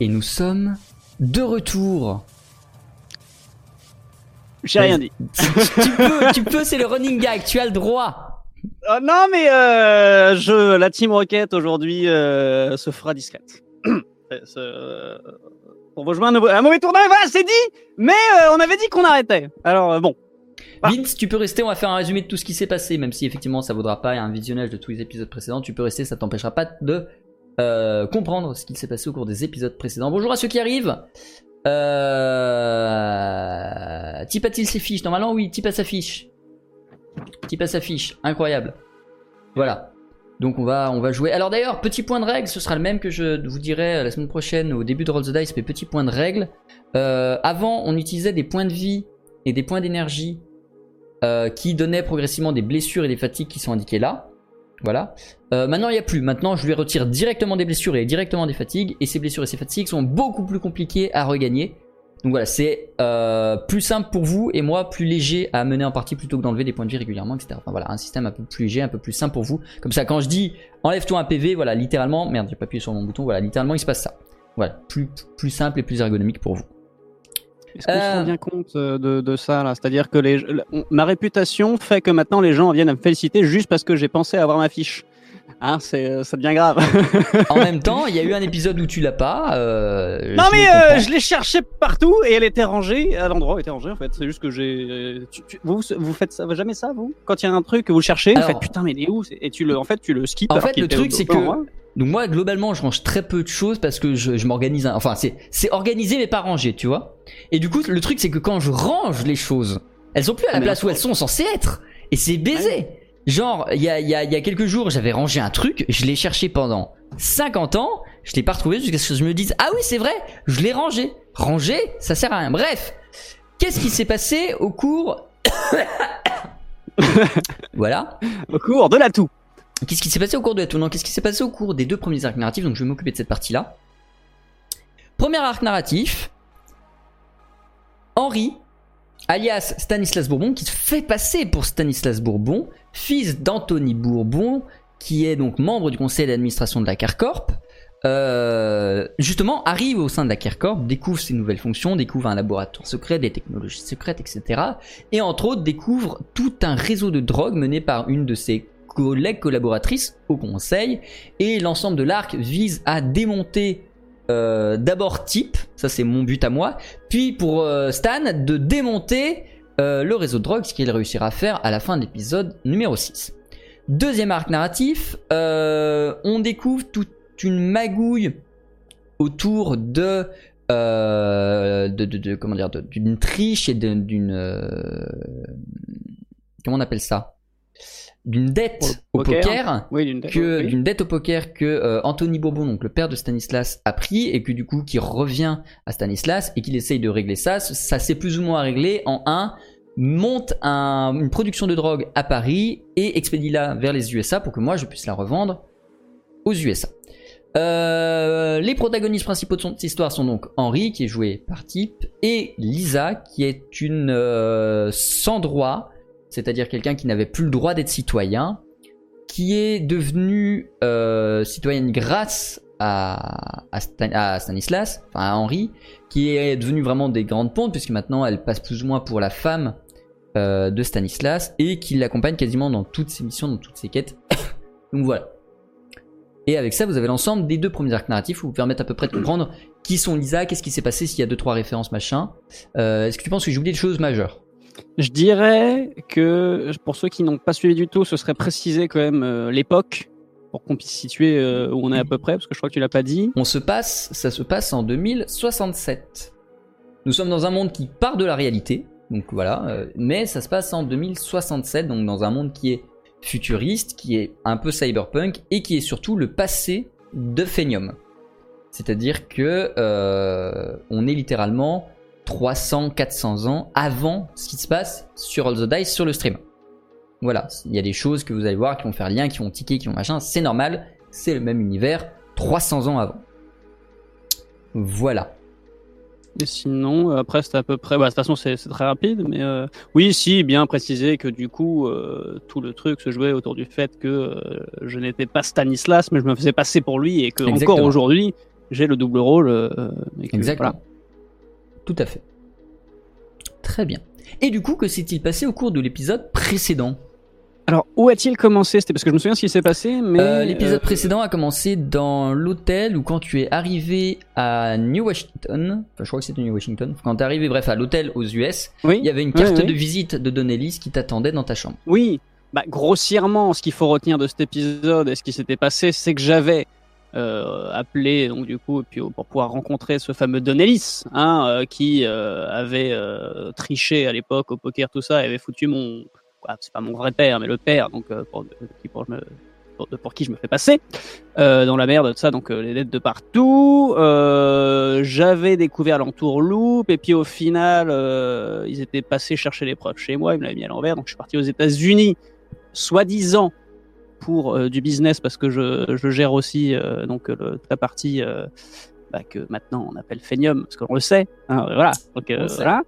Et nous sommes de retour. J'ai rien dit. tu peux, tu peux, c'est le running gag, tu as le droit. Oh, non, mais euh, je, la Team Rocket aujourd'hui euh, se fera discrète. euh, on va jouer un, un mauvais tournoi, voilà, c'est dit Mais euh, on avait dit qu'on arrêtait. Alors, euh, bon. Ah. Vince, tu peux rester, on va faire un résumé de tout ce qui s'est passé, même si effectivement ça vaudra pas un visionnage de tous les épisodes précédents, tu peux rester, ça t'empêchera pas de euh, comprendre ce qu'il s'est passé au cours des épisodes précédents. Bonjour à ceux qui arrivent. Euh... Type a-t-il ses fiches Normalement oui, type a sa fiche. Sa fiche, incroyable. Voilà. Donc on va, on va jouer. Alors d'ailleurs, petit point de règle, ce sera le même que je vous dirai la semaine prochaine au début de Roll the Dice, mais petit point de règle. Euh, avant, on utilisait des points de vie et des points d'énergie euh, qui donnaient progressivement des blessures et des fatigues qui sont indiquées là. Voilà. Euh, maintenant, il n'y a plus. Maintenant, je lui retire directement des blessures et directement des fatigues. Et ces blessures et ces fatigues sont beaucoup plus compliquées à regagner. Donc voilà, c'est euh, plus simple pour vous et moi, plus léger à mener en partie plutôt que d'enlever des points de vie régulièrement, etc. Enfin voilà, un système un peu plus léger, un peu plus simple pour vous. Comme ça, quand je dis enlève-toi un PV, voilà, littéralement, merde, j'ai pas appuyé sur mon bouton, voilà, littéralement, il se passe ça. Voilà, plus, plus simple et plus ergonomique pour vous. Est-ce qu'on se rend bien compte euh, de, de ça là? C'est-à-dire que les, ma réputation fait que maintenant les gens viennent à me féliciter juste parce que j'ai pensé avoir ma fiche. Hein, c'est, ça devient grave. en même temps, il y a eu un épisode où tu l'as pas. Euh, non mais euh, je l'ai cherché partout et elle était rangée à l'endroit où elle était rangée en fait. C'est juste que j'ai. Tu, tu, vous vous faites ça, jamais ça vous? Quand il y a un truc que vous cherchez, vous faites putain mais il est où? Et tu le, en fait tu le skips. En fait le truc c'est que donc moi globalement je range très peu de choses parce que je, je m'organise. Enfin c'est c'est organisé mais pas rangé, tu vois? Et du coup le truc c'est que quand je range les choses, elles sont plus à la ah, place où elles sont censées être. Et c'est baisé. Genre, il y a, y, a, y a, quelques jours, j'avais rangé un truc, je l'ai cherché pendant 50 ans, je l'ai pas retrouvé jusqu'à ce que je me dise Ah oui, c'est vrai, je l'ai rangé. Rangé, ça sert à rien. Bref, qu'est-ce qui s'est passé au cours. voilà. Au cours de la tout. Qu'est-ce qui s'est passé au cours de la tout Non, qu'est-ce qui s'est passé au cours des deux premiers arcs narratifs? Donc je vais m'occuper de cette partie-là. Premier arc narratif Henri, alias Stanislas Bourbon, qui se fait passer pour Stanislas Bourbon, fils d'Anthony Bourbon, qui est donc membre du conseil d'administration de la CARCORP, euh, justement arrive au sein de la CARCORP, découvre ses nouvelles fonctions, découvre un laboratoire secret, des technologies secrètes, etc. Et entre autres découvre tout un réseau de drogue mené par une de ses collègues collaboratrices au conseil. Et l'ensemble de l'arc vise à démonter euh, d'abord Type, ça c'est mon but à moi, puis pour euh, Stan de démonter euh, le réseau de drogue, ce qu'il réussira à faire à la fin de l'épisode numéro 6. Deuxième arc narratif, on découvre toute une magouille autour de, de, comment dire, d'une triche et d'une, comment on appelle ça? D'une dette au, poker, oui, d'une dette, que d'une dette au poker que euh, Anthony Bourbon donc le père de Stanislas a pris et que du coup qui revient à Stanislas et qu'il essaye de régler ça. Ça s'est plus ou moins réglé en un monte un, une production de drogue à Paris et expédie la vers les USA pour que moi je puisse la revendre aux USA. Euh, les protagonistes principaux de cette histoire sont donc Henri qui est joué par Type et Lisa qui est une euh, sans droit c'est-à-dire quelqu'un qui n'avait plus le droit d'être citoyen, qui est devenu euh, citoyenne grâce à, Stanislas, enfin à Henri, qui est devenu vraiment des grandes pontes, puisque maintenant elle passe plus ou moins pour la femme euh, de Stanislas, et qui l'accompagne quasiment dans toutes ses missions, dans toutes ses quêtes. Donc voilà. Et avec ça, vous avez l'ensemble des deux premiers arcs narratifs vous permettent à peu près de comprendre qui sont Lisa, qu'est-ce qui s'est passé, s'il y a deux trois références machin. Euh, Est-ce que tu penses que j'ai oublié des choses majeures? Je dirais que pour ceux qui n'ont pas suivi du tout, ce serait préciser quand même euh, l'époque pour qu'on puisse situer euh, où on est à peu près, parce que je crois que tu l'as pas dit. On se passe, ça se passe en 2067. Nous sommes dans un monde qui part de la réalité, donc voilà, euh, mais ça se passe en 2067, donc dans un monde qui est futuriste, qui est un peu cyberpunk et qui est surtout le passé de Phenium. C'est-à-dire que on est littéralement 300-400 ans avant ce qui se passe sur All the Dice sur le stream. Voilà, il y a des choses que vous allez voir qui vont faire lien, qui vont ticker, qui vont machin, c'est normal, c'est le même univers 300 ans avant. Voilà. Et sinon, euh, après, c'est à peu près. Bah, de toute façon, c'est très rapide, mais euh, oui, si, bien préciser que du coup, euh, tout le truc se jouait autour du fait que je n'étais pas Stanislas, mais je me faisais passer pour lui et que encore aujourd'hui, j'ai le double rôle. Exactement. Tout à fait. Très bien. Et du coup, que s'est-il passé au cours de l'épisode précédent? Alors, où a-t-il commencé? C'était parce que je me souviens ce qui s'est passé, mais... Euh, l'épisode euh, précédent a commencé dans l'hôtel où quand tu es arrivé à New Washington, enfin je crois que c'était New Washington, quand tu es arrivé bref à l'hôtel aux US, il y avait une carte de visite de Donnelly qui t'attendait dans ta chambre. Oui, bah, grossièrement, ce qu'il faut retenir de cet épisode et ce qui s'était passé, c'est que j'avais euh, appelé donc du coup puis pour pouvoir rencontrer ce fameux Donnelly, hein, qui avait triché à l'époque au poker tout ça, et avait foutu mon ah, c'est pas mon vrai père, mais le père, donc euh, pour, pour, qui je me fais passer euh, dans la merde, ça, donc euh, les lettres de partout. J'avais découvert l'entourloupe et puis au final, ils étaient passés chercher les preuves chez moi, ils me l'avaient mis à l'envers, donc je suis parti aux États-Unis, soi-disant pour du business parce que je, je gère aussi donc la partie bah, que maintenant on appelle Phenium parce qu'on le sait. Hein, voilà. Donc voilà.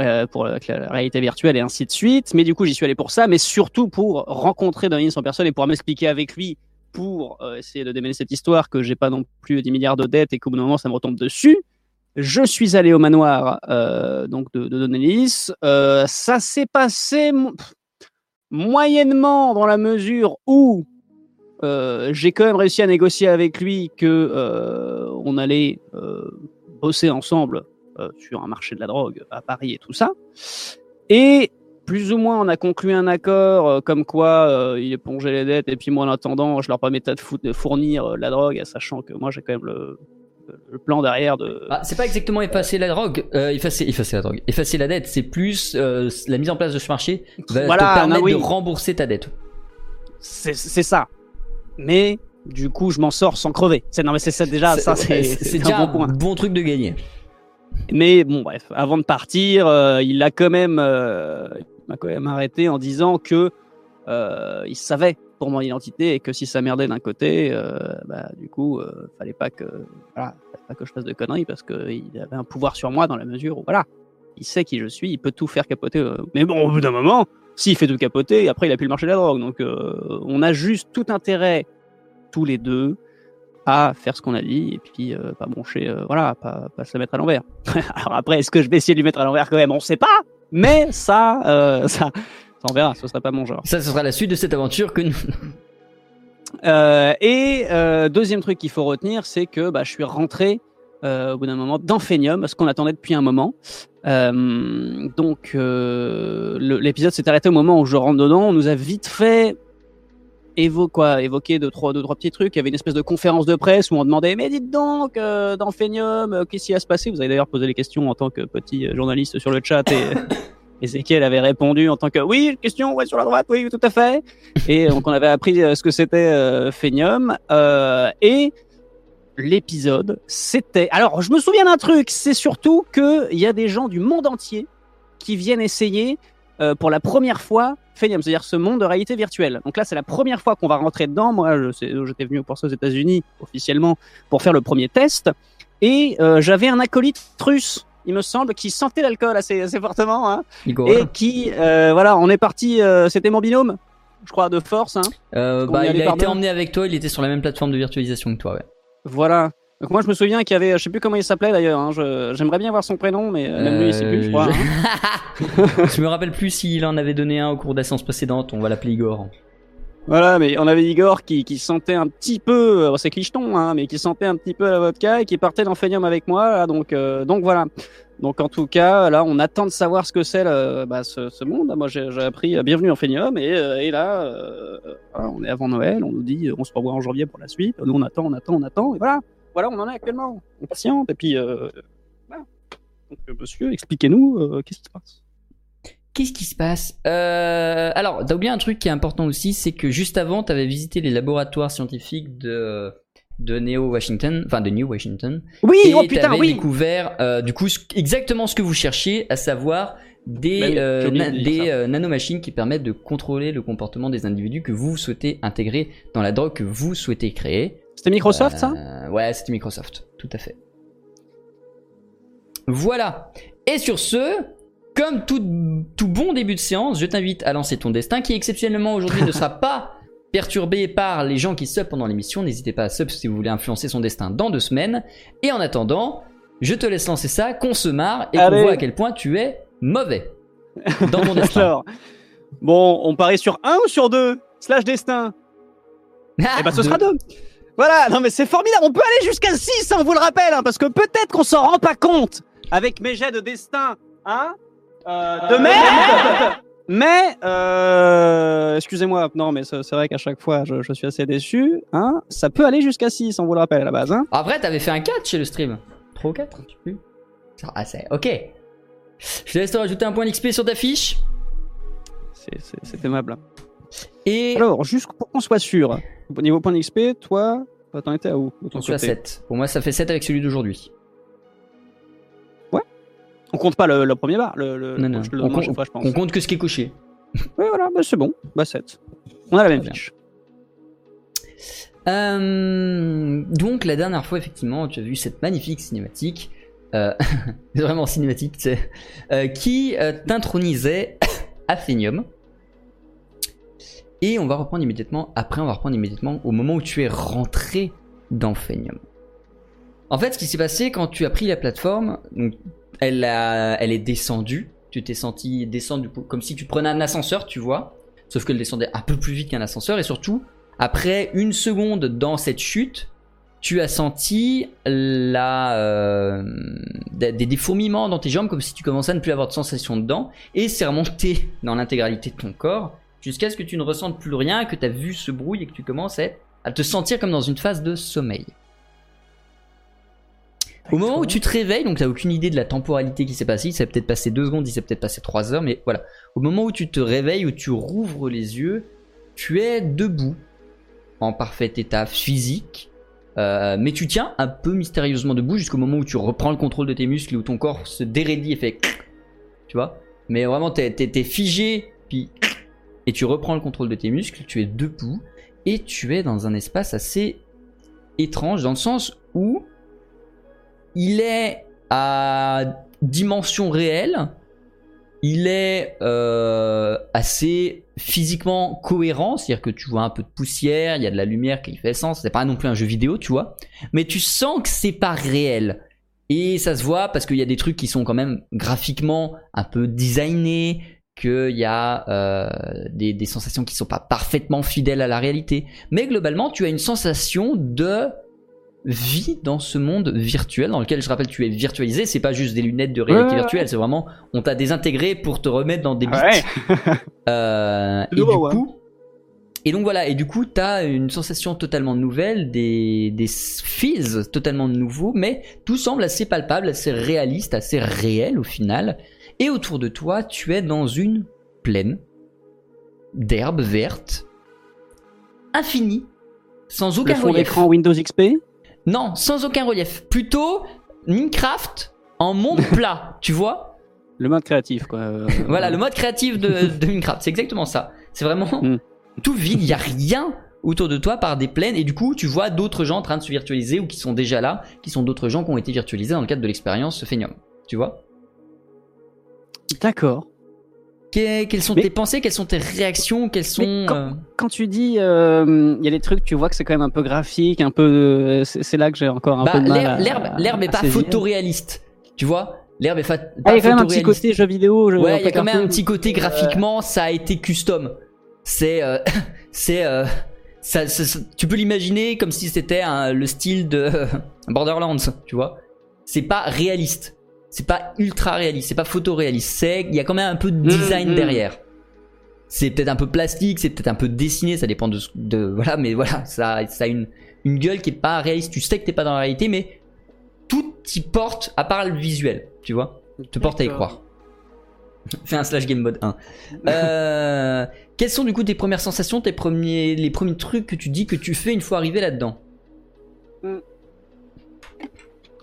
Euh, pour la, réalité virtuelle et ainsi de suite. Mais du coup, j'y suis allé pour ça, mais surtout pour rencontrer Daniel en personne et pouvoir m'expliquer avec lui pour euh, essayer de démêler cette histoire que j'ai pas non plus 10 milliards de dettes et qu'au bout d'un moment ça me retombe dessus. Je suis allé au manoir euh, donc de, de Euh, ça s'est passé moyennement dans la mesure où j'ai quand même réussi à négocier avec lui que on allait bosser ensemble euh, sur un marché de la drogue à Paris et tout ça. Et plus ou moins, on a conclu un accord euh, comme quoi euh, il épongeait les dettes et puis moi en attendant, je leur permettais de, fournir la drogue, sachant que moi j'ai quand même le, plan derrière de. Ah, c'est pas exactement effacer la drogue, effacer, effacer la drogue, effacer la dette. C'est plus la mise en place de ce marché va te permettre de rembourser ta dette. C'est ça. Mais du coup, je m'en sors sans crever. C'est non mais c'est ça déjà, ça c'est déjà un bon, bon truc de gagner. Mais bon, bref, avant de partir, euh, il a quand même, euh, m'a quand même arrêté en disant que euh, il savait pour mon identité et que si ça merdait d'un côté, euh, bah, du coup, euh, fallait pas que, voilà, fallait pas que je fasse de conneries parce qu'il avait un pouvoir sur moi dans la mesure où, voilà, il sait qui je suis, il peut tout faire capoter. mais bon, au bout d'un moment, s'il fait tout capoter, après il a plus le marché de la drogue. Donc, on a juste tout intérêt tous les deux à faire ce qu'on a dit et puis euh, pas broncher, euh, voilà, pas, se mettre à l'envers. Alors après, est-ce que je vais essayer de lui mettre à l'envers quand même? On sait pas, mais euh, ça, ça, on verra, ce sera pas mon genre. Ça, ce sera la suite de cette aventure que nous. et deuxième truc qu'il faut retenir, c'est que bah, je suis rentré au bout d'un moment dans Phenium, ce qu'on attendait depuis un moment. donc l'épisode s'est arrêté au moment où je rentre dedans. On nous a vite fait évo quoi, évoquer deux trois, deux, trois petits trucs. Il y avait une espèce de conférence de presse où on demandait Mais dites donc, euh, dans Phenium, euh, qu'est-ce qui va se passer? Vous avez d'ailleurs posé les questions en tant que petit euh, journaliste sur le chat et. Ezekiel avait répondu en tant que oui, question, ouais, sur la droite, oui, tout à fait. Et donc on avait appris ce que c'était euh, Phenium. et l'épisode, c'était. Alors je me souviens d'un truc, c'est surtout qu'il y a des gens du monde entier qui viennent essayer euh, pour la première fois Phenium, c'est-à-dire ce monde de réalité virtuelle. Donc là, c'est la première fois qu'on va rentrer dedans. Moi, j'étais venu pour ça aux États-Unis officiellement pour faire le premier test, et euh, j'avais un acolyte russe, il me semble, qui sentait l'alcool assez, assez fortement, hein, et qui, euh, voilà, on est parti. C'était mon binôme, je crois, de force. Hein, bah, il a été emmené avec toi. Il était sur la même plateforme de virtualisation que toi, ouais. Voilà. Donc moi je me souviens qu'il y avait, je sais plus comment il s'appelait d'ailleurs. Hein, j'aimerais bien voir son prénom, mais euh, même lui il sait plus, je crois. Je me rappelle plus s'il en avait donné un au cours de la séance précédente. On va l'appeler Igor. Voilà, mais on avait Igor qui, qui sentait un petit peu, c'est clicheton, hein, mais qui sentait un petit peu la vodka et qui partait dans Phenium avec moi. Là, donc, euh, donc voilà. Donc en tout cas, là, on attend de savoir ce que c'est bah, ce, ce, monde. Moi, j'ai appris euh, bienvenue en Phenium et, et là, on est avant Noël. On nous dit, on se revoit en janvier pour la suite. Nous, on attend, on attend, on attend, et voilà voilà, on en est actuellement. On patiente et puis. Euh, Donc, euh, monsieur, expliquez-nous euh, qu'est-ce qui se passe. Qu'est-ce qui se passe? Euh, Alors, t'as oublié un truc qui est important aussi, c'est que juste avant, t'avais visité les laboratoires scientifiques de de Neo Washington, enfin de New Washington, Oui, et oh putain, oui. découvert euh, du coup ce- exactement ce que vous cherchiez, à savoir des, Bah euh, na- des euh, nanomachines qui permettent de contrôler le comportement des individus que vous souhaitez intégrer dans la drogue que vous souhaitez créer. C'était Microsoft, ça? Ouais, c'était Microsoft, tout à fait. Voilà. Et sur ce, comme tout, tout bon début de séance, je t'invite à lancer ton destin, qui exceptionnellement aujourd'hui ne sera pas perturbé par les gens qui sub pendant l'émission. N'hésitez pas à sub si vous voulez influencer son destin dans deux semaines. Et en attendant, je te laisse lancer ça, qu'on se marre et qu'on voit à quel point tu es mauvais dans ton destin. Alors, bon, on parie sur un ou sur deux Slash destin Ah, Eh ben, ce deux. sera deux. Voilà, non mais c'est formidable. On peut aller jusqu'à 6, on vous le rappelle, hein, parce que peut-être qu'on s'en rend pas compte avec mes jets de destin, hein De merde Mais, euh, excusez-moi, non mais c'est vrai qu'à chaque fois je, je suis assez déçu, hein Ça peut aller jusqu'à 6, on vous le rappelle à la base, hein Après, t'avais fait un 4 chez le stream. 3 ou 4 Je sais plus. Ah, c'est. Ok. Je te laisse te rajouter un point d'XP sur ta fiche. C'est- aimable. Et Alors, juste pour qu'on soit sûr, au niveau point d'XP, toi, t'en étais à où on suis à côté? 7. Pour moi, ça fait 7 avec celui d'aujourd'hui. On compte pas le, le premier bar, le, le, Non, non. je le On, compte- chaque fois, je pense. on compte que ce qui est coché. Oui, voilà, bah, c'est bon. Bah, 7. On a la même Très fiche. Euh, donc, la dernière fois, effectivement, tu as vu cette magnifique cinématique. euh, vraiment cinématique, tu sais. euh, qui t'intronisait Athenium. Et on va reprendre immédiatement. Après, on va reprendre immédiatement au moment où tu es rentré dans Phenium. En fait, ce qui s'est passé quand tu as pris la plateforme, donc, elle, est descendue. Tu t'es senti descendre comme si tu prenais un ascenseur, tu vois. Sauf qu'elle descendait un peu plus vite qu'un ascenseur. Et surtout, après une seconde dans cette chute, tu as senti euh, des, des fourmillements dans tes jambes, comme si tu commençais à ne plus avoir de sensation dedans. Et c'est remonté dans l'intégralité de ton corps, jusqu'à ce que tu ne ressentes plus rien, que ta vue se brouille et que tu commences à te sentir comme dans une phase de sommeil. Au moment où tu te réveilles, donc tu n'as aucune idée de la temporalité qui s'est passée, il s'est peut-être passé deux secondes, il s'est peut-être passé trois heures, mais voilà. Au moment où tu te réveilles, où tu rouvres les yeux, tu es debout, en parfait état physique, euh, mais tu tiens un peu mystérieusement debout jusqu'au moment où tu reprends le contrôle de tes muscles, où ton corps se déraidit et fait... Tu vois Mais vraiment, t'es t'es- t'es figé, puis... Et tu reprends le contrôle de tes muscles, tu es debout, et tu es dans un espace assez étrange, dans le sens où il est à dimension réelle, il est euh, assez physiquement cohérent, c'est-à-dire que tu vois un peu de poussière, il y a de la lumière qui fait sens, c'est pas non plus un jeu vidéo, tu vois, mais tu sens que c'est pas réel. Et ça se voit parce qu'il y a des trucs qui sont quand même graphiquement un peu designés, qu'il y a euh, des, des sensations qui sont pas parfaitement fidèles à la réalité. Mais globalement, tu as une sensation de vie dans ce monde virtuel dans lequel je rappelle tu es virtualisé c'est pas juste des lunettes de réalité Ouais, virtuelle c'est vraiment on t'a désintégré pour te remettre dans des bits Ouais. euh, et Le du ouais. coup, et donc voilà, et du coup, t'as une sensation totalement nouvelle, des, des feels totalement nouveaux, mais tout semble assez palpable, assez réaliste, assez réel au final. Et autour de toi, tu es dans une plaine d'herbe verte, infinie, sans Le aucun fond relief. d'écran Windows XP Non, sans aucun relief. Plutôt Minecraft en monde plat, tu vois Le mode créatif, quoi. Voilà, le mode créatif de, de Minecraft, c'est exactement ça. C'est vraiment Mm. tout vide, il y a rien autour de toi par des plaines et du coup tu vois d'autres gens en train de se virtualiser ou qui sont déjà là, qui sont d'autres gens qui ont été virtualisés dans le cadre de l'expérience Phenium. Tu vois? D'accord. Que- Quelles sont Mais- tes pensées, quelles sont tes réactions, quelles sont... quand- euh, Quand tu dis, euh, il y a des trucs, tu vois que c'est quand même un peu graphique, un peu. euh, C'est là que j'ai encore un bah, peu de mal. l'herbe- L'herbe est pas saisir. photoréaliste, tu vois? L'herbe est fa- pas Ah, il y a quand même un petit côté jeu vidéo. jeu- Ouais, il y a quand même un petit côté graphiquement, ça a été custom. C'est, euh, c'est, ça, ça- ça- tu peux l'imaginer comme si c'était le style de Borderlands, tu vois? C'est pas réaliste, c'est pas ultra réaliste, c'est pas photoréaliste. C'est, il y a quand même un peu de design mhm. derrière. C'est peut-être un peu plastique, c'est peut-être un peu dessiné, ça dépend de, voilà, mais voilà, ça, ça a une, une gueule qui est pas réaliste. Tu sais que t'es pas dans la réalité, mais tout y porte à part le visuel, tu vois. Te porte à y croire. Fais un slash game mode 1. Euh, quelles sont du coup tes premières sensations, tes premiers, les premiers trucs que tu dis que tu fais une fois arrivé là-dedans?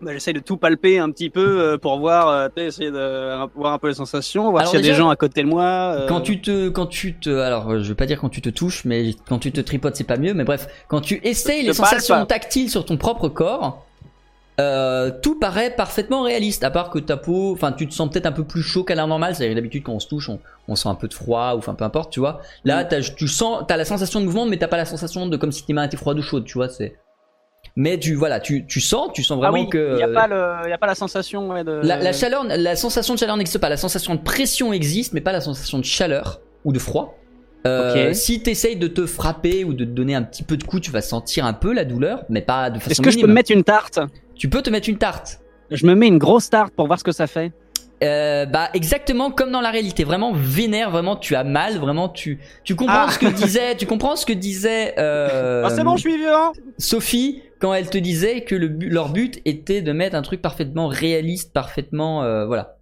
Bah, J'essaye de tout palper un petit peu euh, pour voir, euh, essayer de voir un peu les sensations, voir s'il y a déjà, des gens à côté de moi. euh, Quand tu te, quand tu te, alors euh, je vais pas dire quand tu te touches, mais quand tu te tripotes c'est pas mieux, mais bref, quand tu essayes Je les sensations tactiles sur ton propre corps, euh, tout paraît parfaitement réaliste, à part que ta peau, enfin tu te sens peut-être un peu plus chaud qu'à la normale, c'est-à-dire d'habitude quand on se touche, on, on sent un peu de froid ou enfin peu importe, tu vois. Là, Mm. tu sens, t'as la sensation de mouvement, mais t'as pas la sensation de comme si tes mains étaient froides ou chaudes, tu vois. C'est, mais tu, voilà, tu, tu sens, tu sens Ah vraiment oui, que il n'y a, pas le- y a pas la sensation ouais, de. la, la chaleur, la sensation de chaleur n'existe pas. La sensation de pression existe, mais pas la sensation de chaleur ou de froid. Euh, Ok. Si t'essayes de te frapper ou de te donner un petit peu de coup, tu vas sentir un peu la douleur, mais pas de façon Est-ce que je peux me mettre une tarte? Tu peux te mettre une tarte. Je me mets une grosse tarte pour voir ce que ça fait. Euh, bah exactement comme dans la réalité, vraiment vénère, vraiment tu as mal, vraiment tu tu comprends Ah. ce que disait, tu comprends ce que disait euh, Ah, c'est bon, je suis vivant Sophie quand elle te disait que le but- leur but était de mettre un truc parfaitement réaliste, parfaitement euh, voilà,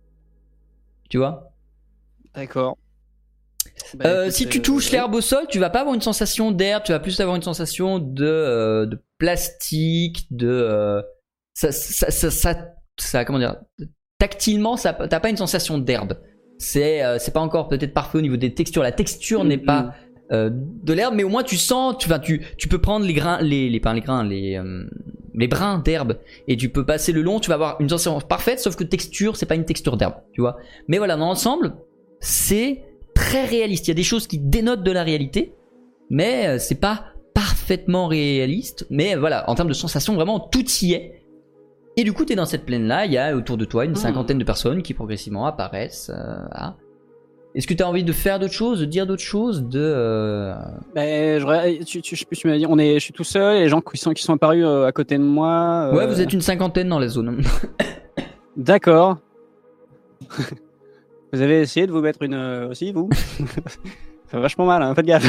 tu vois? D'accord. Bah, Euh, si tu euh, touches l'herbe au sol, tu vas pas avoir une sensation d'herbe, tu vas plus avoir une sensation de, euh, de plastique, de euh, ça, ça, ça, ça, ça- comment dire, tactilement, ça, t'as pas une sensation d'herbe. C'est, euh, c'est pas encore peut-être parfait au niveau des textures. La texture n'est Mm, pas euh, de l'herbe, mais au moins tu sens, tu vas, tu, tu peux prendre les grains, les, les, pas les grains, les, euh, les brins d'herbe et tu peux passer le long. Tu vas avoir une sensation parfaite, sauf que texture, c'est pas une texture d'herbe, tu vois. Mais voilà, dans l'ensemble, c'est très réaliste. Il y a des choses qui dénotent de la réalité, mais euh, c'est pas parfaitement réaliste. Mais voilà, en termes de sensation, vraiment tout y est. Et du coup, tu es dans cette plaine-là, il y a autour de toi une Hmm. cinquantaine de personnes qui progressivement apparaissent. euh. Est-ce que tu as envie de faire d'autres choses, de dire d'autres choses, de... euh, Ben, je, tu, tu, je tu m'as dit, on est, je suis tout seul, et les gens qui sont, qui sont apparus euh, à côté de moi. euh, Ouais, vous êtes une cinquantaine dans la zone. D'accord. vous avez essayé de vous mettre une aussi, vous? Ça fait vachement mal, hein, faites gaffe.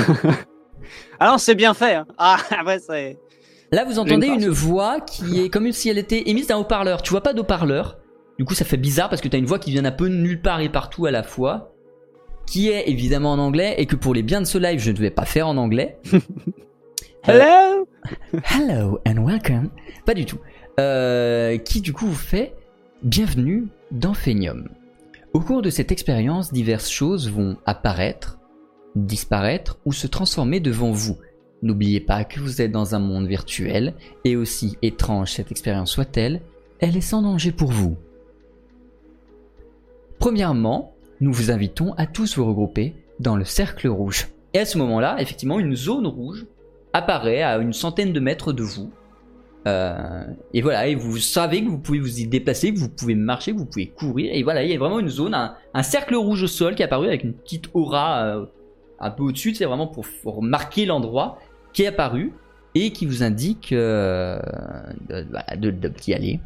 ah non, c'est bien fait. hein. Ah, ouais, c'est. Là, vous entendez une voix qui est comme si elle était émise d'un haut-parleur. Tu vois pas d'haut-parleur? Du coup, ça fait bizarre parce que t'as une voix qui vient un peu nulle part et partout à la fois. Qui est évidemment en anglais et que pour les biens de ce live, je ne vais pas faire en anglais. Hello? Hello and welcome. Pas du tout. Euh, qui du coup vous fait bienvenue dans Phenium. Au cours de cette expérience, diverses choses vont apparaître, disparaître ou se transformer devant vous. N'oubliez pas que vous êtes dans un monde virtuel et aussi étrange cette expérience soit-elle, elle est sans danger pour vous. Premièrement, nous vous invitons à tous vous regrouper dans le cercle rouge. Et à ce moment-là, effectivement, une zone rouge apparaît à une centaine de mètres de vous. Euh, et voilà, et vous savez que vous pouvez vous y déplacer, que vous pouvez marcher, que vous pouvez courir. Et voilà, il y a vraiment une zone, un, cercle rouge au sol qui est apparu avec une petite aura euh, un peu au-dessus. C'est vraiment pour, marquer l'endroit qui est apparu et qui vous indique euh, de- d'y aller.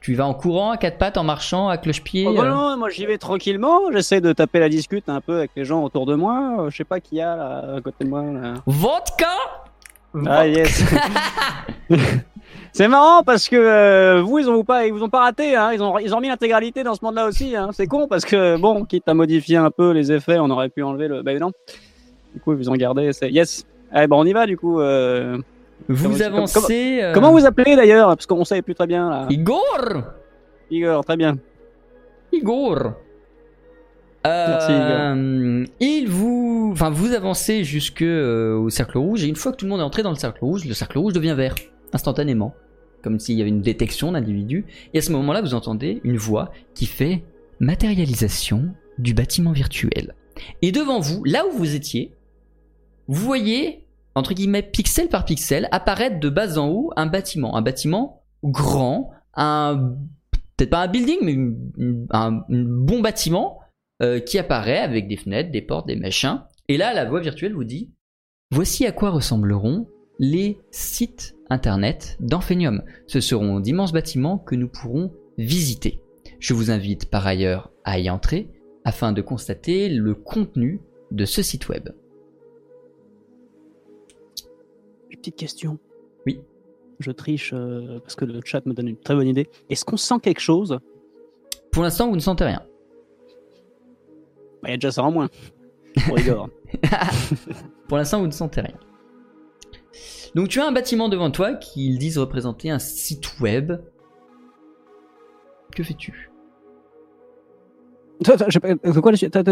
Tu vas en courant, à quatre pattes, en marchant, à cloche-pied Oh, bah euh, non, moi j'y vais tranquillement. J'essaie de taper la discute un peu avec les gens autour de moi. Euh, Je sais pas qui y a là, à côté de moi. Là. Vodka Ah yes. c'est marrant parce que euh, vous ils ont pas ils vous ont pas raté hein. Ils ont ils ont mis l'intégralité dans ce monde-là aussi. Hein. C'est con parce que bon, quitte à modifier un peu les effets, on aurait pu enlever le. Ben non. Du coup ils vous ont gardé. C'est yes. Allez bon on y va du coup. euh. Vous Comment- avancez. euh, Comment vous appelez d'ailleurs Parce qu'on savait plus très bien là. Igor Igor, très bien. Igor. Merci, Euh, il vous, enfin, vous avancez jusque euh, au cercle rouge et une fois que tout le monde est entré dans le cercle rouge, le cercle rouge devient vert instantanément, comme s'il y avait une détection d'individu. Et à ce moment-là, vous entendez une voix qui fait matérialisation du bâtiment virtuel. Et devant vous, là où vous étiez, vous voyez entre guillemets pixel par pixel apparaître de bas en haut un bâtiment, un bâtiment grand, peut-être pas un building, mais un, bon bâtiment euh, qui apparaît avec des fenêtres, des portes, des machins. Et là, la voix virtuelle vous dit Voici à quoi ressembleront les sites internet d'Amphenium. Ce seront d'immenses bâtiments que nous pourrons visiter. Je vous invite par ailleurs à y entrer afin de constater le contenu de ce site web. Petite question. Oui. je triche euh, parce que le chat me donne une très bonne idée. Est-ce qu'on sent quelque chose? Pour l'instant, vous ne sentez rien. Bah, Il y a déjà ça en moins. Pour l'instant, vous ne sentez rien. Donc tu as un bâtiment devant toi qu'ils disent représenter un site web. Que fais-tu? Attends,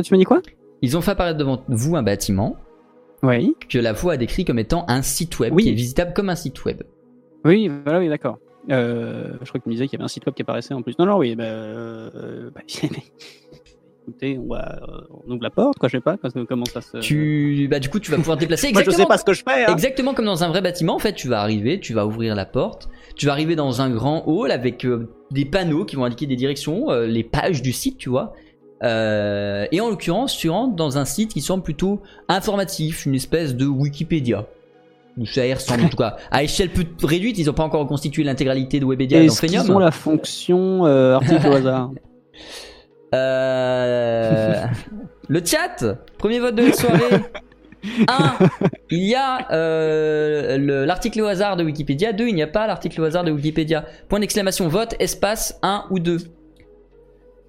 tu m'as dit quoi? Ils ont fait apparaître devant vous un bâtiment Oui. que la voix a décrit comme étant un site web Oui. qui est visitable comme un site web. Oui, voilà, oui, d'accord. Euh, je crois que tu me disais qu'il y avait un site web qui apparaissait en plus. Non, non, oui, bah, euh, bah, écoutez, on, va, euh, on ouvre la porte, quoi, je sais pas, comment ça se. Tu, bah du coup, tu vas pouvoir te déplacer Moi, je exactement. sais pas ce que je fais. Hein. Exactement comme dans un vrai bâtiment, en fait, tu vas arriver, tu vas ouvrir la porte, tu vas arriver dans un grand hall avec euh, des panneaux qui vont indiquer des directions, les pages du site, tu vois. Euh, et en l'occurrence, tu rentres dans un site qui semble plutôt informatif, une espèce de Wikipédia. Ou Ça ressemble en tout cas. À échelle plus réduite, ils n'ont pas encore reconstitué l'intégralité de Webedia dans Est-ce qu'ils Phenium. ont la fonction euh, article au hasard Euh, le chat, premier vote de la soirée. 1. Il y a euh, le- l'article au hasard de Wikipédia. 2. Il n'y a pas l'article au hasard de Wikipédia. Point d'exclamation vote, espace 1 ou 2.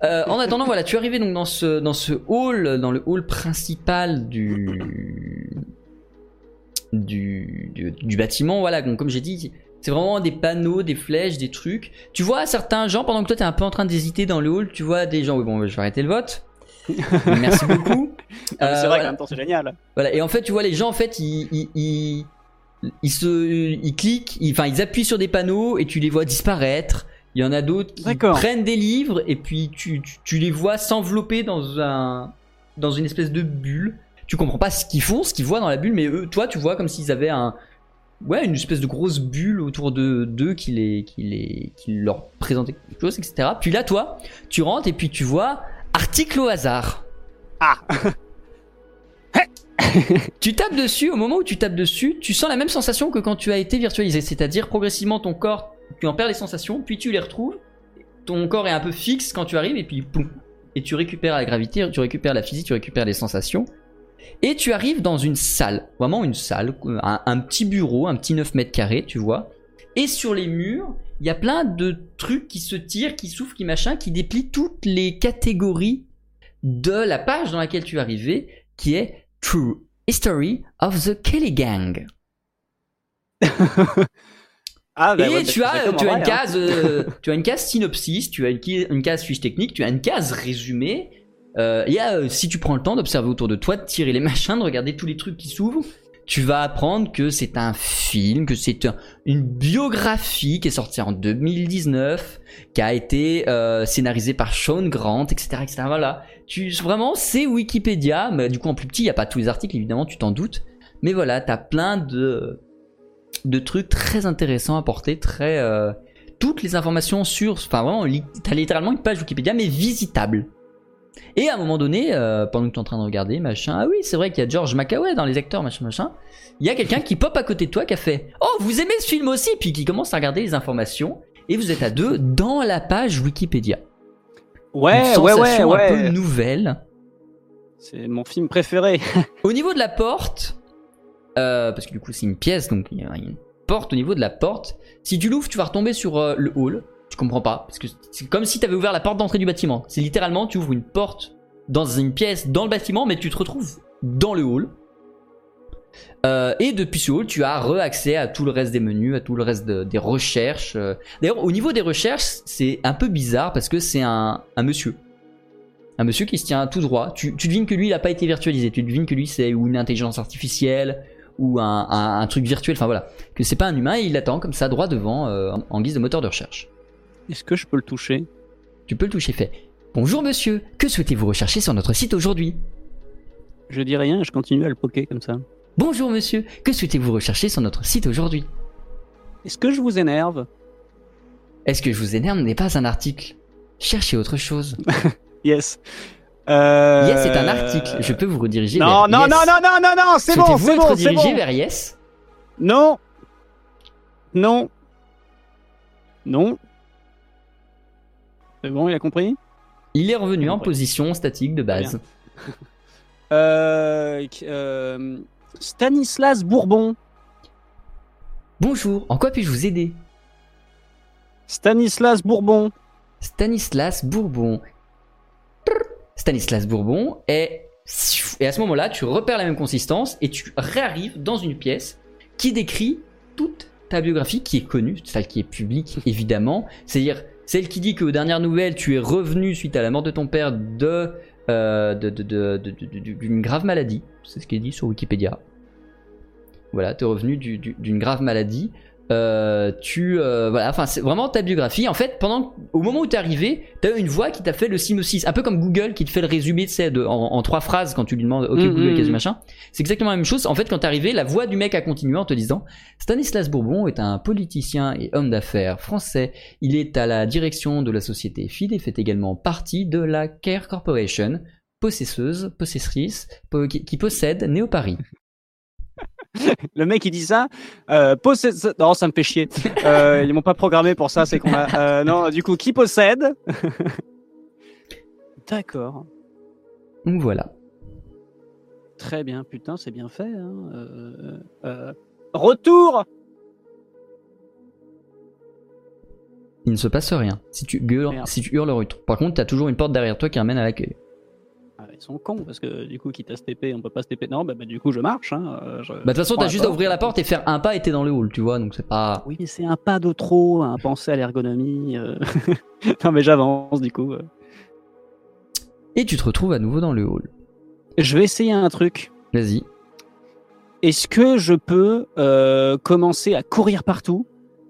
Euh, en attendant, voilà, tu es arrivé donc dans ce, dans ce hall, dans le hall principal du, du, du, du bâtiment. Voilà, donc comme j'ai dit, c'est vraiment des panneaux, des flèches, des trucs. Tu vois certains gens, pendant que toi t'es un peu en train d'hésiter dans le hall, tu vois des gens, oui bon, je vais arrêter le vote. Merci beaucoup. Ah, Euh, C'est vrai voilà. qu'en même temps, c'est génial. Voilà, et en fait, tu vois, les gens, en fait, ils, ils, ils, ils se, ils cliquent, enfin, ils appuient sur des panneaux et tu les vois disparaître. Il y en a d'autres qui prennent des livres et puis tu, tu, tu les vois s'envelopper dans un, dans une espèce de bulle. Tu comprends pas ce qu'ils font, ce qu'ils voient dans la bulle, mais eux, toi, tu vois comme s'ils avaient un, ouais, une espèce de grosse bulle autour de d'eux qui les, qui les, qui leur présentait quelque chose, etc. Puis là, toi, tu rentres et puis tu vois article au hasard. Ah Tu tapes dessus, au moment où tu tapes dessus, tu sens la même sensation que quand tu as été virtualisé, c'est-à-dire progressivement ton corps, tu en perds les sensations, puis tu les retrouves, ton corps est un peu fixe quand tu arrives, et puis poum, et tu récupères la gravité, tu récupères la physique, tu récupères les sensations, et tu arrives dans une salle, vraiment une salle, un, petit bureau, un petit 9 mètres carrés, tu vois, et sur les murs, il y a plein de trucs qui se tirent, qui soufflent, qui machin, qui déplient toutes les catégories de la page dans laquelle tu es arrivé, qui est True History of the Kelly Gang. Ah, bah, Et ouais, tu bah, as, tu as une vrai, hein. case, euh, tu as une case synopsis, tu as une, une case fiche technique, tu as une case résumé. Euh, a, euh, si tu prends le temps d'observer autour de toi, de tirer les machins, de regarder tous les trucs qui s'ouvrent, tu vas apprendre que c'est un film, que c'est un- une biographie qui est sortie en 2019, qui a été euh, scénarisée par Sean Grant, etc., etc. Voilà. Tu, vraiment, c'est Wikipédia, mais du coup en plus petit, il n'y a pas tous les articles, évidemment, tu t'en doutes. Mais voilà, t'as plein de de trucs très intéressants à porter, très euh, toutes les informations sur, enfin vraiment, t'as littéralement une page Wikipédia mais visitable. Et à un moment donné, euh, pendant que t'es en train de regarder, machin, ah oui, c'est vrai qu'il y a George McAway dans les acteurs, machin, machin. Il y a quelqu'un qui pop à côté de toi qui a fait, oh, vous aimez ce film aussi, puis qui commence à regarder les informations. Et vous êtes à deux dans la page Wikipédia. Ouais, Une ouais, ouais, sensation un peu ouais. nouvelle. C'est mon film préféré. Au niveau de la porte, euh, parce que du coup c'est une pièce, donc il y a une porte au niveau de la porte. Si tu l'ouvres, tu vas retomber sur euh, le hall. Tu comprends pas, parce que c'est comme si tu avais ouvert la porte d'entrée du bâtiment. C'est littéralement, tu ouvres une porte dans une pièce dans le bâtiment, mais tu te retrouves dans le hall. Euh, et depuis ce hall, tu as re-accès à tout le reste des menus, à tout le reste de- des recherches. D'ailleurs, au niveau des recherches, c'est un peu bizarre parce que c'est un, monsieur. Un monsieur qui se tient tout droit. Tu, tu devines que lui, il n'a pas été virtualisé. Tu devines que lui, c'est une intelligence artificielle ou un, un- un truc virtuel. Enfin voilà. Que c'est pas un humain et il attend comme ça, droit devant, euh, en, guise de moteur de recherche. Est-ce que je peux le toucher? Tu peux le toucher fait. Bonjour monsieur, que souhaitez-vous rechercher sur notre site aujourd'hui? Je dis rien, je continue à le poker comme ça. Bonjour monsieur, que souhaitez-vous rechercher sur notre site aujourd'hui? Est-ce que je vous énerve? Est-ce que je vous énerve n'est pas un article? Cherchez autre chose. Yes. Euh... Yes, c'est un article. Je peux vous rediriger Non, vers non, Yes. non, non, non, non, non, c'est bon, c'est bon, c'est bon. vers Yes? Non. Non. Non. C'est bon, il a compris? Il est revenu en position statique de base. euh, euh, Stanislas Bourbon. Bonjour, en quoi puis-je vous aider? Stanislas Bourbon. Stanislas Bourbon. Stanislas Bourbon est... Et à ce moment-là, tu repères la même consistance et tu réarrives dans une pièce qui décrit toute ta biographie qui est connue, celle qui est publique évidemment. C'est-à-dire celle qui dit qu'aux dernières nouvelles, tu es revenu suite à la mort de ton père de euh, de- de- d'une grave maladie. C'est ce qui est dit sur Wikipédia. Voilà, tu es revenu du- du- d'une grave maladie. Euh, tu euh, voilà, enfin c'est vraiment ta biographie. En fait, pendant au moment où t'es arrivé, t'as eu une voix qui t'a fait le synopsis, un peu comme Google qui te fait le résumé, tu sais, de, en, en trois phrases quand tu lui demandes OK Mm, Google, mm, qu'est-ce que mm. machin. C'est exactement la même chose. En fait, quand t'es arrivé, la voix du mec a continué en te disant Stanislas Bourbon est un politicien et homme d'affaires français. Il est à la direction de la société Phil et fait également partie de la Care Corporation, possesseuse, possessrice, po- qui, qui possède Néo Paris. Le mec il dit ça. Euh, possède. Non, ça me fait chier. Euh, ils m'ont pas programmé pour ça, c'est qu'on a. euh, non, du coup, qui possède D'accord. Donc voilà. Très bien, putain, c'est bien fait. hein. Retour Il ne se passe rien. Si tu hurles, si tu hurles le retour. Par contre, t'as toujours une porte derrière toi qui ramène à l'accueil. Ils sont cons parce que du coup, quitte à se TP, on peut pas se TP. Non, bah, bah, du coup, je marche. Hein. euh, je- Bah, de toute façon, t'as juste à ouvrir la porte et faire un pas et t'es dans le hall, tu vois, donc c'est pas. Oui, mais c'est un pas de trop, hein, penser à l'ergonomie. euh. non, mais j'avance du coup. euh. Et tu te retrouves à nouveau dans le hall. Je vais essayer un truc. Vas-y. Est-ce que je peux euh, commencer à courir partout,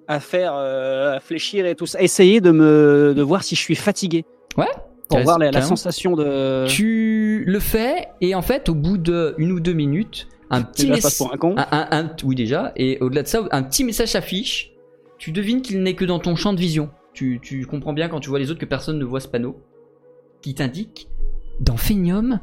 à faire, à fléchir et tout ça, essayer de me, de voir si je suis fatigué? Ouais. Pour voir la, sensation de. Tu le fais et en fait, au bout de une ou deux minutes, un petit message. pour un. Un, un- oui déjà, et au-delà de ça, un petit message s'affiche. Tu devines qu'il n'est que dans ton champ de vision. Tu, tu comprends bien quand tu vois les autres que personne ne voit ce panneau qui t'indique dans Phenium,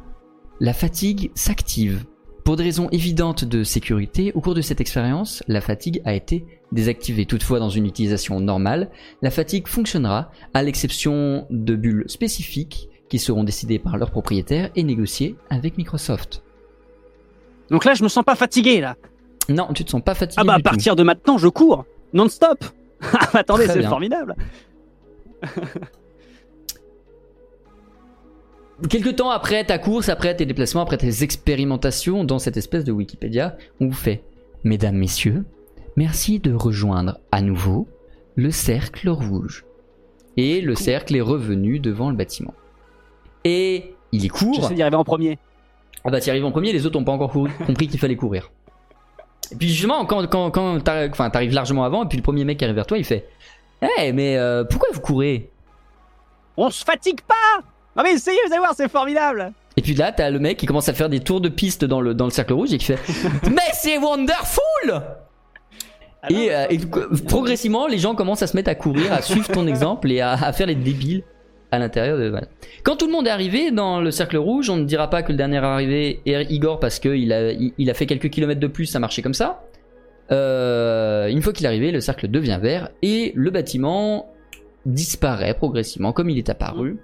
la fatigue s'active. Pour des raisons évidentes de sécurité, au cours de cette expérience, la fatigue a été désactivée. Toutefois, dans une utilisation normale, la fatigue fonctionnera, à l'exception de bulles spécifiques qui seront décidées par leur propriétaire et négociées avec Microsoft. Donc là, je me sens pas fatigué là. Non, tu te sens pas fatigué Ah bah à du tout. partir de maintenant, je cours non-stop. Ah, Attendez, c'est formidable. Quelque temps après ta course, après tes déplacements, après tes expérimentations dans cette espèce de Wikipédia, on vous fait Mesdames, Messieurs, merci de rejoindre à nouveau le cercle rouge. Et le cercle est revenu devant le bâtiment. Et il est court. J'essaie d'y arriver en premier. Ah bah t'y arrives en premier, les autres n'ont pas encore couru- compris qu'il fallait courir. Et puis justement, quand, quand, quand t'arrives enfin, largement avant, et puis le premier mec qui arrive vers toi, il fait Eh mais euh, pourquoi vous courez? On se fatigue pas. Non mais essayez, vous allez voir, c'est formidable. Et puis là, t'as le mec qui commence à faire des tours de piste dans le, dans le cercle rouge et qui fait Mais c'est wonderful Ah Et, euh, et progressivement, les gens commencent à se mettre à courir, à suivre ton exemple et à, à faire les débiles à l'intérieur de. Voilà. Quand tout le monde est arrivé dans le cercle rouge, on ne dira pas que le dernier arrivé est Igor parce qu'il a, il, il a fait quelques kilomètres de plus, ça marchait comme ça. Euh, une fois qu'il est arrivé, le cercle devient vert et le bâtiment disparaît progressivement comme il est apparu.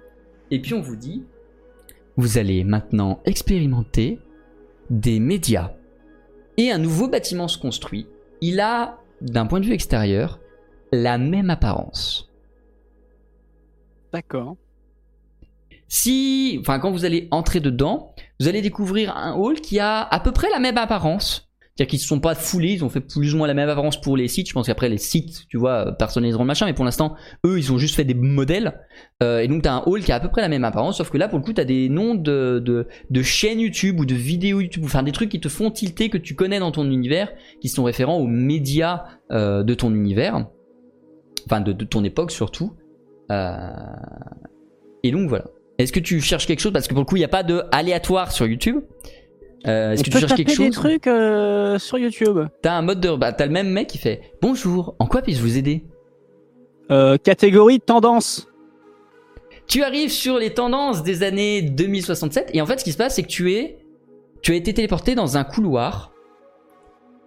Et puis on vous dit, vous allez maintenant expérimenter des médias. Et un nouveau bâtiment se construit. Il a, d'un point de vue extérieur, la même apparence. D'accord. Si, enfin, quand vous allez entrer dedans, vous allez découvrir un hall qui a à peu près la même apparence. C'est-à-dire qu'ils ne se sont pas foulés, ils ont fait plus ou moins la même apparence pour les sites. Je pense qu'après les sites, tu vois, personnaliseront le machin, mais pour l'instant, eux, ils ont juste fait des modèles. Euh, et donc, tu as un hall qui a à peu près la même apparence, sauf que là, pour le coup, tu as des noms de, chaînes YouTube ou de vidéos YouTube, enfin des trucs qui te font tilter que tu connais dans ton univers, qui sont référents aux médias euh, de ton univers, enfin de, ton époque surtout. Euh, Et donc voilà. Est-ce que tu cherches quelque chose? Parce que pour le coup, il n'y a pas de aléatoire sur YouTube. Euh, Est-ce On que tu cherches quelque chose des trucs euh, sur YouTube. T'as un mode de. Bah, t'as le même mec qui fait Bonjour, en quoi puis-je vous aider? Euh, catégorie tendance. Tu arrives sur les tendances des années 2067 et en fait, ce qui se passe, c'est que tu es. Tu as été téléporté dans un couloir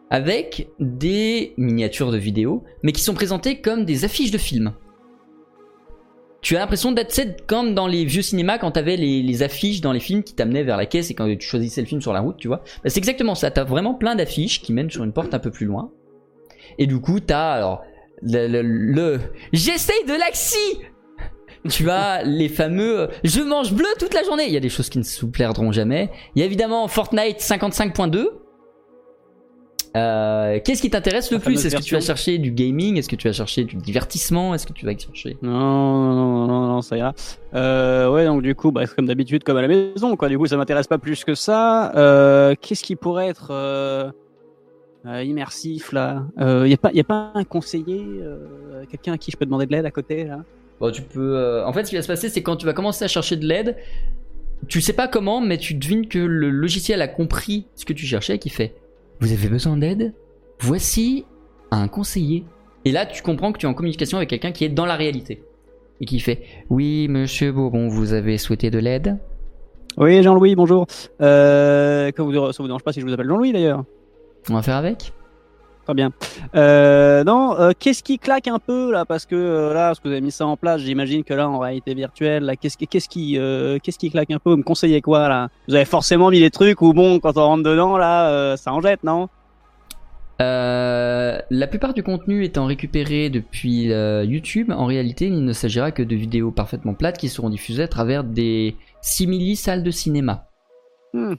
avec des miniatures de vidéos, mais qui sont présentées comme des affiches de films. Tu as l'impression d'être comme dans les vieux cinémas quand t'avais les, affiches dans les films qui t'amenaient vers la caisse et quand tu choisissais le film sur la route, tu vois. Bah, c'est exactement ça. T'as vraiment plein d'affiches qui mènent sur une porte un peu plus loin. Et du coup, t'as alors le, j'essaye de laxi. Tu as les fameux euh, je mange bleu toute la journée. Il y a des choses qui ne se plairont jamais. Il y a évidemment Fortnite 55.2. Euh, Qu'est-ce qui t'intéresse le plus Est-ce que tu vas chercher du gaming Est-ce que tu vas chercher du divertissement Est-ce que tu vas chercher Non, non, non, non, ça ira. Euh, ouais, donc du coup, bah, comme d'habitude, comme à la maison, quoi. Du coup, ça m'intéresse pas plus que ça. Euh, Qu'est-ce qui pourrait être euh, immersif là? Il y a pas, y a pas un conseiller, quelqu'un à qui je peux demander de l'aide à côté là? Bon, tu peux. En fait, ce qui va se passer, c'est quand tu vas commencer à chercher de l'aide, tu sais pas comment, mais tu devines que le logiciel a compris ce que tu cherchais, et qui fait Vous avez besoin d'aide? Voici un conseiller. Et là, tu comprends que tu es en communication avec quelqu'un qui est dans la réalité. Et qui fait Oui, monsieur Bourbon, vous avez souhaité de l'aide Oui, Jean-Louis, bonjour. Euh, que vous, ça vous dérange pas si je vous appelle Jean-Louis d'ailleurs On va faire avec? Très bien. Euh, non, euh, qu'est-ce qui claque un peu là? Parce que euh, là, parce que vous avez mis ça en place, j'imagine que là, en réalité virtuelle, là, qu'est-ce qui, qu'est-ce qui, euh, qu'est-ce qui claque un peu? Vous me conseillez quoi là? Vous avez forcément mis des trucs où bon, quand on rentre dedans, là, euh, ça en jette, non? Euh, la plupart du contenu étant récupéré depuis euh, YouTube, en réalité, il ne s'agira que de vidéos parfaitement plates qui seront diffusées à travers des simili-salles de cinéma. Hmm.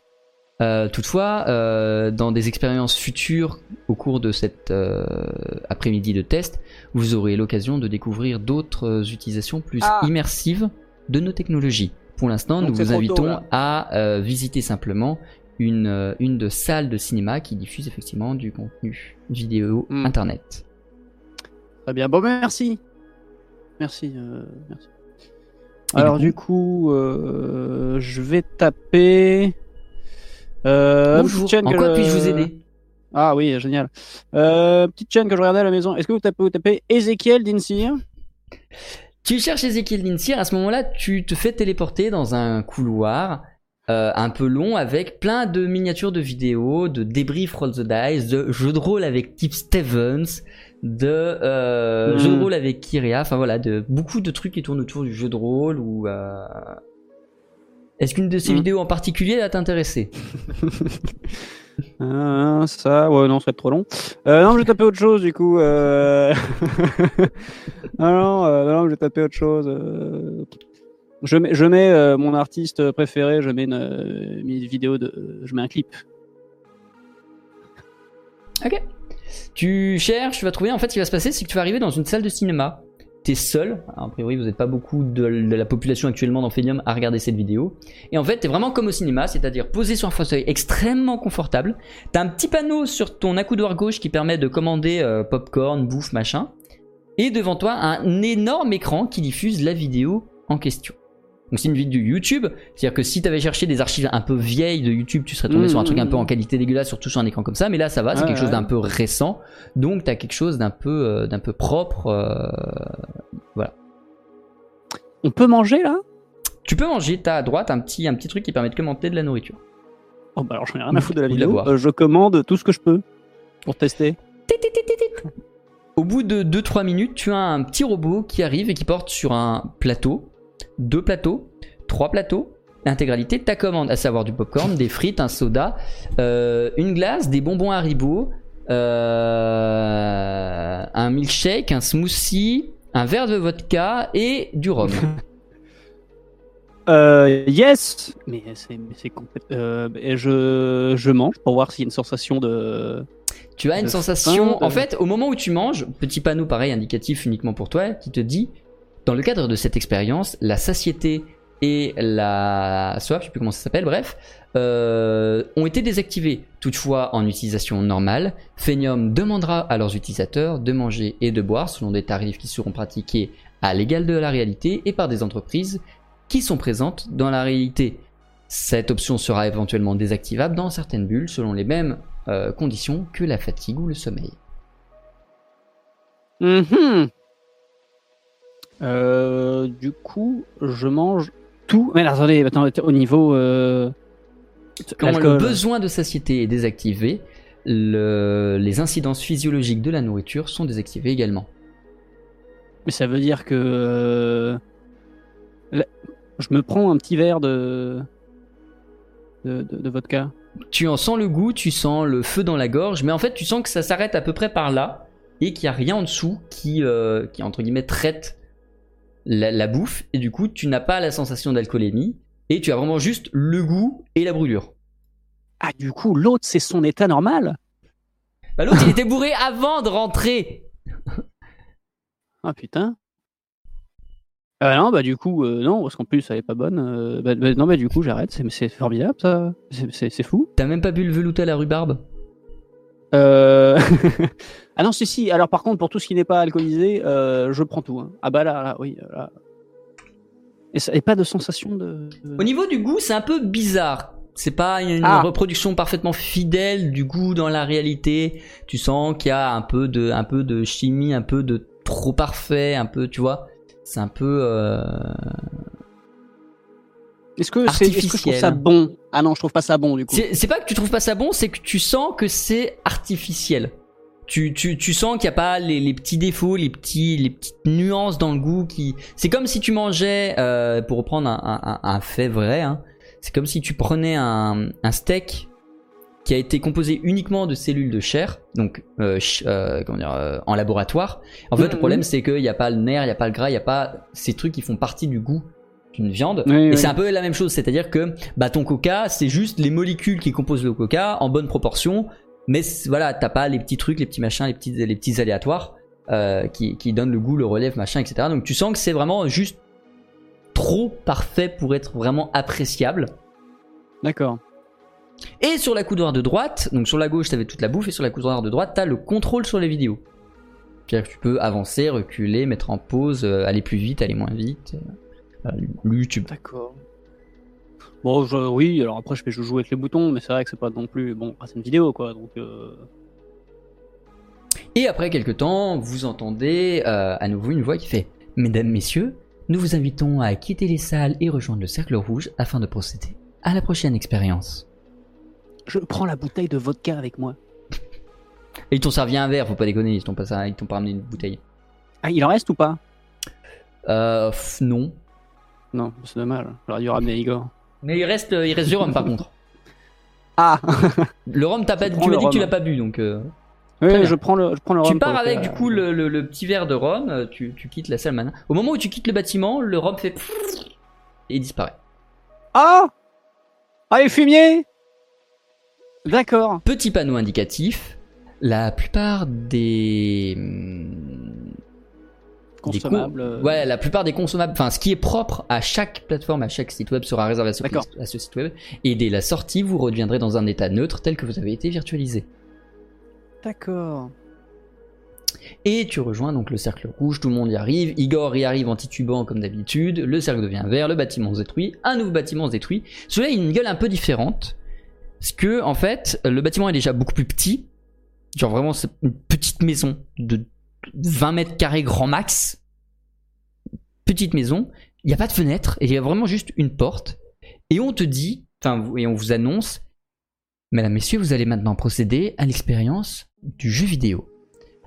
Euh, toutefois, euh, dans des expériences futures au cours de cet euh, après-midi de test, vous aurez l'occasion de découvrir d'autres utilisations plus Ah. immersives de nos technologies. Pour l'instant, nous vous tôt, invitons à visiter simplement une, une de salles de cinéma qui diffuse effectivement du contenu vidéo Hmm. internet. Très bien. Bon, merci. Merci. merci. Et Alors du coup, je vais taper. Euh, Bonjour, en quoi je- puis-je vous aider? Ah oui, génial. Euh, petite chaîne que je regardais à la maison. Est-ce que vous tapez, vous tapez Ezekiel Dinsir? Tu cherches Ezekiel Linsir, à ce moment-là, tu te fais téléporter dans un couloir euh, un peu long avec plein de miniatures de vidéos, de débrief Roll the Dice, de jeux de rôle avec Tip Stevens, de euh, Hmm. jeux de rôle avec Kyria, enfin voilà, de beaucoup de trucs qui tournent autour du jeu de rôle ou. euh, Est-ce qu'une de ces Hmm. vidéos en particulier va t'intéresser Ah, ça, ouais, non, ça va être trop long. Euh, non, je vais taper autre chose du coup. Euh... non, non, euh, non, je vais taper autre chose. Je mets, je mets mon artiste préféré, je mets une, une vidéo de, je mets un clip. Ok. Tu cherches, tu vas trouver. En fait, ce qui va se passer, c'est que tu vas arriver dans une salle de cinéma. Seul. A priori, vous n'êtes pas beaucoup de, la population actuellement dans Fenium à regarder cette vidéo. Et en fait, t'es vraiment comme au cinéma, c'est-à-dire posé sur un fauteuil extrêmement confortable. T'as un petit panneau sur ton accoudoir gauche qui permet de commander euh, popcorn, bouffe, machin. Et devant toi, un énorme écran qui diffuse la vidéo en question. Donc c'est une vidéo YouTube, c'est-à-dire que si t'avais cherché des archives un peu vieilles de YouTube, tu serais tombé Mmh, sur un truc un mmh, peu en mmh. qualité dégueulasse, surtout sur un écran comme ça. Mais là, ça va, c'est Ouais, quelque chose d'un peu récent, donc t'as quelque chose d'un peu, euh, d'un peu propre. euh, On peut manger là? Tu peux manger, t'as à droite un petit, un petit truc qui permet de commenter de la nourriture. Oh bah alors j'en ai rien à foutre de la vidéo. Euh, je commande tout ce que je peux pour tester. Au bout de 2-3 minutes, tu as un petit robot qui arrive et qui porte sur un plateau, deux plateaux, trois plateaux, l'intégralité de ta commande, à savoir du popcorn, des frites, un soda, euh, une glace, des bonbons Haribo, euh, un milkshake, un smoothie, un verre de vodka et du rhum. Euh, yes Mais c'est complètement. Euh, et je, je mange pour voir s'il y a une sensation de. Tu as une sensation. faim, En fait, au moment où tu manges, petit panneau pareil indicatif uniquement pour toi, qui te dit, dans le cadre de cette expérience, la satiété et la soif, je sais plus comment ça s'appelle, bref, euh, ont été désactivés. Toutefois, en utilisation normale, Phenium demandera à leurs utilisateurs de manger et de boire selon des tarifs qui seront pratiqués à l'égal de la réalité et par des entreprises qui sont présentes dans la réalité. Cette option sera éventuellement désactivable dans certaines bulles selon les mêmes euh, conditions que la fatigue ou le sommeil. Mhm. Euh, du coup, je mange tout. Mais là, attendez, attends, au niveau. Euh... Quand le besoin de satiété est désactivé, le- les incidences physiologiques de la nourriture sont désactivées également. Mais ça veut dire que. euh, là, je me prends un petit verre de. de, de- de vodka. Tu en sens le goût, tu sens le feu dans la gorge, mais en fait tu sens que ça s'arrête à peu près par là. et qu'il n'y a rien en dessous qui, euh, qui entre guillemets traite la, la bouffe et du coup tu n'as pas la sensation d'alcoolémie et tu as vraiment juste le goût et la brûlure. Ah, du coup, l'autre, c'est son état normal? Bah, L'autre il était bourré avant de rentrer. Ah, putain. Ah non, bah du coup, euh, non, parce qu'en plus, elle est pas bonne. euh, bah, bah, non, bah du coup, j'arrête. C'est, formidable, ça. C'est fou. T'as même pas bu le velouté à la rhubarbe? Euh... ah non, si, si. Alors, par contre, pour tout ce qui n'est pas alcoolisé, euh, je prends tout. hein. Ah bah là, là, oui. Là. Et, ça, et pas de sensation de. Au niveau du goût, c'est un peu bizarre. C'est pas une Ah. reproduction parfaitement fidèle du goût dans la réalité. Tu sens qu'il y a un peu de, un peu de chimie, un peu de trop parfait, un peu, tu vois. C'est un peu. euh, Est-ce que, c'est, est-ce que je trouve ça bon? Ah non, je trouve pas ça bon, du coup. C'est c'est pas que tu trouves pas ça bon, c'est que tu sens que c'est artificiel. Tu, tu, tu sens qu'il n'y a pas les, les petits défauts, les, petits, les petites nuances dans le goût qui. C'est comme si tu mangeais, euh, pour reprendre un, un, un- un fait vrai, hein, c'est comme si tu prenais un, un steak qui a été composé uniquement de cellules de chair, donc euh, ch- euh, comment dire, euh, en laboratoire. En fait, Mhm. le problème c'est qu'il n'y a pas le nerf, il n'y a pas le gras, il n'y a pas ces trucs qui font partie du goût d'une viande. Oui, Et oui. c'est un peu la même chose, c'est-à-dire que bah, ton coca, c'est juste les molécules qui composent le coca en bonne proportion, mais voilà, t'as pas les petits trucs, les petits machins, les petits, les petits aléatoires euh, qui, qui donnent le goût, le relève, machin, etc. Donc tu sens que c'est vraiment juste trop parfait pour être vraiment appréciable. D'accord. Et sur la coudoir de droite, donc sur la gauche t'avais toute la bouffe et sur la coudoir de droite t'as le contrôle sur les vidéos. C'est-à-dire que tu peux avancer, reculer, mettre en pause, euh, aller plus vite, aller moins vite. Euh, YouTube. D'accord. Bon, je- oui, alors après, je fais je joue avec les boutons, mais c'est vrai que c'est pas non plus. Bon, après, c'est une vidéo, quoi. Donc, euh, Et après quelques temps, vous entendez euh, à nouveau une voix qui fait Mesdames, Messieurs, nous vous invitons à quitter les salles et rejoindre le cercle rouge afin de procéder à la prochaine expérience. je prends la bouteille de vodka avec moi. Et ils t'ont servi un verre, faut pas déconner, ils t'ont pas, ça- ils t'ont pas ramené une bouteille. Ah, il en reste ou pas? Euh, pff, non. Non, c'est dommage. J'aurais dû ramener Igor. Mais il reste, euh, il reste du rhum par contre. Ah Le rhum, t'as pas, tu m'as dit que tu l'as pas bu, donc euh, Oui, je prends le, je prends le tu rhum pars pour le avec faire. du coup le, le- le petit verre de rhum, tu, tu quittes la salle maintenant. Au moment où tu quittes le bâtiment, le rhum fait et il disparaît. Ah Ah, les fumiers D'accord. Petit panneau indicatif. La plupart des hum, Des co- Consommable. euh, Ouais, la plupart des consommables, enfin ce qui est propre à chaque plateforme, à chaque site web sera réservé à ce, à ce site web. Et dès la sortie, vous reviendrez dans un état neutre tel que vous avez été virtualisé. D'accord. Et tu rejoins donc le cercle rouge, tout le monde y arrive. Igor y arrive en titubant comme d'habitude. Le cercle devient vert, le bâtiment se détruit. Un nouveau bâtiment se détruit. Celui-là, il a une gueule un peu différente. Parce que, en fait, le bâtiment est déjà beaucoup plus petit. Genre vraiment, c'est une petite maison de 20 mètres carrés grand max. Petite maison. Il n'y a pas de fenêtre. Il y a vraiment juste une porte. Et on te dit, enfin, et on vous annonce, Mesdames, Messieurs, vous allez maintenant procéder à l'expérience du jeu vidéo.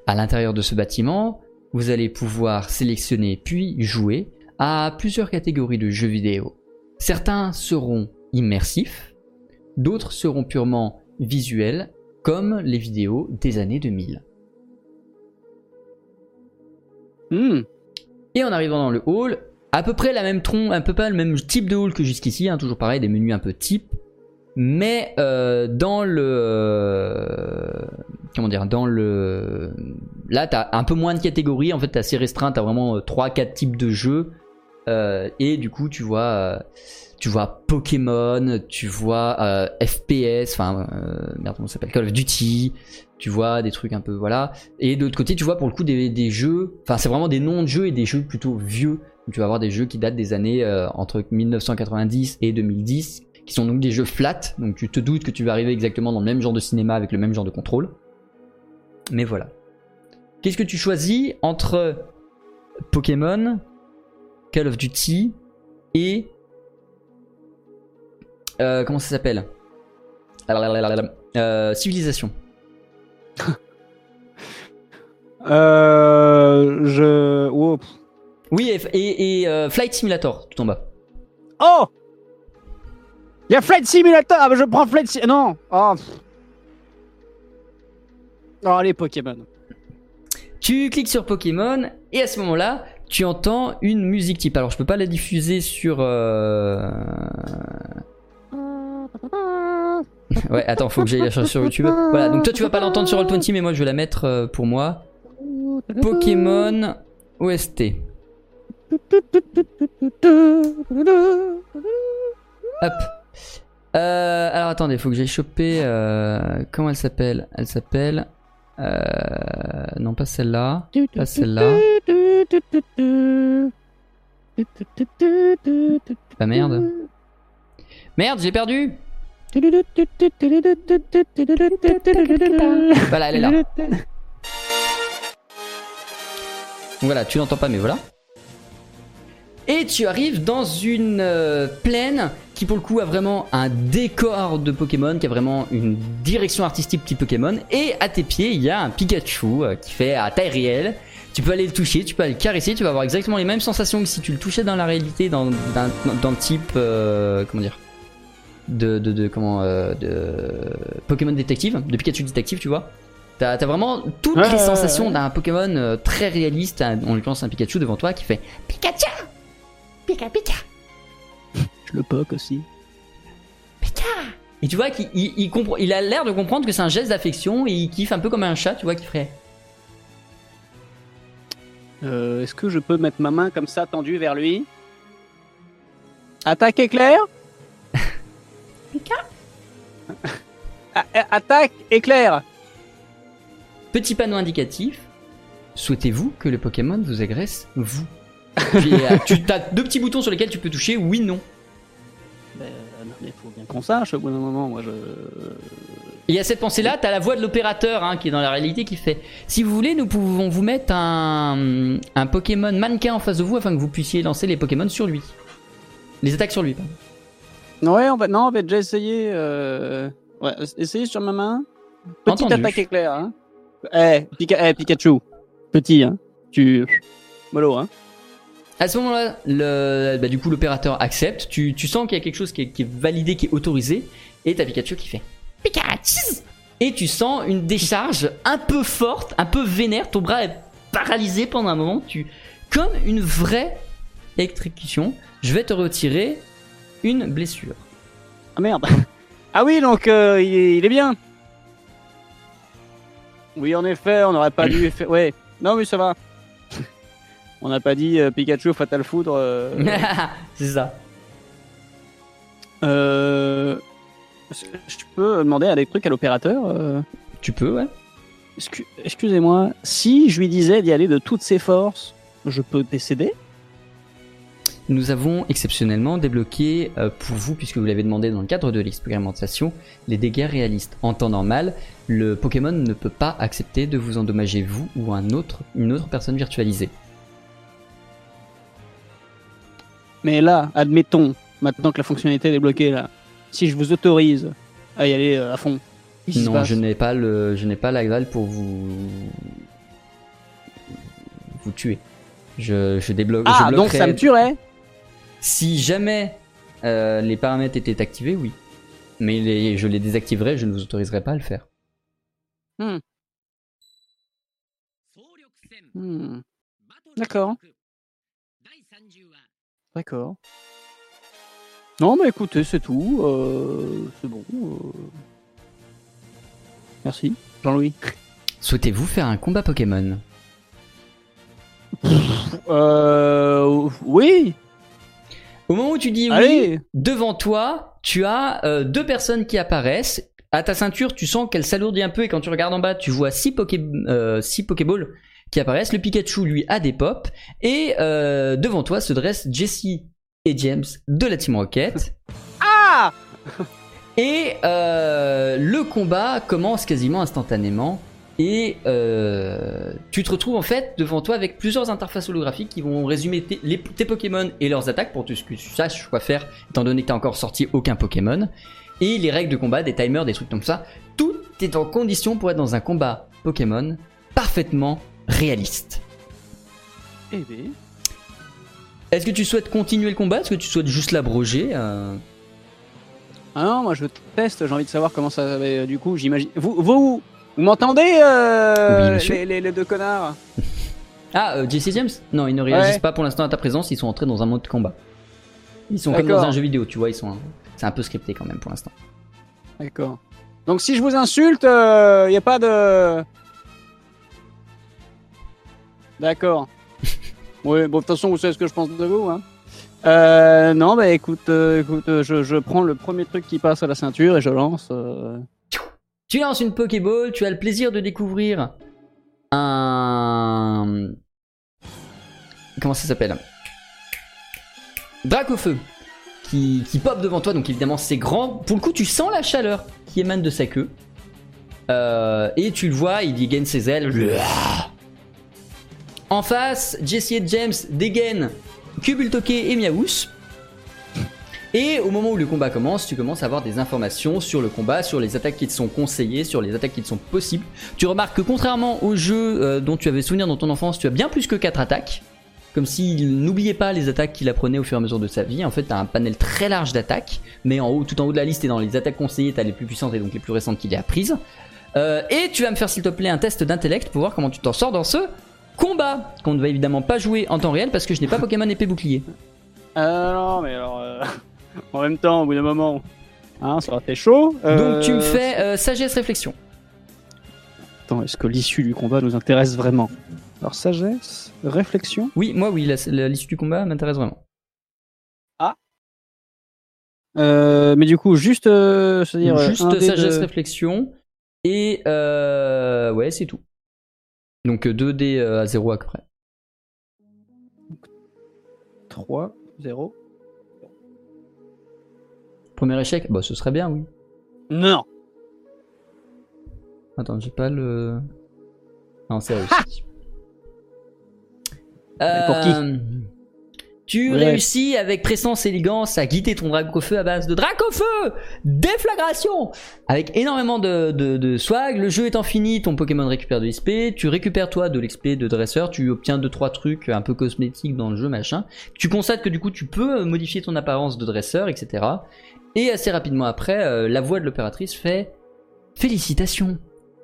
À l'intérieur de ce bâtiment, vous allez pouvoir sélectionner puis jouer à plusieurs catégories de jeux vidéo. Certains seront immersifs, d'autres seront purement visuels, comme les vidéos des années 2000. Hmm. Et en arrivant dans le hall, à peu près la même tronc, un peu pas le même type de hall que jusqu'ici, hein, toujours pareil, des menus un peu type, mais euh, dans le euh, comment dire, dans le là t'as un peu moins de catégories, en fait t'es assez restreint, t'as vraiment 3-4 types de jeux, euh, et du coup tu vois euh, tu vois Pokémon, tu vois euh, FPS, enfin euh, merde comment s'appelle Call of Duty, tu vois des trucs un peu voilà. Et de l'autre côté, tu vois pour le coup des, des jeux, enfin c'est vraiment des noms de jeux et des jeux plutôt vieux. Donc, tu vas avoir des jeux qui datent des années euh, entre 1990 et 2010, qui sont donc des jeux flat. Donc tu te doutes que tu vas arriver exactement dans le même genre de cinéma avec le même genre de contrôle. Mais voilà. Qu'est-ce que tu choisis entre Pokémon, Call of Duty et euh, comment ça s'appelle euh, Civilisation. Euh, je. Oh. pff. Oui, et, et- et, euh, Flight Simulator, tout en bas. Oh Il y a Flight Simulator Ah, bah je prends Flight Simulator. Non Oh. Oh, les Pokémon. Tu cliques sur Pokémon et à ce moment-là, tu entends une musique type. Alors je peux pas la diffuser sur. euh, Ouais, attends, faut que j'aille la chercher sur YouTube. Voilà, donc toi tu vas pas l'entendre sur Roll20, mais moi je vais la mettre euh, pour moi. Pokémon OST. Hop. Euh, alors attendez, faut que j'aille choper. euh, comment elle s'appelle? Elle s'appelle. non, pas celle-là. Pas celle-là. Bah merde. Merde, j'ai perdu Voilà, elle est là. Donc voilà, tu l'entends pas, mais voilà. Et tu arrives dans une euh, plaine qui pour le coup a vraiment un décor de Pokémon, qui a vraiment une direction artistique type Pokémon. Et à tes pieds, il y a un Pikachu euh, qui fait à taille réelle. Tu peux aller le toucher, tu peux aller le caresser, tu vas avoir exactement les mêmes sensations que si tu le touchais dans la réalité, dans, dans, dans le type... euh, comment dire de, de, de comment euh, de Pokémon détective, de Pikachu détective, tu vois. T'as as vraiment toutes Ouais, les ouais, sensations ouais. d'un Pokémon euh, très réaliste, un- en l'occurrence un Pikachu devant toi qui fait Pikachu, Pika Pika, Je le poke aussi. Pika. Et tu vois qu'il il, il il a l'air de comprendre que c'est un geste d'affection et il kiffe un peu comme un chat, tu vois, qui ferait. Euh, Est-ce que je peux mettre ma main comme ça tendue vers lui? Attaque éclair? Ah, Attaque éclair Petit panneau indicatif. Souhaitez-vous que le Pokémon vous agresse vous Puis, euh, Tu as deux petits boutons sur lesquels tu peux toucher oui non. Ben, non, mais faut bien qu'on sache au bout d'un moment. Moi, je. Il y a cette pensée-là, t'as la voix de l'opérateur hein, qui est dans la réalité qui fait Si vous voulez, nous pouvons vous mettre un, un Pokémon mannequin en face de vous afin que vous puissiez lancer les Pokémon sur lui. Les attaques sur lui, pardon. Ouais, on va, non, on va déjà essayer. Euh... Ouais, essayer sur ma main. Petite Entendu. attaque éclair. Hein. Eh, Pika- eh, Pikachu. Petit, hein. Tu. Mollo, hein. À ce moment-là, le, bah, du coup, l'opérateur accepte. Tu, tu sens qu'il y a quelque chose qui est, qui est validé, qui est autorisé. Et t'as Pikachu qui fait Pikachu Et tu sens une décharge un peu forte, un peu vénère. Ton bras est paralysé pendant un moment. Tu, comme une vraie électrocution, je vais te retirer une blessure. Ah merde. Ah oui, donc euh, il, est, il est bien. Oui, en effet, on n'aurait pas dû faire. Ouais. Non, mais ça va. on n'a pas dit euh, Pikachu Fatal Foudre. euh, C'est ça. Je peux demander à des trucs à l'opérateur. Tu peux, ouais. excu- Excusez-moi, si je lui disais d'y aller de toutes ses forces, je peux décéder? Nous avons exceptionnellement débloqué euh, pour vous, puisque vous l'avez demandé dans le cadre de l'expérimentation, les dégâts réalistes. En temps normal, le Pokémon ne peut pas accepter de vous endommager vous ou un autre, une autre personne virtualisée. Mais là, admettons, maintenant que la fonctionnalité est débloquée, là, si je vous autorise à y aller euh, à fond, Non, je n'ai pas le, je n'ai pas la dalle pour vous vous tuer. Je, je débloque. Ah, je donc ça me tuerait Si jamais euh, les paramètres étaient activés, oui. Mais les- je les désactiverai, je ne vous autoriserai pas à le faire. Hmm. D'accord. D'accord. Non, mais écoutez, c'est tout. euh, c'est bon. euh. Merci, Jean-Louis. Souhaitez-vous faire un combat Pokémon? Euh, oui, Au moment où tu dis oui, allez. devant toi, tu as euh, deux personnes qui apparaissent. À ta ceinture, tu sens qu'elle s'alourdit un peu et quand tu regardes en bas, tu vois six, Poké euh, six Pokéballs qui apparaissent. Le Pikachu, lui, a des pops. Et euh, devant toi se dressent Jessie et James de la Team Rocket. Ah Et euh, le combat commence quasiment instantanément. Et euh, tu te retrouves en fait devant toi avec plusieurs interfaces holographiques qui vont résumer tes, les- tes Pokémon et leurs attaques pour que tu saches quoi faire, étant donné que t'as encore sorti aucun Pokémon. Et les règles de combat, des timers, des trucs comme ça. Tout est en condition pour être dans un combat Pokémon parfaitement réaliste. Eh ben. Est-ce que tu souhaites continuer le combat? Est-ce que tu souhaites juste l'abroger euh? Ah non, moi je teste, j'ai envie de savoir comment ça va. Du coup, j'imagine. Vous, vous, Vous m'entendez, euh, Oui, les, les- les deux connards Ah, euh, Jesse James Non, ils ne réagissent Ouais. pas pour l'instant à ta présence, ils sont entrés dans un mode combat. Ils sont comme dans un jeu vidéo, tu vois, ils sont. C'est un peu scripté quand même pour l'instant. D'accord. Donc si je vous insulte, il n'y a pas de... D'accord. oui, bon, de toute façon, vous savez ce que je pense de vous. Hein. Euh, non, bah écoute, euh, écoute euh, je, je prends le premier truc qui passe à la ceinture et je lance. Tu lances une Pokéball, tu as le plaisir de découvrir un. Comment ça s'appelle? Dracofeu qui, qui pop devant toi, donc évidemment c'est grand. Pour le coup, tu sens la chaleur qui émane de sa queue. Euh, et tu le vois, il dégaine ses ailes. En face, Jesse et James dégainent Kubultoke et Miaous. Et au moment où le combat commence, tu commences à avoir des informations sur le combat, sur les attaques qui te sont conseillées, sur les attaques qui te sont possibles. Tu remarques que contrairement au jeu euh, dont tu avais souvenir dans ton enfance, tu as bien plus que 4 attaques. Comme s'il n'oubliait pas les attaques qu'il apprenait au fur et à mesure de sa vie. En fait, tu as un panel très large d'attaques, mais en haut, tout en haut de la liste et dans les attaques conseillées, tu as les plus puissantes et donc les plus récentes qu'il ait apprises. Euh, et tu vas me faire s'il te plaît un test d'intellect pour voir comment tu t'en sors dans ce combat qu'on ne va évidemment pas jouer en temps réel parce que je n'ai pas Pokémon épée bouclier. Euh, non, mais alors, euh, en même temps, au bout d'un moment, hein, ça aurait été chaud. Euh, Donc tu me fais euh, sagesse réflexion. Attends, est-ce que l'issue du combat nous intéresse vraiment? Alors, sagesse, réflexion? Oui, moi oui, l'issue du combat m'intéresse vraiment. Euh, mais du coup, juste, euh, c'est-à-dire euh, un Juste sagesse de- réflexion et euh, ouais c'est tout. Donc 2 dés euh, à 0 à peu près. 3, 0. Premier échec, bah ce serait bien oui. Non. Attends, j'ai pas le. Non, c'est réussi. Mais pour qui Euh, Tu Ouais. réussis avec présence et élégance à guider ton Dracofeu à base de Dracofeu Déflagration Avec énormément de, de, de swag, le jeu étant fini, ton Pokémon récupère de l'XP, tu récupères toi de l'XP de dresseur, tu obtiens 2-3 trucs un peu cosmétiques dans le jeu, machin. Tu constates que du coup tu peux modifier ton apparence de dresseur, etc. Et assez rapidement après, euh, la voix de l'opératrice fait Félicitations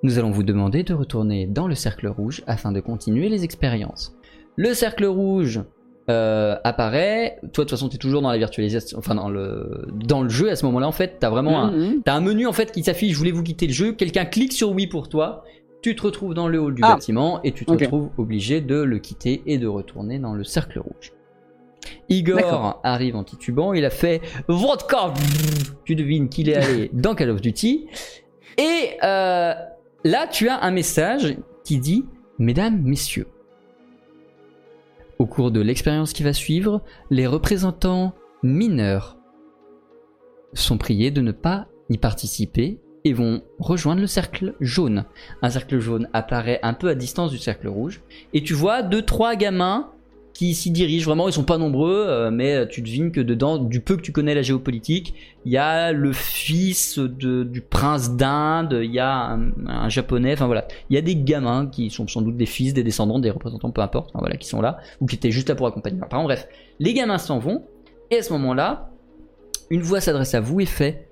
Nous allons vous demander de retourner dans le cercle rouge afin de continuer les expériences. Le cercle rouge euh, apparaît. Toi, de toute façon, tu es toujours dans la virtualisation, enfin dans le, dans le jeu à ce moment-là. En fait, tu as vraiment un, Mhm. T'as un menu en fait qui s'affiche, voulez-vous quitter le jeu, quelqu'un clique sur oui pour toi, tu te retrouves dans le hall du Ah. bâtiment et tu te retrouves obligé de le quitter et de retourner dans le cercle rouge. Igor arrive en titubant, il a fait vodka, tu devines qu'il est allé dans Call of Duty. Et euh, là tu as un message qui dit Mesdames, Messieurs, au cours de l'expérience qui va suivre, les représentants mineurs sont priés de ne pas y participer et vont rejoindre le cercle jaune. Un cercle jaune apparaît un peu à distance du cercle rouge. Et tu vois deux trois gamins qui s'y dirigent vraiment, ils sont pas nombreux, euh, mais tu devines que dedans, du peu que tu connais la géopolitique, il y a le fils de- du prince d'Inde, il y a un, japonais, enfin voilà, il y a des gamins qui sont sans doute des fils, des descendants, des représentants, peu importe, enfin, voilà, qui sont là, ou qui étaient juste là pour accompagner parents, bref. Les gamins s'en vont, et à ce moment-là, une voix s'adresse à vous et fait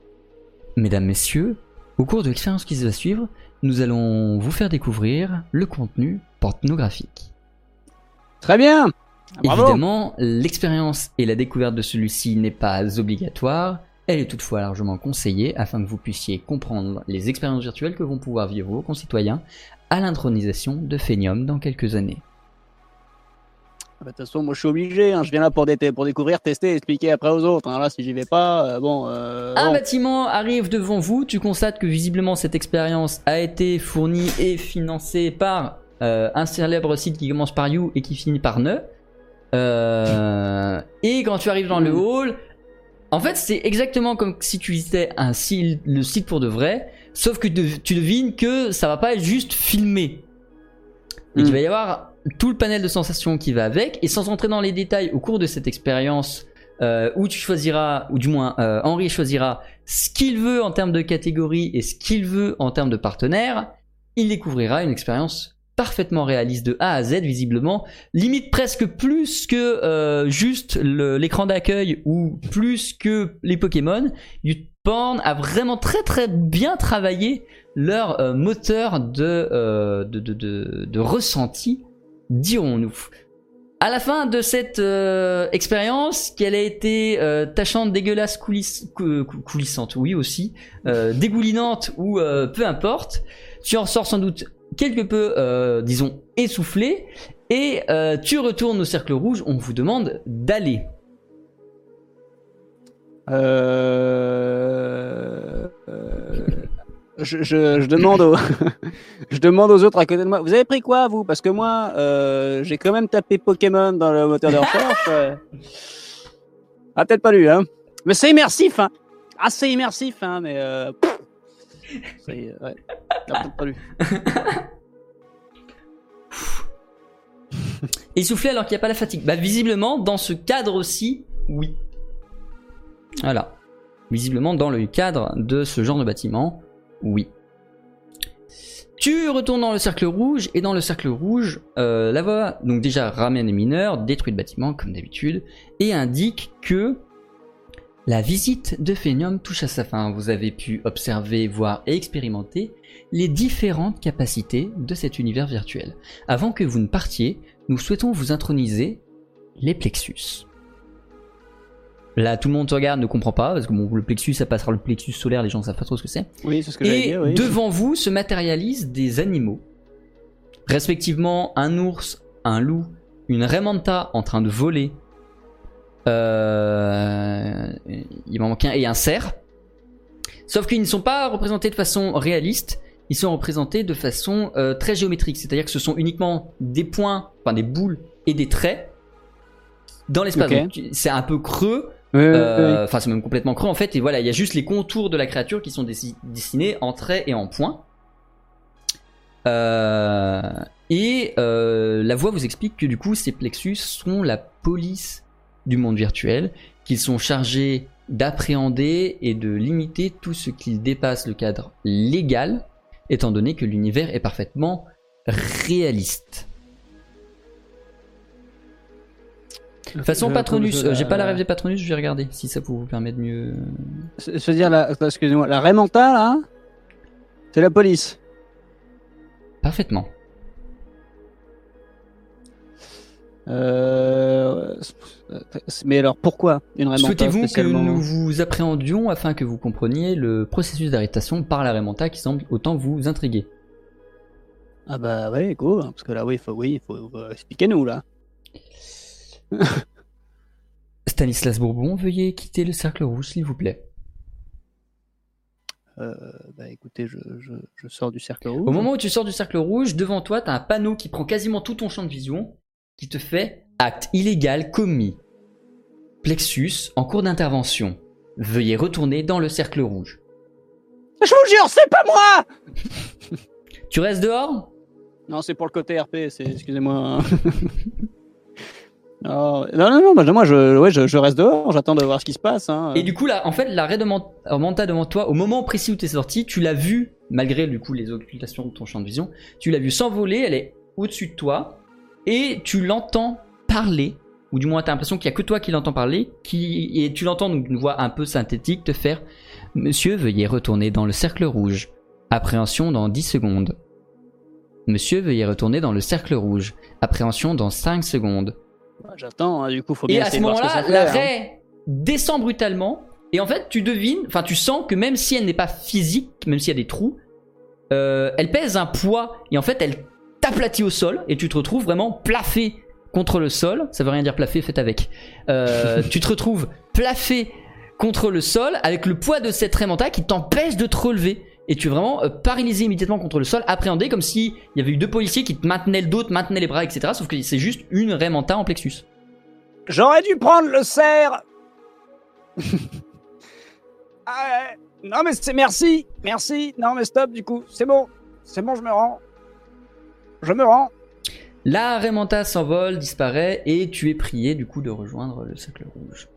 Mesdames, Messieurs, au cours de l'expérience qui va suivre, nous allons vous faire découvrir le contenu pornographique. Très bien. Bravo. Évidemment, l'expérience et la découverte de celui-ci n'est pas obligatoire, elle est toutefois largement conseillée afin que vous puissiez comprendre les expériences virtuelles que vont pouvoir vivre vos concitoyens à l'intronisation de Phénium dans quelques années. Ah bah, De toute façon, moi je suis obligé. hein. Je viens là pour, dé- pour découvrir, tester, expliquer après aux autres. hein. Là, si j'y vais pas, euh, bon. euh, Un bon. bâtiment arrive devant vous, tu constates que visiblement cette expérience a été fournie et financée par euh, un célèbre site qui commence par You et qui finit par Ne. Euh, et quand tu arrives dans le hall, en fait c'est exactement comme si tu visitais un site, le site pour de vrai, sauf que tu devines que ça va pas être juste filmé. Et Mm. qu'il va y avoir tout le panel de sensations qui va avec, et sans entrer dans les détails au cours de cette expérience, euh, où tu choisiras, ou du moins euh, Henri choisira ce qu'il veut en termes de catégorie et ce qu'il veut en termes de partenaire, il découvrira une expérience parfaitement réaliste de A à Z visiblement, limite presque plus que euh, juste l'écran d'accueil ou plus que les Pokémon. YouPorn a vraiment très très bien travaillé leur euh, moteur de, euh, de, de, de- ressenti, dirons-nous. À la fin de cette expérience, qu'elle a été tachante, dégueulasse, couliss- cou- cou- coulissante, oui aussi, dégoulinante ou peu importe, tu en ressors sans doute quelque peu, euh, disons, essoufflé, et euh, tu retournes au cercle rouge, on vous demande d'aller. Euh... Je, je- je demande aux... je demande aux autres à côté de moi. Vous avez pris quoi, vous? Parce que moi, j'ai quand même tapé Pokémon dans le moteur de recherche. Ah, peut-être pas lu, hein. Mais c'est immersif, hein. Ah, c'est immersif, hein, mais... Ouais. Ah, alors qu'il n'y a pas la fatigue. Bah visiblement, dans ce cadre aussi, oui. Voilà. Visiblement, dans le cadre de ce genre de bâtiment, oui. Tu retournes dans le cercle rouge, et dans le cercle rouge, euh, la voix, donc déjà, ramène les mineurs, détruit le bâtiment, comme d'habitude, et indique que la visite de Phénium touche à sa fin. Vous avez pu observer, voir et expérimenter les différentes capacités de cet univers virtuel. Avant que vous ne partiez, nous souhaitons vous introniser les plexus. Là, tout le monde te regarde, ne comprend pas, parce que bon, le plexus, ça passera le plexus solaire, les gens savent pas trop ce que c'est. Oui, c'est ce que Et dire, oui. devant vous se matérialisent des animaux, respectivement un ours, un loup, une raimanta en train de voler, euh, il m'en manque un, et un cerf. Sauf qu'ils ne sont pas représentés de façon réaliste, ils sont représentés de façon euh, très géométrique, c'est-à-dire que ce sont uniquement des points, enfin des boules et des traits dans l'espace. C'est un peu creux, Oui, oui, oui. euh, enfin c'est même complètement creux en fait et voilà il y a juste les contours de la créature qui sont dessi- dessinés en traits et en points Euh, et la voix vous explique que du coup ces plexus sont la police du monde virtuel qu'ils sont chargés d'appréhender et de limiter tout ce qui dépasse le cadre légal étant donné que l'univers est parfaitement réaliste De toute façon, Je- Patronus, je- euh, j'ai pas la rêve des Patronus, je vais regarder si ça vous permet de mieux. C'est- C'est-à-dire, la... attends, excusez-moi, la Raymanta, là, c'est la police. Parfaitement. Euh... Mais alors, pourquoi une Raymanta Souhaitez-vous que nous vous appréhendions afin que vous compreniez le processus d'arrestation par la Raymanta qui semble autant vous intriguer Ah bah ouais, go, hein, parce que là, oui, il faut, oui, faut, faut expliquer nous là. Stanislas Bourbon, veuillez quitter le cercle rouge, s'il vous plaît. Euh, bah écoutez, je, je, je sors du cercle rouge. Au moment où tu sors du cercle rouge, devant toi, tu as un panneau qui prend quasiment tout ton champ de vision, qui te fait acte illégal commis. Plexus en cours d'intervention. Veuillez retourner dans le cercle rouge. Je vous jure, c'est pas moi Tu restes dehors? Non, c'est pour le côté RP, c'est excusez-moi. non, non, non, bah, moi je, ouais, je, je reste dehors, j'attends de voir ce qui se passe. Hein. Et du coup, là, en fait, la Raymanta devant toi, au moment précis où tu es sorti, tu l'as vu, malgré du coup les occultations de ton champ de vision, tu l'as vu s'envoler, elle est au-dessus de toi, et tu l'entends parler, ou du moins tu as l'impression qu'il n'y a que toi qui l'entends parler, qui, et tu l'entends donc d'une voix un peu synthétique te faire Monsieur, veuillez retourner dans le cercle rouge. Appréhension dans 10 secondes. Monsieur, veuillez retourner dans le cercle rouge. Appréhension dans 5 secondes. J'attends, hein, du coup, faut Et bien à ce moment-là, ça la fait, hein. raie descend brutalement. Et en fait, tu devines, enfin, tu sens que même si elle n'est pas physique, même s'il y a des trous, euh, elle pèse un poids. Et en fait, elle t'aplatit au sol. Et tu te retrouves vraiment plafé contre le sol. Ça veut rien dire plafé, fait avec. Euh, tu te retrouves plafé contre le sol avec le poids de cette raie mentale qui t'empêche de te relever. Et tu es vraiment euh, paralysé immédiatement contre le sol, appréhendé comme s'il y avait eu deux policiers qui te maintenaient le dos, te maintenaient les bras, etc. Sauf que c'est juste une raie mentale en plexus. J'aurais dû prendre le cerf Ah, ouais. Non, mais c'est merci, merci. Non, mais stop, du coup, c'est bon, c'est bon, je me rends. Je me rends. La Raymanta s'envole, disparaît, et tu es prié du coup de rejoindre le cercle rouge.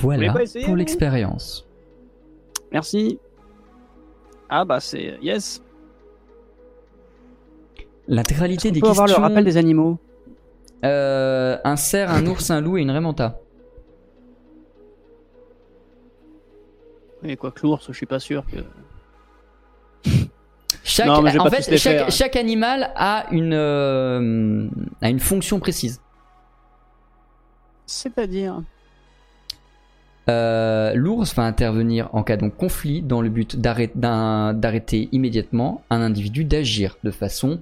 Voilà essayer, pour l'expérience. Merci. Ah, bah, c'est yes. L'intégralité des peut avoir questions. le rappel des animaux? Euh, un cerf, un ours, un loup et une rémanta. Et quoi que l'ours, je suis pas sûr que. Chaque, Non, mais je vais en pas tous fait, les chaque, faire. chaque animal a une, euh, a une fonction précise. C'est-à-dire. Euh, L'ours va intervenir en cas de conflit dans le but d'arrêter immédiatement un individu d'agir de façon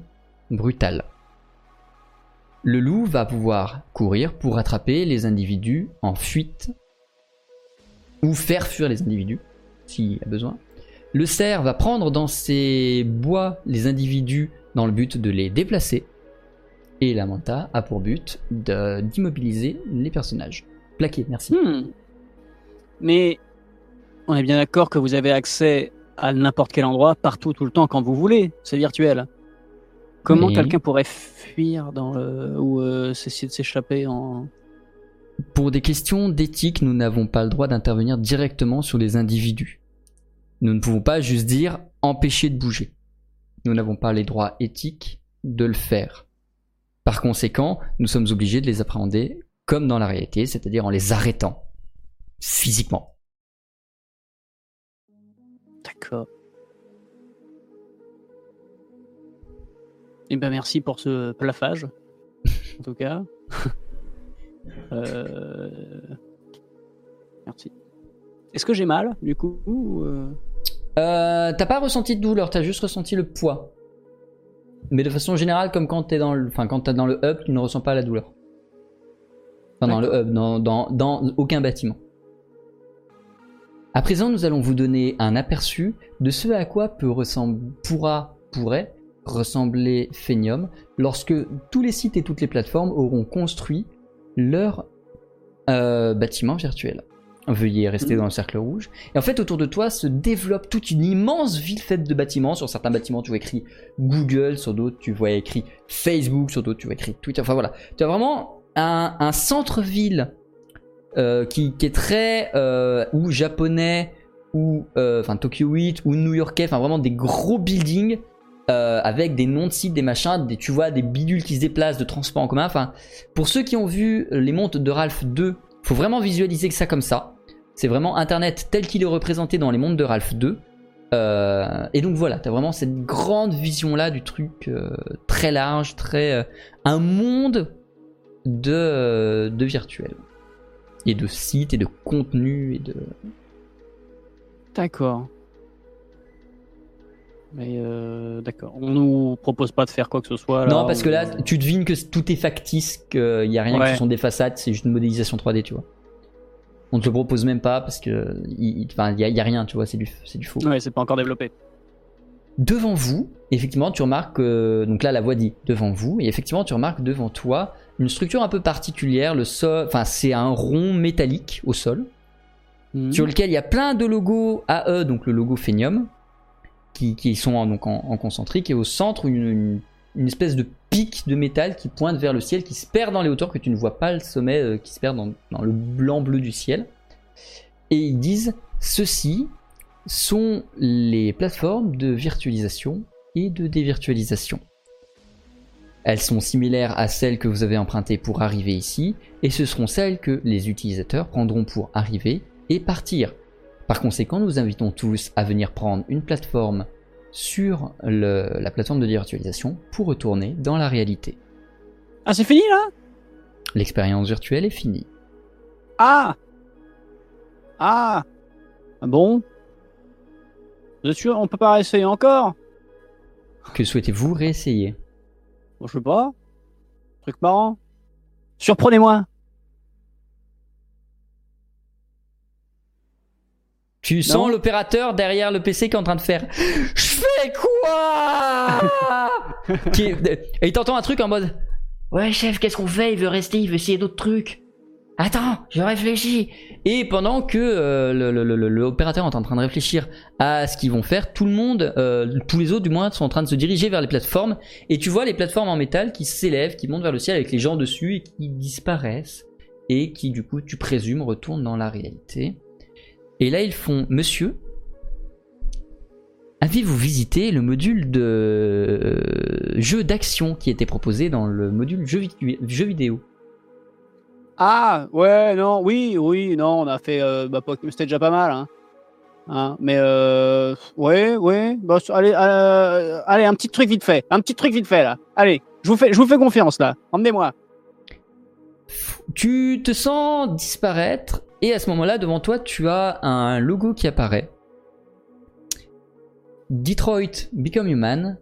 brutale. Le loup va pouvoir courir pour attraper les individus en fuite ou faire fuir les individus s'il y a besoin. Le cerf va prendre dans ses bois les individus dans le but de les déplacer. Et la manta a pour but d'immobiliser les personnages. Plaqué, merci. Hmm. Mais on est bien d'accord que vous avez accès à n'importe quel endroit, partout, tout le temps, quand vous voulez. C'est virtuel. Comment quelqu'un pourrait fuir dans le... ou euh, essayer de s'échapper en. Pour des questions d'éthique, nous n'avons pas le droit d'intervenir directement sur les individus. Nous ne pouvons pas juste dire empêcher de bouger. Nous n'avons pas les droits éthiques de le faire. Par conséquent, nous sommes obligés de les appréhender comme dans la réalité, c'est-à-dire en les arrêtant physiquement. D'accord. Eh ben merci pour ce plafage, en tout cas. Euh, Merci. Est-ce que j'ai mal, du coup ou, euh, Euh, t'as pas ressenti de douleur, t'as juste ressenti le poids. Mais de façon générale, comme quand t'es dans le, enfin quand t'es dans le hub, tu ne ressens pas la douleur. Enfin dans le hub, dans, dans, dans aucun bâtiment. À présent, nous allons vous donner un aperçu de ce à quoi peut ressembler, pourra, pourrait ressembler Phenium lorsque tous les sites et toutes les plateformes auront construit leur euh, bâtiment virtuel. Veuillez rester Mhm. dans le cercle rouge. Et en fait, autour de toi se développe toute une immense ville faite de bâtiments. Sur certains bâtiments, tu vois écrit Google, sur d'autres, tu vois écrit Facebook, sur d'autres, tu vois écrit Twitter. Enfin voilà, tu as vraiment un, un centre-ville euh, qui, qui est très euh, ou japonais ou euh, enfin Tokyo 8 ou new-yorkais. Enfin vraiment des gros buildings avec des noms de sites, des machins, des, tu vois des bidules qui se déplacent de transport en commun. Enfin, pour ceux qui ont vu les montres de Ralph 2, faut vraiment visualiser que ça comme ça. C'est vraiment Internet tel qu'il est représenté dans les mondes de Ralph 2. Euh, et donc voilà, t'as vraiment cette grande vision là du truc euh, très large, très euh, un monde de, de virtuel et de sites et de contenus et de. D'accord. Mais euh, d'accord. On nous propose pas de faire quoi que ce soit. Là, non, parce que là, tu devines que tout est factice, qu'il y a rien Ouais. que ce sont des façades, c'est juste une modélisation 3D, tu vois. On te le propose même pas parce que il il- enfin, il y, a- y a rien, tu vois, c'est du, c'est du faux. Ouais, c'est pas encore développé. devant vous, effectivement, tu remarques, euh, donc là la voix dit devant vous, et effectivement tu remarques devant toi une structure un peu particulière, le sol, enfin c'est un rond métallique au sol, Mhm. sur lequel il y a plein de logos AE, donc le logo Phenium, qui, qui sont en, donc en, en concentrique, et au centre une, une- une espèce de pic de métal qui pointe vers le ciel, qui se perd dans les hauteurs, que tu ne vois pas le sommet, euh, qui se perd dans, le blanc-bleu du ciel. Et ils disent, ceci sont les plateformes de virtualisation et de dévirtualisation. Elles sont similaires à celles que vous avez empruntées pour arriver ici, et ce seront celles que les utilisateurs prendront pour arriver et partir. Par conséquent, nous invitons tous à venir prendre une plateforme sur le- la plateforme de virtualisation pour retourner dans la réalité. Ah, c'est fini là? L'expérience virtuelle est finie. Ah Ah Ah Bon? Vous êtes sûr On peut pas réessayer encore? Que souhaitez-vous réessayer? Bon, Je sais pas. Truc marrant. Surprenez-moi Tu sens l'opérateur derrière le PC qui est en train de faire Je fais quoi? Qui Et il t'entend un truc en mode Ouais chef, qu'est-ce qu'on fait? Il veut rester, il veut essayer d'autres trucs. Attends, je réfléchis. Et pendant que euh, le- le- le- l'opérateur est en train de réfléchir à ce qu'ils vont faire, tout le monde, euh, tous les autres du moins, sont en train de se diriger vers les plateformes. Et tu vois les plateformes en métal qui s'élèvent, qui montent vers le ciel avec les gens dessus et qui disparaissent. Et qui du coup, tu présumes, retournent dans la réalité. Et là, ils font Monsieur, avez-vous visité le module de euh, jeu d'action qui était proposé dans le module jeu, vi- jeu vidéo? Ah, ouais, non, oui, oui, non, on a fait. Euh, bah, c'était déjà pas mal, hein. Hein, mais euh, ouais, ouais. Bah, allez, euh, allez, un petit truc vite fait. Un petit truc vite fait, là. Allez, je vous fais, je vous fais confiance, là. Emmenez-moi. Tu te sens disparaître et à ce moment-là, devant toi, tu as un logo qui apparaît. Detroit Become Human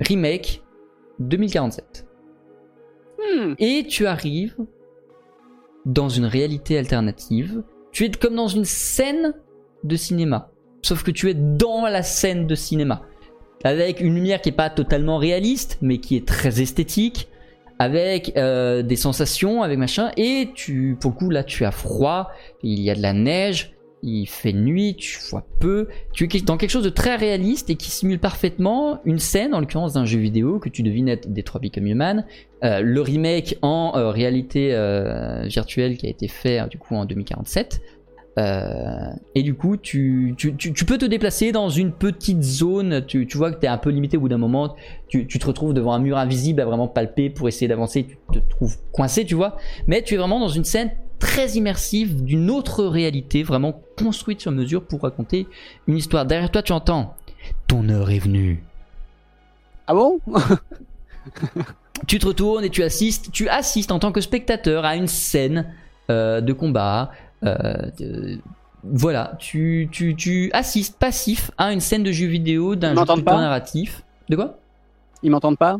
Remake 2047. Hmm. Et tu arrives dans une réalité alternative. Tu es comme dans une scène de cinéma. Sauf que tu es dans la scène de cinéma. Avec une lumière qui n'est pas totalement réaliste, mais qui est très esthétique. Avec euh, des sensations, avec machin. Et tu, pour le coup, là, tu as froid. Il y a de la neige. Il fait nuit, tu vois peu. Tu es dans quelque chose de très réaliste et qui simule parfaitement une scène, en l'occurrence d'un jeu vidéo que tu devines être Detroit Become Human. Euh, le remake en euh, réalité virtuelle qui a été fait du coup en 2047. Euh, et du coup, tu, tu, tu, tu peux te déplacer dans une petite zone. Tu, tu vois que tu es un peu limité au bout d'un moment. Tu, tu te retrouves devant un mur invisible à vraiment palper pour essayer d'avancer. Tu te trouves coincé, tu vois. Mais tu es vraiment dans une scène très immersive d'une autre réalité, vraiment construite sur mesure pour raconter une histoire. Derrière toi, tu entends Ton heure est venue. Ah bon? Tu te retournes et tu assistes, tu assistes en tant que spectateur à une scène euh, de combat. Euh, de- voilà, tu, tu, tu assistes passif à une scène de jeu vidéo d'un jeu plutôt narratif. De quoi? Ils m'entendent pas?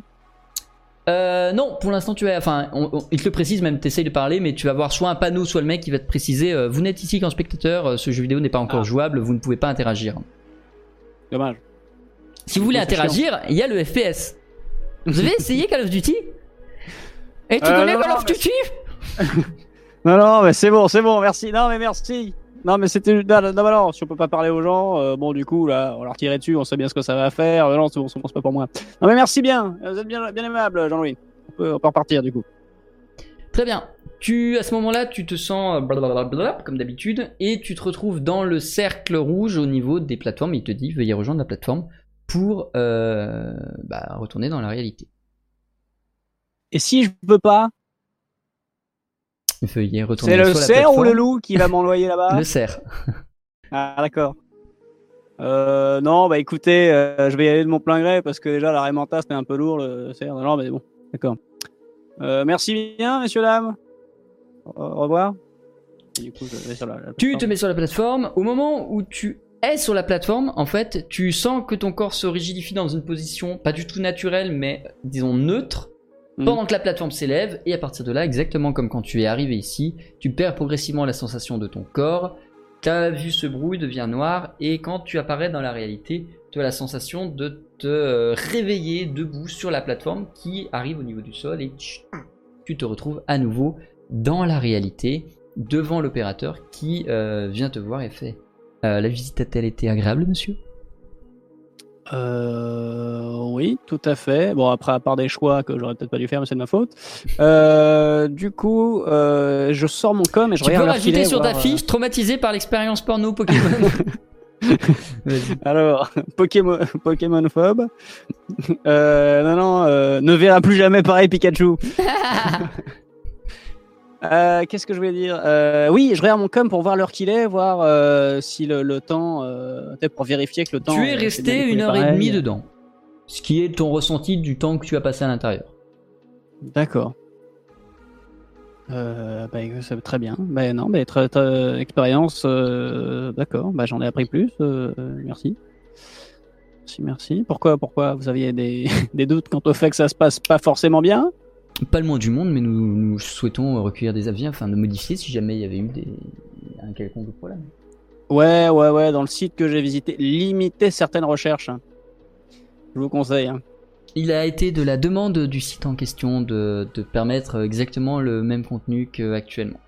Euh, non, pour l'instant tu es, enfin, on- on- il te le précise même, t'essayes de parler, mais tu vas voir soit un panneau, soit le mec qui va te préciser, euh, vous n'êtes ici qu'en spectateur, euh, ce jeu vidéo n'est pas encore Ah. jouable, vous ne pouvez pas interagir. Dommage. Si vous voulez interagir, il y a le FPS. Vous avez essayé Call of Duty? Et tu Euh, connais non, Call of Duty? Non, non, mais c'est bon, c'est bon, merci. Non, mais merci. Non, mais c'était. Non, non, non, non, si on peut pas parler aux gens, euh, bon, du coup, là, on leur tirer dessus, on sait bien ce que ça va faire. Non, non, c'est bon, c'est pas pour moi. Non, mais merci bien. Vous êtes bien, bien aimable, Jean-Louis. On peut, on peut repartir, du coup. Très bien. Tu, à ce moment-là, tu te sens euh, blablabla, comme d'habitude, et tu te retrouves dans le cercle rouge au niveau des plateformes. Il te dit veuillez rejoindre la plateforme pour euh, bah, retourner dans la réalité. Et si je peux pas, Veuillez retourner c'est le sur la cerf ou le loup qui va m'envoyer là-bas Le cerf. Ah, d'accord. Euh, non, bah écoutez, euh, je vais y aller de mon plein gré parce que déjà la Raymanta c'était un peu lourd le cerf. Non, mais bon, d'accord. Euh, merci bien, messieurs, dames. Au revoir. Et du coup, je vais sur la, la Tu te mets sur la plateforme. Au moment où tu es sur la plateforme, en fait, tu sens que ton corps se rigidifie dans une position pas du tout naturelle, mais disons neutre, Mhm. pendant que la plateforme s'élève. Et à partir de là, exactement comme quand tu es arrivé ici, tu perds progressivement la sensation de ton corps. Ta vue se brouille, devient noire, et quand tu apparais dans la réalité, tu as la sensation de te euh, réveiller debout sur la plateforme qui arrive au niveau du sol et tu te retrouves à nouveau dans la réalité devant l'opérateur qui euh, vient te voir et fait euh, La visite a-t-elle été agréable, monsieur? Euh, oui, tout à fait. Bon, après, à part des choix que j'aurais peut-être pas dû faire, mais c'est de ma faute. Euh, du coup, euh, je sors mon com et je Tu peux regarde leur rajouter filet, sur ta fiche traumatisé par l'expérience porno Pokémon. Euh, Alors, Pokémon, Pokémon phobe. Euh, non, non, euh, ne verra plus jamais pareil Pikachu. Euh, Qu'est-ce que je voulais dire? Euh, Oui, je regarde mon com pour voir l'heure qu'il est, voir euh, si le, le temps, peut-être pour vérifier que le temps. tu es resté une heure et demie dedans. Ce qui est ton ressenti du temps que tu as passé à l'intérieur. D'accord. Bah, très bien. Bah, non, bah, très, très- expérience. D'accord. Bah, j'en ai appris plus. merci. Merci, merci. Pourquoi, pourquoi vous aviez des, des doutes quant au fait que ça se passe pas forcément bien? Pas le moins du monde, mais nous, nous souhaitons recueillir des avis afin de modifier si jamais il y avait eu des... un quelconque problème. Ouais, ouais, ouais. Dans le site que j'ai visité, limitez certaines recherches. hein. Je vous conseille. hein. Il a été de la demande du site en question de, de permettre exactement le même contenu qu'actuellement.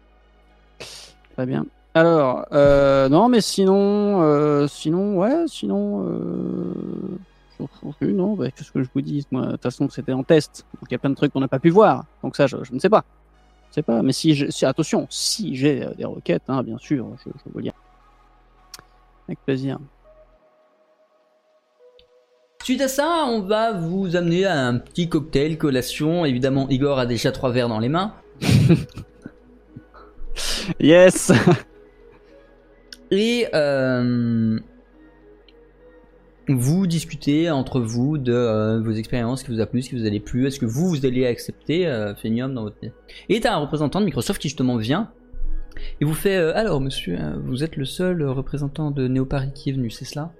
Très bien. Alors, euh, non, mais sinon, euh, sinon, ouais, sinon, euh, non, bah, qu'est-ce que je vous dis Moi, de toute façon, c'était en test, donc il y a plein de trucs qu'on n'a pas pu voir. Donc ça, je, je ne sais pas, je sais pas. Mais si, je, si attention, si j'ai euh, des requêtes, hein, bien sûr, je, je vous le dire avec plaisir. Suite à ça, on va vous amener à un petit cocktail, collation. Évidemment, Igor a déjà trois verres dans les mains. Yes. Et euh, vous discutez entre vous de euh, vos expériences, ce qui vous a plu, ce qui vous a plu, est-ce que vous, vous allez accepter euh, Phenium dans votre... Et t'as un représentant de Microsoft qui justement vient et vous fait euh, Alors monsieur, euh, vous êtes le seul représentant de Neopari qui est venu, c'est cela?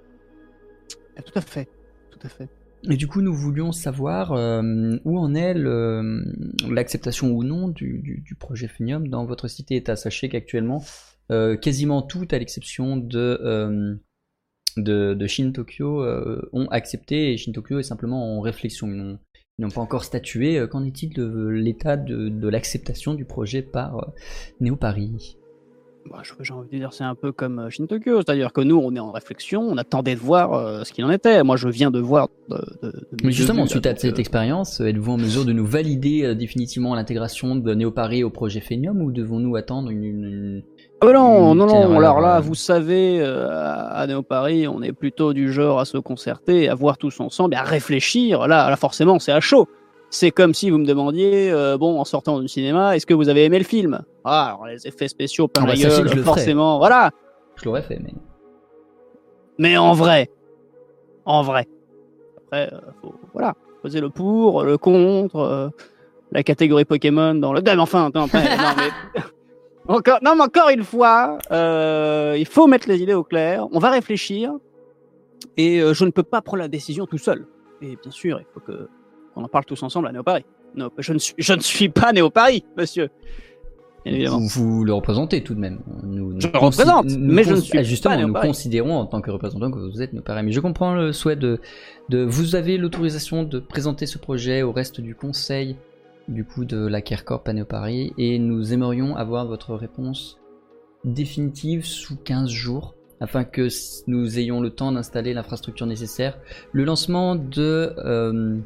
Tout à fait. Tout à fait. Et du coup, nous voulions savoir où en est l'acceptation ou non du, du- du projet Phenium dans votre cité-État. Sachez qu'actuellement, quasiment tout, à l'exception de, de, de Shin Tokyo, euh, ont accepté et Shin Tokyo est simplement en réflexion. Ils n'ont, pas encore statué. Euh, Qu'en est-il de l'état de, de l'acceptation du projet par euh, Neo Paris? Bah, J'ai envie de dire, c'est un peu comme Shin Tokyo, c'est-à-dire que nous, on est en réflexion, on attendait de voir euh, ce qu'il en était. Moi, je viens de voir. De, de- de Mais justement, suite à cette euh, expérience, êtes-vous en mesure de nous valider euh, définitivement l'intégration de Neopari au projet Phenium ou devons-nous attendre une- Ah bah non, Une non, non. Alors là, euh, vous savez, euh, à Néo Paris, on est plutôt du genre à se concerter, à voir tous ensemble, et à réfléchir. Là, là forcément, c'est à chaud. C'est comme si vous me demandiez, euh, bon, en sortant du cinéma, est-ce que vous avez aimé le film? Ah, alors les effets spéciaux, Ah bah, la gueule, je le forcément, voilà. Je l'aurais fait, mais... Mais en vrai, en vrai. Après, euh, faut, voilà, poser le pour, le contre, euh, la catégorie Pokémon dans le. Non, mais enfin, non, mais... encore, non, mais encore une fois, euh, il faut mettre les idées au clair. On va réfléchir, et euh, je ne peux pas prendre la décision tout seul. Et bien sûr, il faut que qu'on en parle tous ensemble à Néo Paris. Non, je ne suis, je ne suis pas Néo Paris, monsieur. Bien évidemment. Vous, vous le représentez tout de même. Nous, nous Je le représente, mais je ne suis ah, Justement, pas nous considérons en tant que représentant que vous êtes Neopari. Mais je comprends le souhait de, de... Vous avez l'autorisation de présenter ce projet au reste du conseil du coup de la CareCorp à Neopari et nous aimerions avoir votre réponse définitive sous 15 jours afin que nous ayons le temps d'installer l'infrastructure nécessaire. Le lancement de euh,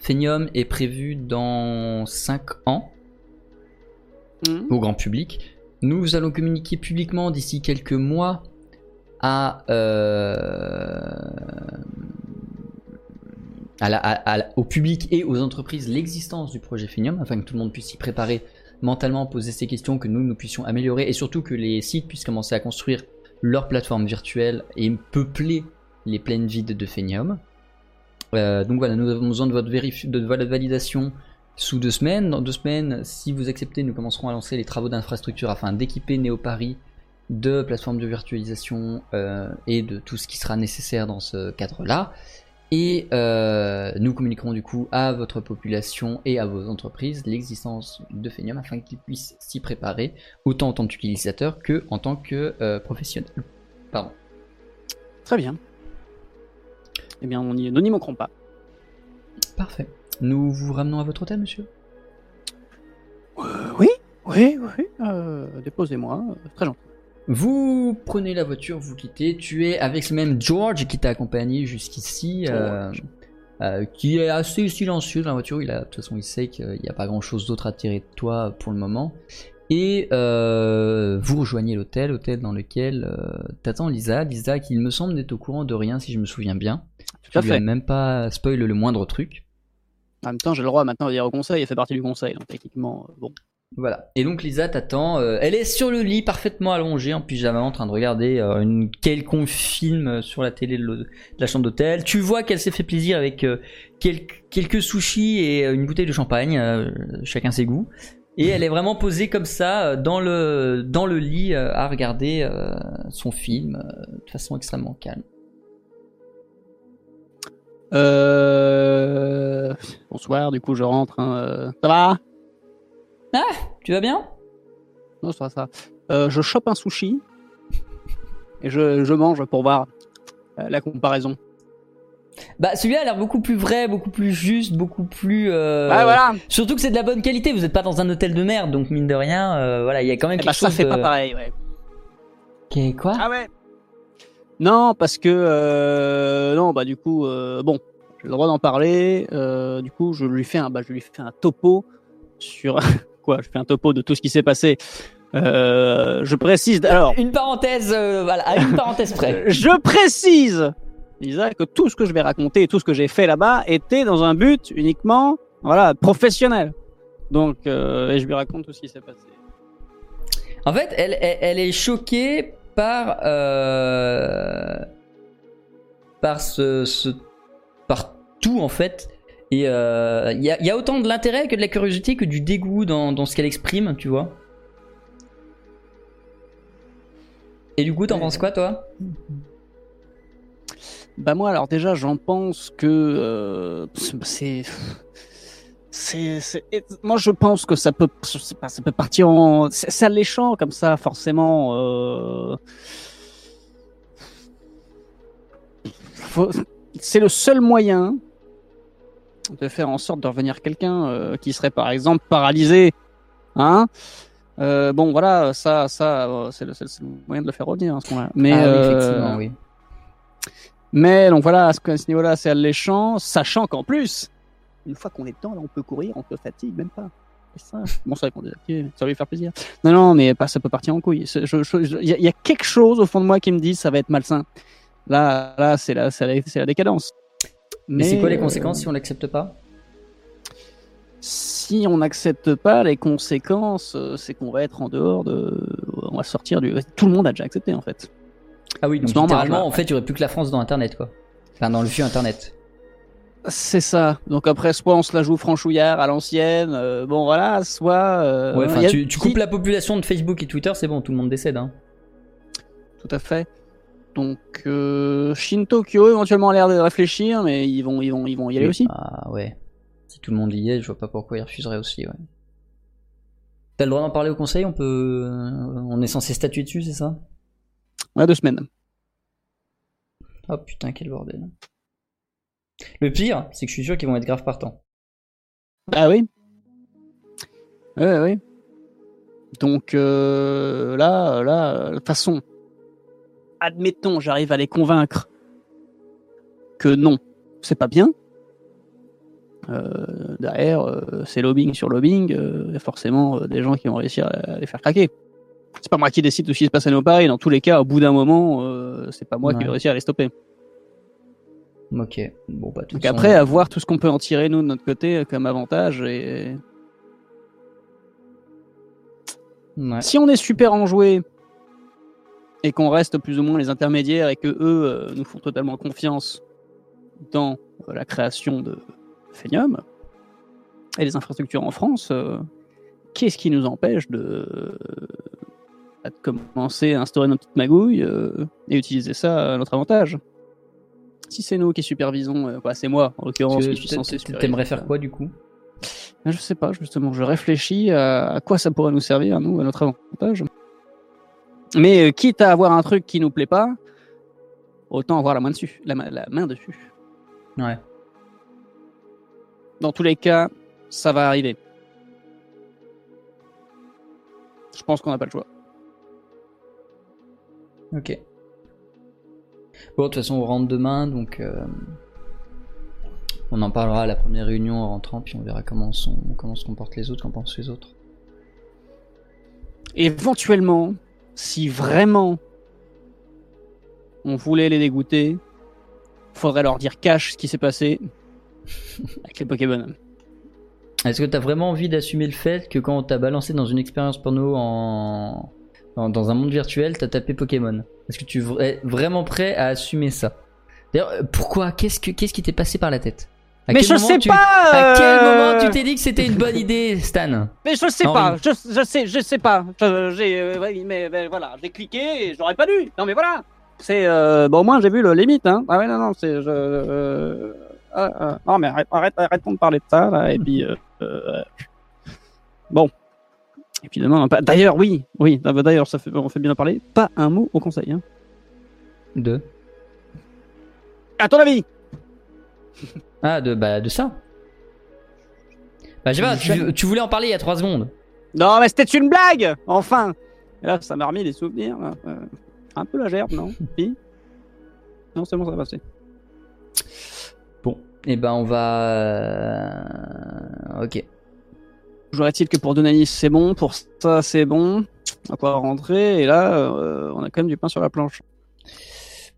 Phenium est prévu dans 5 ans Mhm. au grand public. Nous allons communiquer publiquement d'ici quelques mois à, euh, au public et aux entreprises l'existence du projet Phenium afin que tout le monde puisse s'y préparer mentalement, poser ses questions, que nous nous puissions améliorer et surtout que les sites puissent commencer à construire leur plateforme virtuelle et peupler les plaines vides de Phenium. Euh, donc voilà, nous avons besoin de votre, de votre validation sous deux semaines. Dans deux semaines, si vous acceptez, nous commencerons à lancer les travaux d'infrastructure afin d'équiper NeoParis de plateformes de virtualisation euh, et de tout ce qui sera nécessaire dans ce cadre-là. Et euh, nous communiquerons du coup à votre population et à vos entreprises l'existence de Phenium afin qu'ils puissent s'y préparer, autant en tant qu'utilisateur que en tant que euh, professionnel. Pardon. Très bien. Eh bien, on y- nous n'y manquerons pas. Parfait. Nous vous ramenons à votre hôtel, monsieur? Oui, oui, oui. euh, Déposez-moi. euh, Très gentil. Vous prenez la voiture, vous quittez. Tu es avec ce même George qui t'a accompagné jusqu'ici, euh, euh, qui est assez silencieux dans la voiture. Il a, de toute façon, il sait qu'il n'y a pas grand chose d'autre à tirer de toi pour le moment. Et euh, vous rejoignez l'hôtel, hôtel dans lequel t'attends Lisa. Lisa, qui il me semble n'est au courant de rien, si je me souviens bien. Tout à fait. même pas spoil le moindre truc. En même temps, j'ai le droit maintenant de dire au conseil, elle fait partie du conseil, donc techniquement, bon. Voilà. Et donc Lisa t'attend. euh, elle est sur le lit, parfaitement allongée en pyjama, en train de regarder euh, une quelconque film euh, sur la télé de, la chambre d'hôtel. Tu vois qu'elle s'est fait plaisir avec euh, quelques, sushis et une bouteille de champagne, chacun ses goûts. Et elle est vraiment posée comme ça dans le lit à regarder son film de façon extrêmement calme. Bonsoir, du coup, je rentre. hein, Ça va? Tu vas bien? Non, ça ça. Euh, je chope un sushi et je, je mange pour voir euh, la comparaison. Bah celui-là a l'air beaucoup plus vrai, beaucoup plus juste, beaucoup plus. euh, Ah, voilà Surtout que c'est de la bonne qualité. Vous n'êtes pas dans un hôtel de merde, donc mine de rien, euh, voilà, il y a quand même Eh bah, quelque Ça chose. fait de- pas pareil, ouais. Qu'est- Quoi? Ah ouais Non, parce que. euh, non, bah, du coup, bon, j'ai le droit d'en parler. du coup, je lui fais un, bah, je lui fais un topo sur. Quoi Je fais un topo de tout ce qui s'est passé. Euh, je précise. Alors, Une parenthèse, euh, voilà, à une parenthèse près. je précise Lisa, que tout ce que je vais raconter, tout ce que j'ai fait là-bas était dans un but uniquement, voilà, professionnel. Donc, euh, et je lui raconte tout ce qui s'est passé. En fait, elle, elle, elle est choquée par par ce, ce- par tout en fait. Et euh, il y, a, il y a autant de l'intérêt que de la curiosité que du dégoût dans, dans ce qu'elle exprime, tu vois. Et du coup, t'en Ouais. penses quoi, toi? Bah moi, alors déjà, j'en pense que euh, c'est, c'est, moi je pense que ça peut, je sais pas, ça peut partir en, c'est c'est alléchant comme ça, forcément. Euh... faut- C'est le seul moyen de faire en sorte de revenir quelqu'un euh, qui serait par exemple paralysé, hein. Euh, bon voilà, ça, ça, euh, c'est le, le seul moyen de le faire revenir à ce moment-là. Mais Ah oui, effectivement, oui. mais donc voilà, à ce, niveau-là, c'est alléchant, sachant qu'en plus, une fois qu'on est dedans, là, on peut courir, on se fatigue même pas. C'est ça. Bon, c'est vrai qu'on est désactivé, ça va lui faire plaisir. Non, non, mais pas, ça peut partir en couille. Il y, a- il y a quelque chose au fond de moi qui me dit ça va être malsain. Là, là, c'est la, la, c'est la décadence. Mais, c'est quoi les euh, conséquences si on l'accepte pas? Si on n'accepte pas les conséquences, euh, c'est qu'on va être en dehors de, on va sortir du. Tout le monde a déjà accepté en fait. Ah oui, donc littéralement, en fait, il y aurait plus que la France dans Internet, quoi. Enfin, dans le vieux Internet. C'est ça. Donc après, soit on se la joue franchouillard à l'ancienne, euh, bon voilà, soit. euh, Ouais, a- tu, tu qui- coupes la population de Facebook et Twitter, c'est bon, tout le monde décède, hein. Tout à fait. Donc euh, Shin Tokyo éventuellement a l'air de réfléchir, mais ils vont, ils vont, ils vont y aller aussi. Ah ouais. Si tout le monde y est, je vois pas pourquoi il refuserait aussi, ouais. T'as le droit d'en parler au conseil On peut. On est censé statuer dessus, c'est ça? Ouais, deux semaines. Oh putain, quel bordel. Le pire, c'est que je suis sûr qu'ils vont être grave partants. Ah oui? Ouais, ouais. Donc euh, là, là, euh, de toute façon, admettons, j'arrive à les convaincre que non, c'est pas bien. Euh, derrière, euh, c'est lobbying sur lobbying, euh, il y a forcément euh, des gens qui vont réussir à les faire craquer. C'est pas moi qui décide de ce qui se passe à nos pareils. Dans tous les cas, au bout d'un moment, c'est pas moi qui vais réussir à les stopper. Ok. Bon, bah, de toute Donc après, à voir tout ce qu'on peut en tirer nous de notre côté comme avantage et ouais. Si on est super enjoué et qu'on reste plus ou moins les intermédiaires et que eux euh, nous font totalement confiance dans euh, la création de Phenium et les infrastructures en France, euh, qu'est-ce qui nous empêche de, de commencer à instaurer notre petite magouille euh, et utiliser ça à notre avantage? Si c'est nous qui supervisons, bah, c'est moi en l'occurrence qui suis censé T'aimerais faire quoi du coup? Ben, Je sais pas, justement, je réfléchis à, à quoi ça pourrait nous servir, nous, à notre avantage. Mais euh, quitte à avoir un truc qui nous plaît pas, autant avoir la main dessus, la, ma- la main dessus. Ouais. Dans tous les cas, ça va arriver. Je pense qu'on n'a pas le choix. Ok. Bon, de toute façon, on rentre demain, donc euh, on en parlera à la première réunion en rentrant, puis on verra comment, sont, comment se comportent les autres, qu'en pensent les autres. Éventuellement, si vraiment on voulait les dégoûter, faudrait leur dire cash ce qui s'est passé avec les Pokémon. Est-ce que t'as vraiment envie d'assumer le fait que quand on t'a balancé dans une expérience porno en... dans, un monde virtuel, t'as tapé Pokémon? Est-ce que tu es vraiment prêt à assumer ça? D'ailleurs, euh, pourquoi? Qu'est-ce que qu'est-ce qui t'est passé par la tête? À Mais je sais tu- pas À quel euh, moment tu t'es dit que c'était une bonne idée, Stan Mais je sais pas, je, je sais, je sais pas. J'ai, euh, mais, mais voilà, j'ai cliqué et j'aurais pas dû. Non mais voilà. C'est euh, bon, au moins j'ai vu le limite. Hein. Ah ouais, non, non, c'est je. euh, ah, ah, non mais arrête, arrête, arrêtons de parler de ça là. Et puis bon. Et puis demain, pas- d'ailleurs, oui, oui. D'ailleurs, ça fait, on fait bien en parler. Pas un mot au conseil. Hein. De À ton avis Ah, de, bah, de ça. Bah, je sais pas, tu, tu voulais en parler il y a 3 secondes. Non, mais c'était une blague. Enfin. Et là, ça m'a remis des souvenirs. là. Euh, un peu la gerbe, non Non, c'est bon, ça va passer. Bon, et ben on va. euh, Ok. Toujours est-il que pour Donalis c'est bon, pour ça c'est bon, on va pouvoir rentrer, et là euh, on a quand même du pain sur la planche.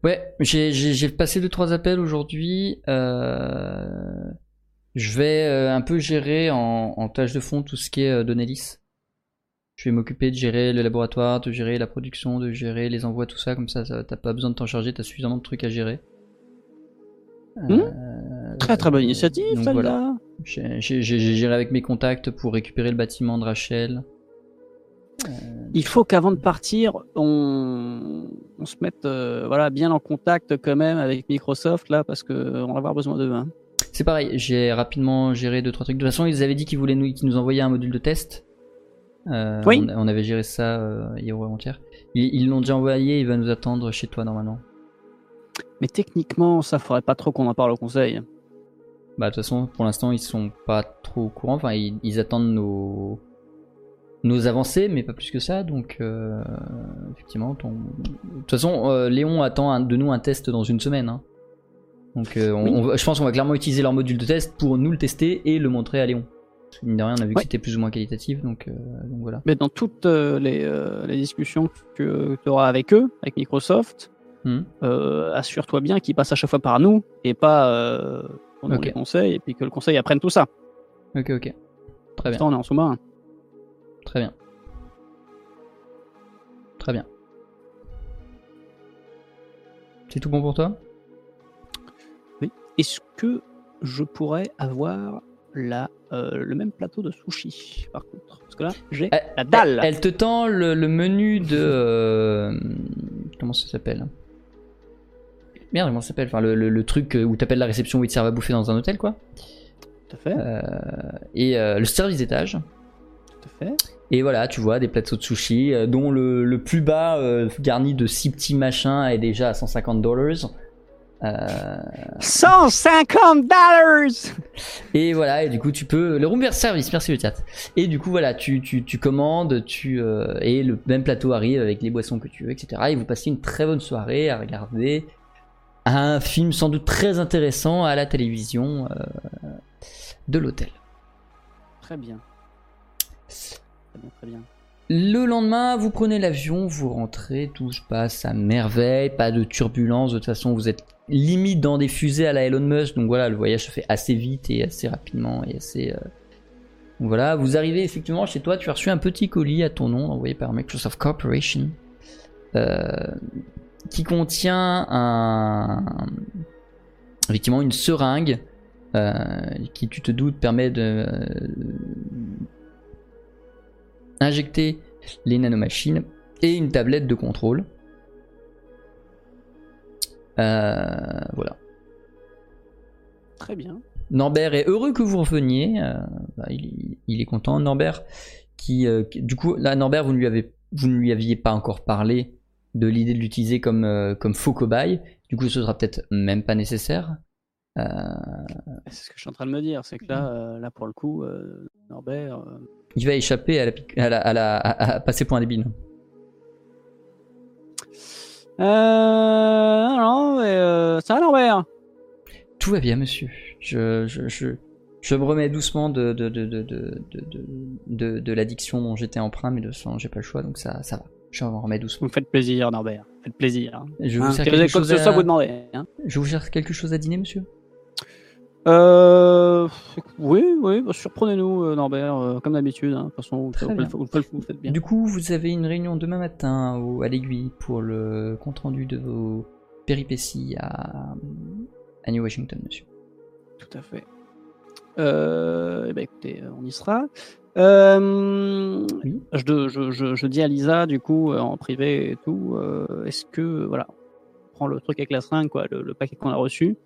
Ouais, j'ai- passé deux trois appels aujourd'hui. Euh, je vais euh, un peu gérer en, en tâche de fond tout ce qui est euh, Donelis. Je vais m'occuper de gérer le laboratoire, de gérer la production, de gérer les envois, tout ça. Comme ça, ça- t'as pas besoin de t'en charger, t'as suffisamment de trucs à gérer. Euh, Très très bonne initiative, celle-là. voilà. J'ai géré avec mes contacts pour récupérer le bâtiment de Rachel. Il faut qu'avant de partir, on, on se mette euh, voilà, bien en contact quand même avec Microsoft, là, parce qu'on va avoir besoin d'eux. Hein. C'est pareil, j'ai rapidement géré deux trois trucs. De toute façon, ils avaient dit qu'ils voulaient nous, qu'ils nous envoyaient un module de test. Euh, Oui. on, on avait géré ça euh, hier ou avant-hier. Ils ils l'ont déjà envoyé, il va nous attendre chez toi normalement. Mais techniquement, ça ferait pas trop qu'on en parle au conseil. Bah de toute façon, pour l'instant, ils sont pas trop au courant. Enfin, ils, ils attendent nos nos avancées, mais pas plus que ça. Donc, euh, effectivement, ton... de toute façon, euh, Léon attend un- de nous un test dans une semaine. hein. Donc, euh, on- Oui. on va- je pense qu'on va clairement utiliser leur module de test pour nous le tester et le montrer à Léon. Parce que, mine de rien, on a vu que c'était plus ou moins qualitatif, donc, donc voilà. Mais dans toutes les, les discussions que tu auras avec eux, avec Microsoft, Hmm. assure-toi bien qu'ils passent à chaque fois par nous et pas euh, qu'on Ok. les conseils et puis que le conseil apprenne tout ça. Ok, ok. Très bien, on est en sous-marin. Très bien. Très bien. C'est tout bon pour toi? Est-ce que je pourrais avoir la, euh, le même plateau de sushi par contre? Parce que là, j'ai Euh, la dalle. Elle te tend le, le menu de. euh, comment ça s'appelle? Merde, comment ça s'appelle? Enfin, le, le- le truc où t'appelles la réception où ils te servent à bouffer dans un hôtel, quoi? Tout à fait. Euh, et le service d'étage. Tout à fait. Et voilà, tu vois, des plateaux de sushi, euh, dont le, le plus bas, euh, garni de six petits machins, est déjà à 150 dollars. Euh, 150 dollars Et voilà, et du coup, tu peux. Le room service, merci le chat. Et du coup, voilà, tu, tu, tu commandes, tu, euh, et le même plateau arrive avec les boissons que tu veux, etc. Et vous passez une très bonne soirée à regarder un film sans doute très intéressant à la télévision euh, de l'hôtel. Très bien. Très bien. Le lendemain, vous prenez l'avion, vous rentrez, tout se passe à merveille, pas de turbulence. De toute façon, vous êtes limite dans des fusées à la Elon Musk, donc voilà, le voyage se fait assez vite et assez rapidement et assez. euh, voilà, vous arrivez effectivement chez toi, tu as reçu un petit colis à ton nom envoyé par Microsoft Corporation euh, qui contient un effectivement une seringue euh, qui, tu te doutes, permet de injecter les nanomachines et une tablette de contrôle. Euh, voilà. Très bien. Norbert est heureux que vous reveniez. euh, bah, il, il est content. Norbert, qui, euh, qui- du coup, là, Norbert, vous ne lui avez, vous ne lui aviez pas encore parlé de l'idée de l'utiliser comme, euh, comme faux cobaye. Du coup, ce sera peut-être même pas nécessaire. Euh, C'est ce que je suis en train de me dire, c'est que là, euh, là pour le coup, euh, Norbert, euh, il va échapper à, la, pic- à, la, à, la- à- à passer point débile. Euh, non, mais euh, ça va Norbert Tout va bien, monsieur. Je, je, je, je me remets doucement de, de, de, de, de, de, de, de- de l'addiction dont j'étais emprunt, mais de façon, j'ai pas le choix, donc ça, ça va. Je m'en remets doucement. Vous me faites plaisir Norbert, faites plaisir. Hein. Je vous, Hein, sers quelque chose à... vous demandez. Hein. je vous sers quelque chose à dîner, monsieur? Euh, oui, oui, bah, surprenez-nous euh, Norbert, euh, comme d'habitude. hein. De toute façon, vous, faites bien. Du coup, vous avez une réunion demain matin au, à l'aiguille pour le compte-rendu de vos péripéties à, à New Washington, monsieur. Tout à fait. Euh, eh ben, écoutez, on y sera. Euh, Oui. je, je, je, je dis à Lisa, du coup, euh, en privé et tout, est-ce que, voilà, on prend le truc avec la seringue, quoi, le, le paquet qu'on a reçu.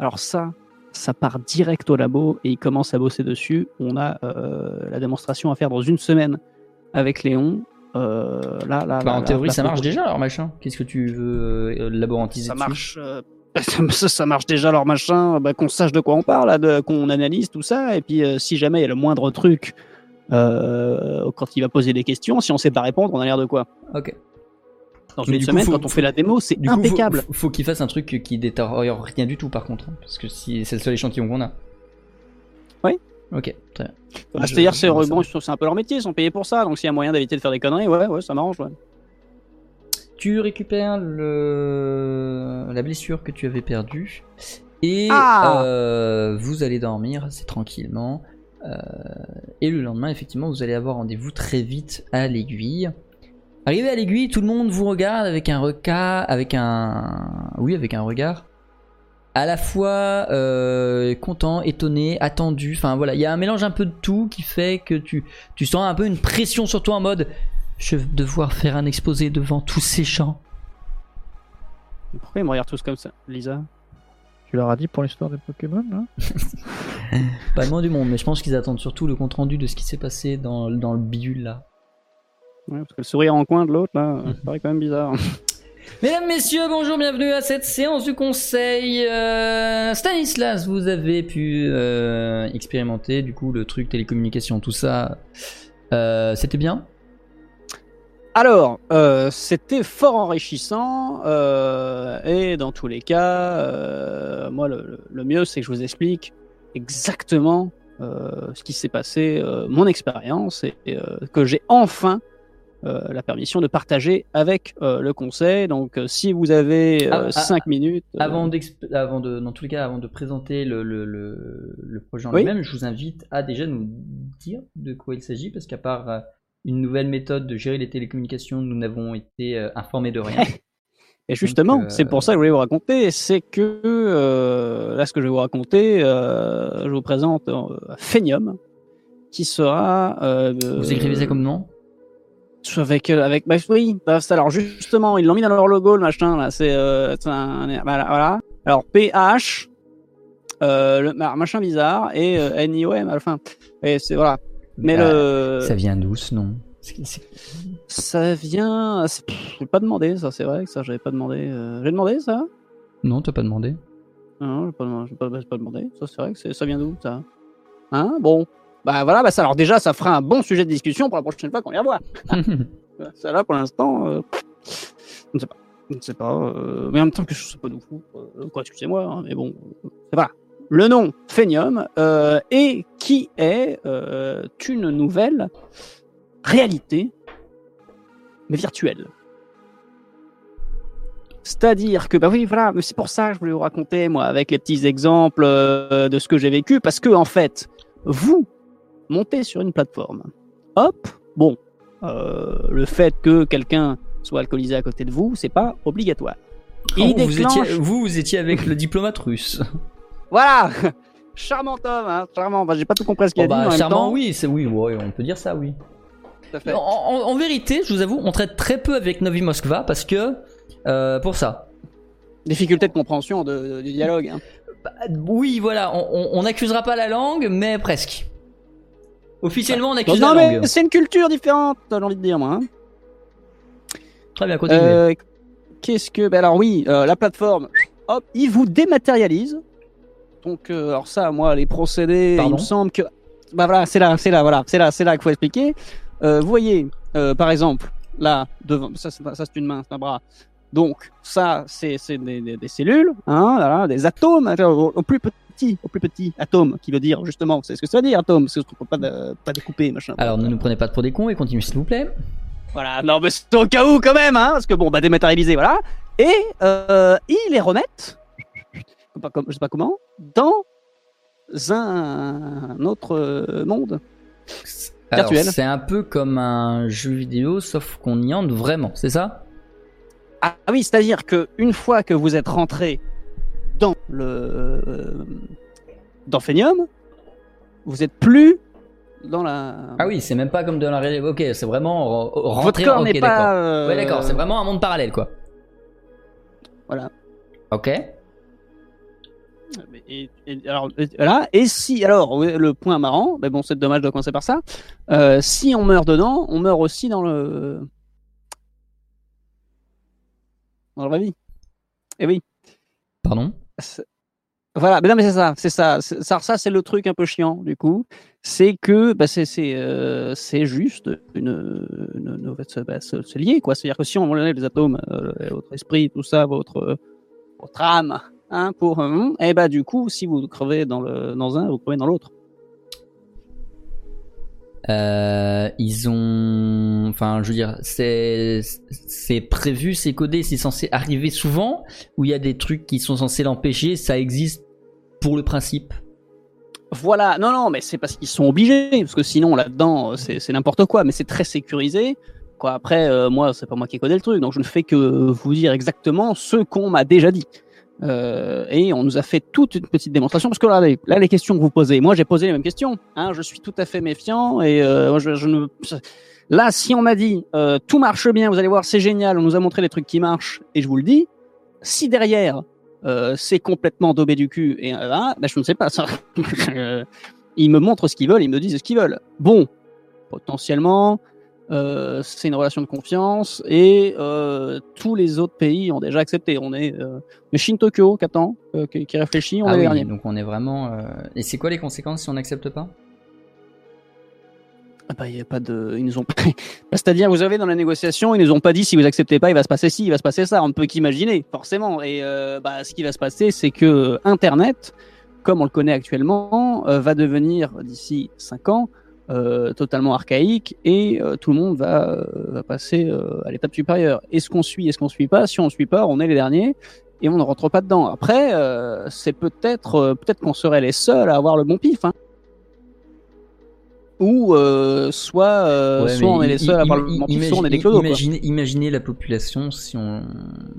Alors ça, ça part direct au labo et il commence à bosser dessus. On a euh, la démonstration à faire dans une semaine avec Léon. Euh, là, là, Bah, là, en là, théorie, là, ça marche déjà, alors machin. Qu'est-ce que tu veux euh, laborantiser ça marche. euh, ça, ça marche déjà leur machin, bah, qu'on sache de quoi on parle, qu'on analyse tout ça, et puis euh, si jamais il y a le moindre truc euh, quand il va poser des questions, si on sait pas répondre, on a l'air de quoi? Ok. Dans Mais une coup, semaine, faut- quand on fait la démo, c'est Du coup, faut- impeccable. Faut, faut qu'il fasse un truc qui détériore rien du tout, par contre. hein, parce que si c'est le seul échantillon qu'on a. Oui. Ok, très bien. Bah, je- C'est-à-dire, c'est bon, c'est un peu leur métier, ils sont payés pour ça, donc s'il y a moyen d'éviter de faire des conneries, ouais, ouais, ça m'arrange. Ouais. tu récupères le... la blessure que tu avais perdue. Et Ah euh, vous allez dormir assez tranquillement. Euh, et le lendemain, effectivement, vous allez avoir rendez-vous très vite à l'aiguille. Arrivé à l'aiguille, tout le monde vous regarde avec un regard, avec un, oui, avec un regard à la fois euh, content, étonné, attendu. Enfin voilà, il y a un mélange un peu de tout qui fait que tu, tu sens un peu une pression sur toi en mode, je vais devoir faire un exposé devant tous ces gens. Pourquoi ils me regardent tous comme ça, Lisa? Tu leur as dit pour l'histoire des Pokémon, là Pas le moins du monde, mais je pense qu'ils attendent surtout le compte rendu de ce qui s'est passé dans, dans le bidule là. Ouais, parce que le sourire en coin de l'autre, là, ça paraît quand même bizarre. Mesdames, messieurs, bonjour, bienvenue à cette séance du conseil. Euh, Stanislas, vous avez pu euh, expérimenter du coup le truc télécommunication, tout ça. Euh, C'était bien? Alors, euh, c'était fort enrichissant euh, et dans tous les cas, euh, moi le, mieux c'est que je vous explique exactement euh, ce qui s'est passé, euh, mon expérience et, et, euh, que j'ai enfin euh, la permission de partager avec euh, le conseil. Donc, euh, si vous avez Ah, ah, 5 minutes, euh, Avant, avant de, dans tous les cas, avant de présenter le, le, le, le projet en Oui. lui-même, je vous invite à déjà nous dire de quoi il s'agit, parce qu'à part euh, une nouvelle méthode de gérer les télécommunications, nous n'avons été euh, informés de rien. Et justement, euh, c'est pour ça que je voulais vous raconter, c'est que euh, là, ce que je vais vous raconter, euh, je vous présente euh, Phenium, qui sera. euh, vous écrivez ça comme nom? Avec, euh, avec, bah oui, bah, alors justement, ils l'ont mis dans leur logo, le machin, là, c'est euh. Voilà, voilà. Alors, PH, euh, le bah, machin bizarre, et euh, NIOM à la fin. Et c'est, voilà. Mais Ah, le. Ça vient d'où ce nom? Ça vient. J'ai pas demandé, ça, c'est vrai que ça, j'avais pas demandé. euh, J'ai demandé ça? Non, t'as pas demandé Non, j'ai pas, pas, j'ai pas demandé. Ça, c'est vrai que ça vient d'où, ça? Hein? Bon. Bah voilà, bah ça, alors déjà, ça fera un bon sujet de discussion pour la prochaine fois qu'on les revoit. Ça, là, pour l'instant, euh, je ne sais pas. Je ne sais pas. euh, mais en même temps que je sais pas de fou. Euh, quoi, excusez-moi, hein, mais bon. euh, voilà. Le nom, Phenium, euh, et qui est une nouvelle réalité, mais virtuelle. C'est-à-dire que, bah oui, voilà, mais c'est pour ça que je voulais vous raconter, moi, avec les petits exemples euh, de ce que j'ai vécu, parce que, en fait, vous montez sur une plateforme. Hop, bon, euh, le fait que quelqu'un soit alcoolisé à côté de vous, c'est pas obligatoire. Il Oh, vous, étiez, vous, vous étiez avec le diplomate russe. Voilà Charmant homme, hein, charmant. J'ai pas tout compris ce qu'il Oh a dit, bah, mais en même charmant, temps, oui, c'est oui, ouais, on peut dire ça, oui. En, en- en vérité, je vous avoue, on traite très peu avec Novi Moskva parce que euh, pour ça. Difficulté de compréhension de- de- du dialogue. hein. Bah, oui, voilà, on n'accusera pas la langue, mais presque. Officiellement, on accuse non, la langue. mais c'est une culture différente, j'ai envie de dire, moi. hein. Très bien, continuez. Euh, Qu'est-ce que. bah alors, oui, euh, la plateforme, hop, il vous dématérialise. Donc, euh, alors, ça, moi, les procédés, Pardon il me semble que. Bah voilà, c'est là, c'est là, voilà, c'est là, c'est là qu'il faut expliquer. Euh, vous voyez, euh, par exemple, là, devant, ça, c'est pas- ça, c'est une main, c'est un bras. Donc, ça, c'est c'est des, des- des cellules, hein, des atomes, au, au plus petit, au plus petit atome, qui veut dire justement, c'est ce que ça veut dire, atome, parce qu'on peut pas, de- pas découper, machin. Alors, ne nous prenez pas pour des cons et continuez, s'il vous plaît. Voilà, non, mais c'est au cas où quand même, hein, parce que bon, bah dématérialisé, voilà. Et euh, ils les remettent, je sais pas comment, dans un autre euh, monde. Virtuel. c'est un peu comme un jeu vidéo, sauf qu'on y entre vraiment, c'est ça? Ah oui, c'est-à-dire que une fois que vous êtes rentré dans le euh, dans Phenium, vous êtes plus dans la. Ah oui, c'est même pas comme dans la réalité. Ok, c'est vraiment re- Votre rentrer. corps ok, n'est d'accord. pas. euh, Ouais, d'accord, c'est vraiment un monde parallèle, quoi. Voilà. Ok. Et, et- alors, et- voilà. Et si, alors, le point marrant, mais bon, c'est dommage de commencer par ça. euh, si on meurt dedans, on meurt aussi dans le. Dans la vraie vie. Et oui. Pardon? Voilà, mais non, mais c'est ça, c'est ça. Ça, ça c'est le truc un peu chiant, du coup. C'est que bah, c'est euh, juste une. une, une- bah, lié, quoi. C'est-à-dire que si on enlève les atomes, euh, votre esprit, tout ça, votre, votre âme, hein, pour. euh, et bah, du coup, si vous crevez dans, le, dans un, vous crevez dans l'autre. Euh, ils ont. enfin, je veux dire, c'est prévu, c'est codé, c'est censé arriver souvent. Ou il y a des trucs qui sont censés l'empêcher. Ça existe pour le principe? Voilà, non, non, mais c'est parce qu'ils sont obligés, parce que sinon là-dedans, c'est c'est n'importe quoi, mais c'est très sécurisé. Quoi. Après, euh, moi, c'est pas moi qui ai codé le truc, donc je ne fais que vous dire exactement ce qu'on m'a déjà dit. Euh, et on nous a fait toute une petite démonstration, parce que là, les, là, les questions que vous posez, moi j'ai posé les mêmes questions. Hein, je suis tout à fait méfiant, et euh, je, je ne... Là, si on m'a dit euh, tout marche bien, vous allez voir, c'est génial, on nous a montré des trucs qui marchent, et je vous le dis, si derrière euh, c'est complètement daubé du cul, et euh, là, ben, je ne sais pas ça. Euh, ils me montrent ce qu'ils veulent, ils me disent ce qu'ils veulent. Bon, potentiellement, euh, c'est une relation de confiance, et euh, tous les autres pays ont déjà accepté. On est euh, le Shin Tokyo, qui attend, euh, qui, qui réfléchit, on Ah est oui, les derniers. donc on est vraiment. euh, Et c'est quoi les conséquences si on n'accepte pas? Ah bah, il y a pas de, ils nous ont, c'est-à-dire, vous avez dans la négociation, ils nous ont pas dit si vous acceptez pas, il va se passer ci, il va se passer ça. On ne peut qu'imaginer, forcément. Et euh, bah, ce qui va se passer, c'est que Internet, comme on le connaît actuellement, va devenir d'ici 5 ans euh, totalement archaïque et euh, tout le monde va, euh, va passer à l'étape supérieure. Est-ce qu'on suit, est-ce qu'on suit pas? Si on suit pas, on est les derniers et on ne rentre pas dedans. Après, c'est peut-être, peut-être qu'on serait les seuls à avoir le bon pif. Hein. Ou soit, Ouais, soit on est les seuls à avoir le bon pif, imagine- soit on est des clodos. quoi. Imaginez, imaginez la population si on,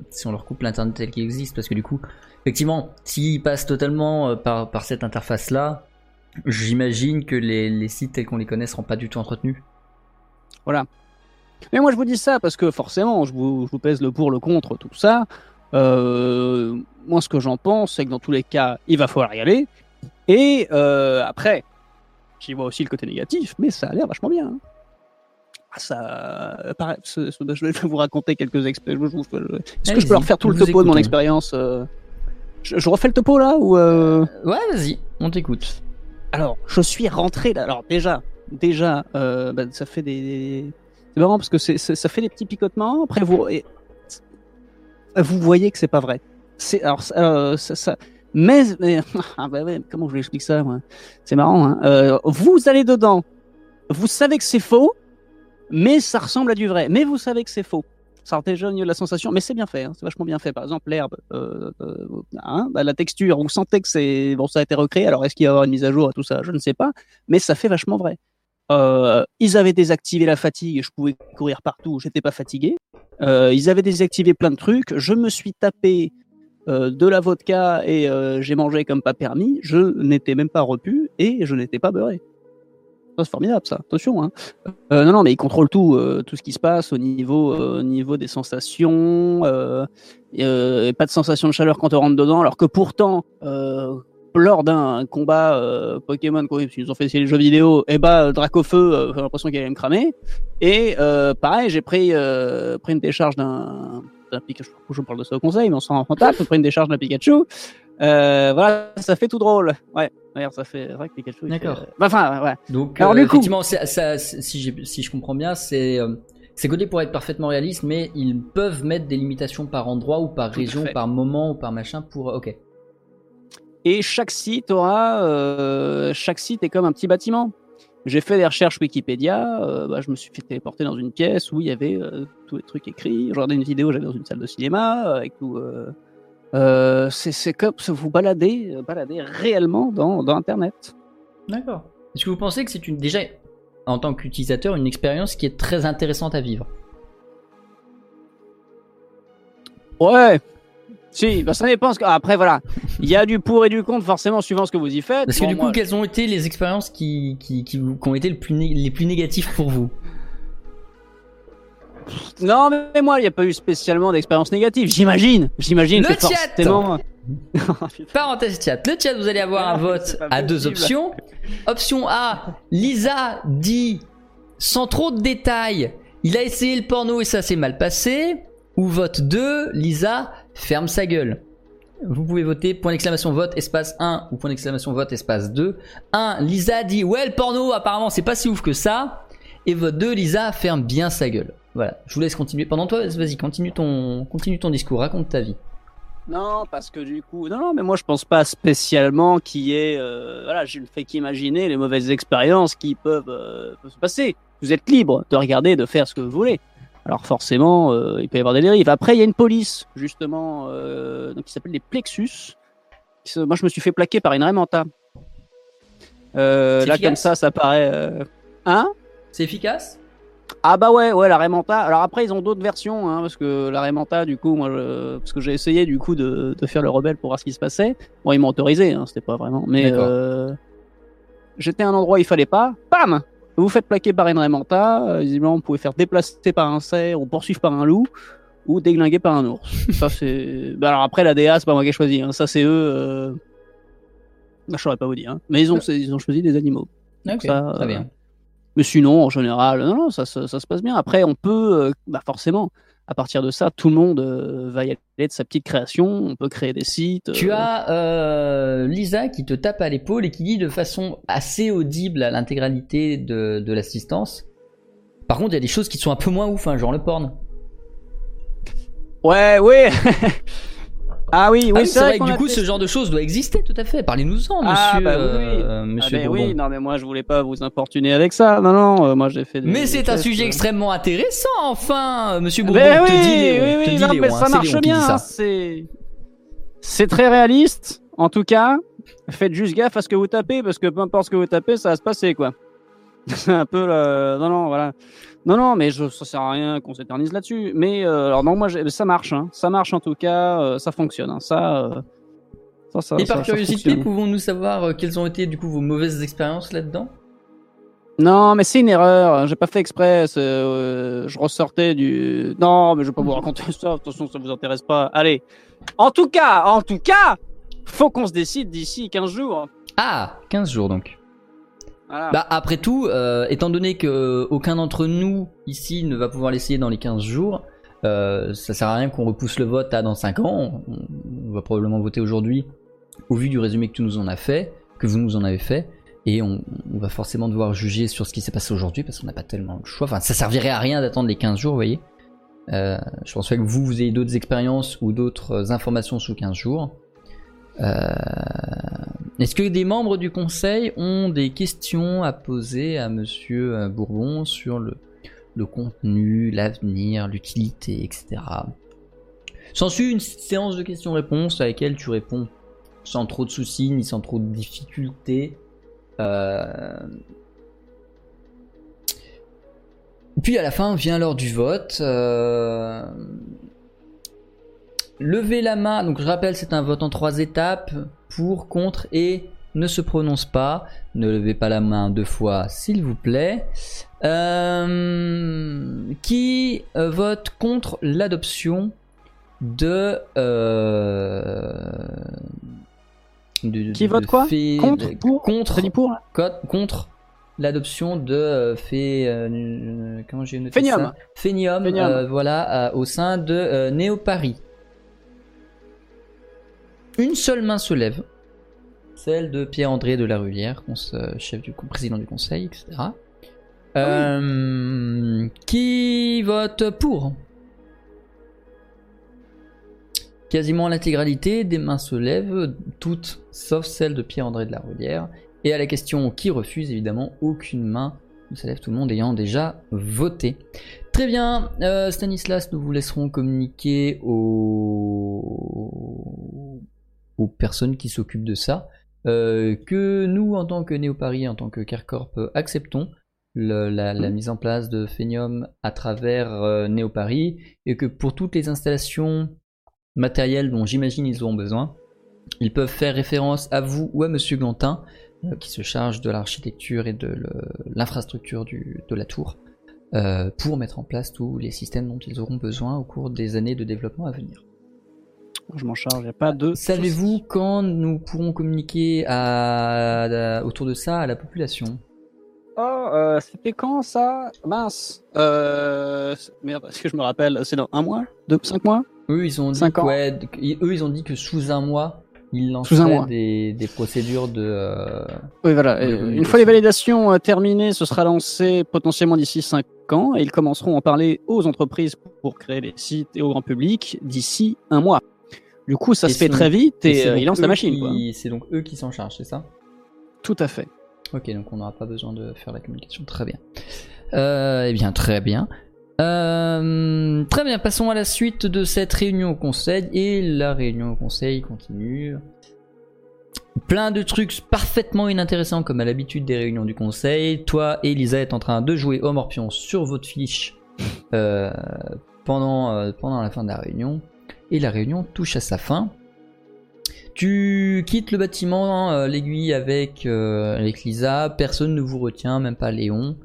si on leur coupe l'internet tel qu'il existe, parce que du coup, effectivement, s'ils passent totalement par, par cette interface-là, j'imagine que les, les sites tels qu'on les connaît seront pas du tout entretenus. Mais moi, je vous dis ça parce que forcément, je vous, je vous pèse le pour, le contre, tout ça. Euh, moi, ce que j'en pense, c'est que dans tous les cas, il va falloir y aller. Et euh, après, j'y vois aussi le côté négatif, mais ça a l'air vachement bien. hein. Ah, Ça, euh, pareil, ce- ce- je vais vous raconter quelques expériences. Est-ce que je peux leur faire tout le topo de mon expérience je, je refais le topo là ou euh... Ouais, vas-y, on t'écoute. Alors, je suis rentré là. Alors déjà, déjà, euh, bah, ça fait des, c'est marrant parce que ça fait des petits picotements. Après, vous, et- vous voyez que c'est pas vrai. C'est alors ça- euh, ça, mais, mais ah bah comment je vous explique ça C'est marrant. Hein Euh, vous allez dedans, vous savez que c'est faux, mais ça ressemble à du vrai. Mais vous savez que c'est faux. Ça déjà la sensation, mais c'est bien fait. hein, c'est vachement bien fait. Par exemple, l'herbe, euh, euh, hein, bah, la texture, vous sentez que c'est bon, ça a été recréé. Alors est-ce qu'il va y avoir une mise à jour et tout ça? Je ne sais pas, mais ça fait vachement vrai. Euh, ils avaient désactivé la fatigue, je pouvais courir partout, j'étais pas fatigué. Euh, ils avaient désactivé plein de trucs. Je me suis tapé euh, de la vodka et j'ai mangé comme pas permis. Je n'étais même pas repu et je n'étais pas beurré. C'est formidable, ça. Attention. Hein. Euh, non, non, mais ils contrôlent tout, euh, tout ce qui se passe au niveau, euh, au niveau des sensations. Euh, et pas de sensation de chaleur quand on rentre dedans, alors que pourtant, lors d'un combat Pokémon, quoi, qu'ils nous ont fait essayer les jeux vidéo, et bah Dracofeu, euh, j'ai l'impression qu'il allait me cramer. Et pareil, j'ai pris, pris une décharge d'un Pikachu. Je parle de ça au conseil, mais on s'en rend compte. J'ai pris une décharge d'un Pikachu. Voilà, ça fait tout drôle. Ouais, d'ailleurs, ça fait. C'est vrai que Pikachu. il D'accord. Bah, Enfin, ouais. Donc, Alors, euh, du coup- effectivement, ça, si, je comprends bien, c'est euh, c'est codé pour être parfaitement réaliste, mais ils peuvent mettre des limitations par endroit ou par Tout région, par moment ou par machin pour. Ok. Et chaque site aura, euh, chaque site est comme un petit bâtiment. J'ai fait des recherches Wikipédia, euh, bah, je me suis fait téléporter dans une pièce où il y avait euh, tous les trucs écrits. Je regardais une vidéo, j'allais dans une salle de cinéma euh, avec tout. Euh, c'est comme se vous balader, euh, balader réellement dans, dans Internet. D'accord. Est-ce que vous pensez que c'est une déjà en tant qu'utilisateur une expérience qui est très intéressante à vivre? Ouais. Si, bah ça dépend. que- Après, voilà, il y a du pour et du contre forcément suivant ce que vous y faites. Parce que Bon, du coup, moi, quelles ont été les expériences qui, qui, qui, ont été le plus né- les plus négatives pour vous? Non, mais moi, il n'y a pas eu spécialement d'expérience négative. J'imagine. J'imagine Le que chat forcément. Parenthèse chat. Le chat, vous allez avoir un vote à deux options. Option A, Lisa dit, sans trop de détails, il a essayé le porno et ça s'est mal passé. Ou vote 2, Lisa ferme sa gueule. Vous pouvez voter point d'exclamation vote espace 1 ou point d'exclamation vote espace 2. 1, Lisa dit ouais le porno apparemment c'est pas si ouf que ça. Et vote 2, Lisa ferme bien sa gueule. Voilà, je vous laisse continuer. Pendant toi, vas-y, continue ton, continue ton discours, raconte ta vie. Non, parce que du coup, non, non, mais moi je pense pas spécialement qu'il y ait, euh, voilà, je ne fais qu'imaginer les mauvaises expériences qui peuvent, euh, peuvent se passer. Vous êtes libre de regarder, de faire ce que vous voulez. Alors forcément, euh, il peut y avoir des dérives. Après, il y a une police justement, donc qui s'appelle les Plexus. Moi, je me suis fait plaquer par une C'est là, efficace comme ça, ça paraît. Hein? C'est efficace? Ah bah ouais, ouais, la Raymanta. Alors après, ils ont d'autres versions, hein, parce que la Raymanta, du coup, moi, je- parce que j'ai essayé du coup de, de faire le rebelle pour voir ce qui se passait. Bon, ils m'ont autorisé, hein, c'était pas vraiment. Mais euh, j'étais à un endroit où il fallait pas. Bam Vous faites plaquer par une Raymanta. euh, visiblement, vous pouvez faire déplacer par un cerf ou poursuivre par un loup ou déglinguer par un ours. ça c'est. Bah, alors après, la DA, c'est pas moi qui ai choisi. hein, Ça c'est eux. Euh... bah, je saurais pas vous dire. hein. Mais ils ont, ils ont choisi des animaux. Ok, ça, très euh, bien. Mais sinon, en général, non, non, ça, se- ça se passe bien. Après, on peut, euh, bah forcément, à partir de ça, tout le monde euh, va y aller de sa petite création. On peut créer des sites. Tu euh, as Lisa qui te tape à l'épaule et qui dit de façon assez audible à l'intégralité de, de l'assistance. Par contre, il y a des choses qui sont un peu moins ouf, hein, genre le porn. Ouais, oui. ah oui, oui, Ah oui, c'est vrai que du coup, ce genre de choses doit exister, tout à fait. Parlez-nous-en, monsieur, Ah, bah oui, euh, Ah, monsieur mais Bourbon. oui, non, mais moi, je voulais pas vous importuner avec ça. Non, non, euh, moi, j'ai fait. Des, Mais c'est un sujet euh. extrêmement intéressant, enfin, monsieur Bourbon. Ben te oui, dit oui, te oui, dit non, Léon, mais hein, ça marche Léon bien. hein, C'est c'est très réaliste, en tout cas. Faites juste gaffe à ce que vous tapez, parce que peu importe ce que vous tapez, ça va se passer, quoi. C'est un peu le... Non, non, voilà. Non, non, mais je... ça sert à rien qu'on s'éternise là-dessus. Mais euh, alors non, moi, ça marche. Hein. Ça marche en tout cas. euh, ça fonctionne. hein. Ça, euh, ça, ça, Et par ça curiosité, pouvons-nous savoir quelles ont été du coup vos mauvaises expériences là-dedans? Non, mais c'est une erreur. J'ai pas fait exprès. je ressortais du. Non, mais je vais pas vous raconter ça. Attention, ça vous intéresse pas. Allez. En tout cas, en tout cas, faut qu'on se décide d'ici 15 jours. Ah, 15 jours donc. Bah après tout, euh, étant donné que aucun d'entre nous ici ne va pouvoir l'essayer dans les 15 jours, euh, ça sert à rien qu'on repousse le vote à dans 5 ans. On, va probablement voter aujourd'hui au vu du résumé que tu nous en as fait, que vous nous en avez fait, et on, va forcément devoir juger sur ce qui s'est passé aujourd'hui parce qu'on n'a pas tellement le choix. Enfin, ça servirait à rien d'attendre les 15 jours, vous voyez. Euh, je pense que vous, vous ayez d'autres expériences ou d'autres informations sous 15 jours. Euh, Est-ce que des membres du conseil ont des questions à poser à Monsieur euh, Bourbon sur le, contenu, l'avenir, l'utilité, etc. S'ensuit une séance de questions-réponses à laquelle tu réponds sans trop de soucis ni sans trop de difficultés. Euh, Puis à la fin vient l'heure du vote. Levez la main, donc je rappelle c'est un vote en trois étapes, pour, contre et ne se prononce pas. Ne levez pas la main deux fois s'il vous plaît. Euh, qui euh, vote contre l'adoption de, euh, de- Qui de- vote de quoi fait- Contre Pour contre pour l'adoption de fait euh, comment j'ai noté Phénium. ça? Phénium, Phénium. voilà au sein de Néo Paris. Une seule main se lève, celle de Pierre-André de la Rulière, chef du président du conseil, etc. Euh, qui vote pour? Quasiment l'intégralité des mains se lèvent, toutes sauf celle de Pierre-André de la Rulière. Et à la question qui refuse, évidemment, aucune main ne se lève, tout le monde ayant déjà voté. Très bien, euh, Stanislas, nous vous laisserons communiquer aux, aux personnes qui s'occupent de ça. euh, que nous, en tant que Néo-Paris, en tant que Carcorp, euh, acceptons le- la, la mise en place de Phenium à travers euh, Néo-Paris et que pour toutes les installations matérielles dont j'imagine ils auront besoin, ils peuvent faire référence à vous ou à Monsieur Gantin euh, qui se charge de l'architecture et de l'infrastructure de la tour euh, pour mettre en place tous les systèmes dont ils auront besoin au cours des années de développement à venir. Je m'en charge, y a pas de. Savez-vous quand nous pourrons communiquer à- à- autour de ça à la population? Oh, euh, c'était quand ça? Mince. Euh... Merde, est-ce que je me rappelle? C'est dans un mois? Deux, cinq mois? Eux, ils ont dit Cinq que, ans. ouais, eux, ils ont dit que sous un mois, ils mois. Des, des procédures de. euh, Oui, voilà. De Euh, une fois les validations euh, terminées, ce sera lancé potentiellement d'ici 5 ans et ils commenceront à en parler aux entreprises pour créer les sites et au grand public d'ici un mois. Du coup, ça Et se fait très vite Et et il lance la machine. quoi. qui- C'est donc eux qui s'en chargent, c'est ça? Tout à fait. Ok, donc on n'aura pas besoin de faire la communication. Très bien. Euh, eh bien, très bien. Euh, très bien, passons à la suite de cette réunion au conseil. Et la réunion au conseil continue. Plein de trucs parfaitement inintéressants comme à l'habitude des réunions du conseil. Toi et Lisa êtes en train de jouer au morpion sur votre fiche euh, pendant, euh, pendant la fin de la réunion. Et la réunion touche à sa fin. Tu quittes le bâtiment, euh, l'aiguille avec, euh, avec Lisa, personne ne vous retient, même pas Léon.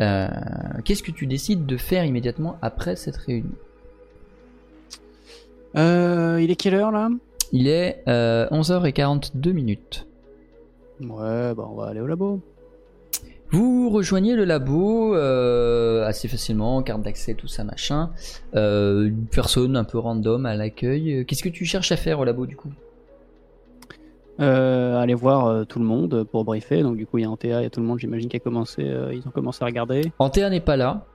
Euh, Qu'est-ce que tu décides de faire immédiatement après cette réunion? Euh, il est quelle heure là? Il est euh, 11h42 minutes. Ouais, bah on va aller au labo. Vous rejoignez le labo euh, assez facilement, carte d'accès, tout ça machin. Euh, une personne un peu random à l'accueil. Qu'est-ce que tu cherches à faire au labo du coup? Euh, aller voir tout le monde pour briefer. Donc du coup, il y a Antea, il y a tout le monde, j'imagine, qui a commencé. ils ont commencé à regarder. Antea n'est pas là,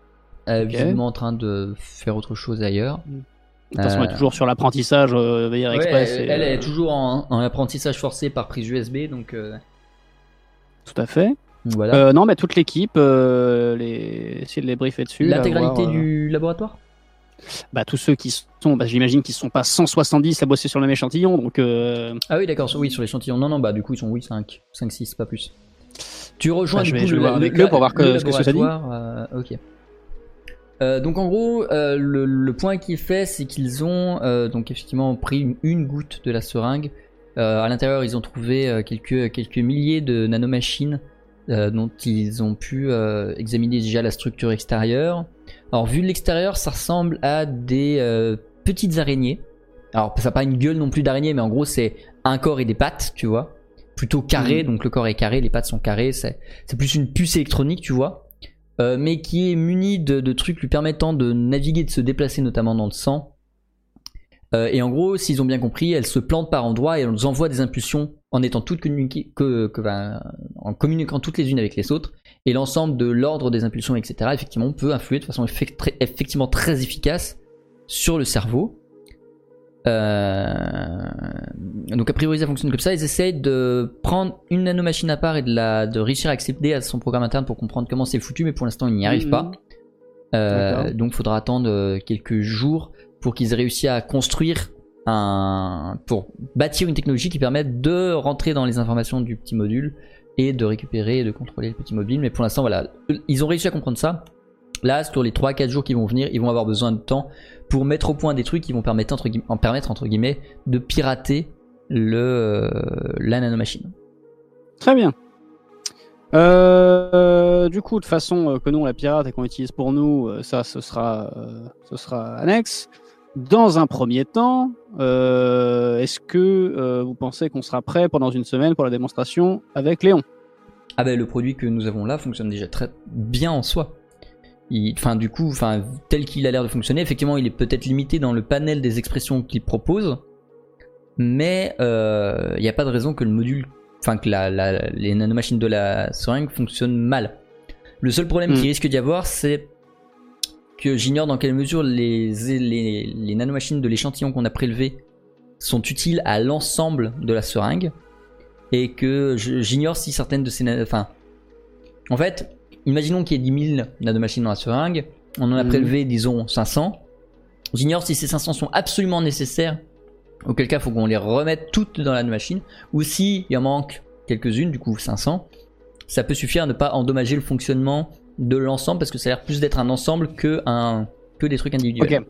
euh, Ok. visiblement en train de faire autre chose ailleurs. De toute façon, elle est toujours sur l'apprentissage Ouais, Express. elle, et, elle est toujours en, en apprentissage forcé par prise USB, donc Tout à fait. Voilà. Euh, non, mais toute l'équipe, euh, les... essayer de les briefer dessus. là, L'intégralité voir, euh, du laboratoire Bah, tous ceux qui sont, bah, j'imagine qu'ils sont pas 170 à bosser sur le même échantillon, donc euh, Ah oui, d'accord, sur- oui, sur l'échantillon. Non, non, bah du coup, ils sont oui, 5, 5 6, pas plus. Tu rejoins Bah, du je vais- coup je vais le, voir le- avec eux pour voir le que- ce que ça dit. laboratoire, euh, ok. Euh, donc en gros, euh, le, le point qui fait, c'est qu'ils ont euh, donc effectivement pris une, une goutte de la seringue. Euh, à l'intérieur, ils ont trouvé euh, quelques, quelques milliers de nanomachines euh, dont ils ont pu euh, examiner déjà la structure extérieure. Alors vu de l'extérieur, ça ressemble à des euh, petites araignées. Alors ça n'a pas une gueule non plus d'araignée, mais en gros c'est un corps et des pattes, tu vois. Plutôt carré, Mhm. donc le corps est carré, les pattes sont carrées, c'est c'est plus une puce électronique, tu vois. Mais qui est muni de, de trucs lui permettant de naviguer, de se déplacer notamment dans le sang. Et en gros, s'ils ont bien compris, elles se plantent par endroits et elles nous envoient des impulsions en étant toutes communiquées, que, que, ben, en communiquant toutes les unes avec les autres. Et l'ensemble de l'ordre des impulsions, etc., effectivement, peut influer de façon effect- très- effectivement très efficace sur le cerveau. Euh, donc a priori ça fonctionne comme ça. Ils essayent de prendre une nanomachine à part et de, la, de réussir à accéder à son programme interne pour comprendre comment c'est foutu, mais pour l'instant ils n'y arrivent Mhm. pas. Euh, D'accord. donc faudra attendre euh, quelques jours pour qu'ils aient réussi à construire pour bâtir une technologie qui permette de rentrer dans les informations du petit module et de récupérer et de contrôler le petit mobile. Mais pour l'instant, voilà, ils ont réussi à comprendre ça. Là, sur les 3-4 jours qui vont venir, ils vont avoir besoin de temps pour mettre au point des trucs qui vont permettre entre, guillemets, permettre, de pirater le, euh, la nanomachine. Très bien. Euh, du coup, de façon euh, que nous on la pirate et qu'on utilise pour nous, ça ce sera, ce sera annexe. Dans un premier temps, euh, est-ce que euh, vous pensez qu'on sera prêt pendant une semaine pour la démonstration avec Léon? Ah ben le produit que nous avons là fonctionne déjà très bien en soi. Enfin du coup, enfin tel qu'il a l'air de fonctionner, effectivement il est peut-être limité dans le panel des expressions qu'il propose, mais euh, il n'y a pas de raison que le module, enfin que la, la- les nanomachines de la seringue fonctionnent mal. Le seul problème Hmm. qui risque d'y avoir, c'est que j'ignore dans quelle mesure les, les, les nanomachines de l'échantillon qu'on a prélevé sont utiles à l'ensemble de la seringue et que j'ignore si certaines de ces enfin en fait imaginons qu'il y ait 10 000 nanomachines dans la seringue on en a Mhm. prélevé disons 500 j'ignore si ces 500 sont absolument nécessaires auquel cas il faut qu'on les remette toutes dans la machine ou si il en manque quelques-unes du coup 500 ça peut suffire à ne pas endommager le fonctionnement de l'ensemble parce que ça a l'air plus d'être un ensemble que, un, que des trucs individuels Ok.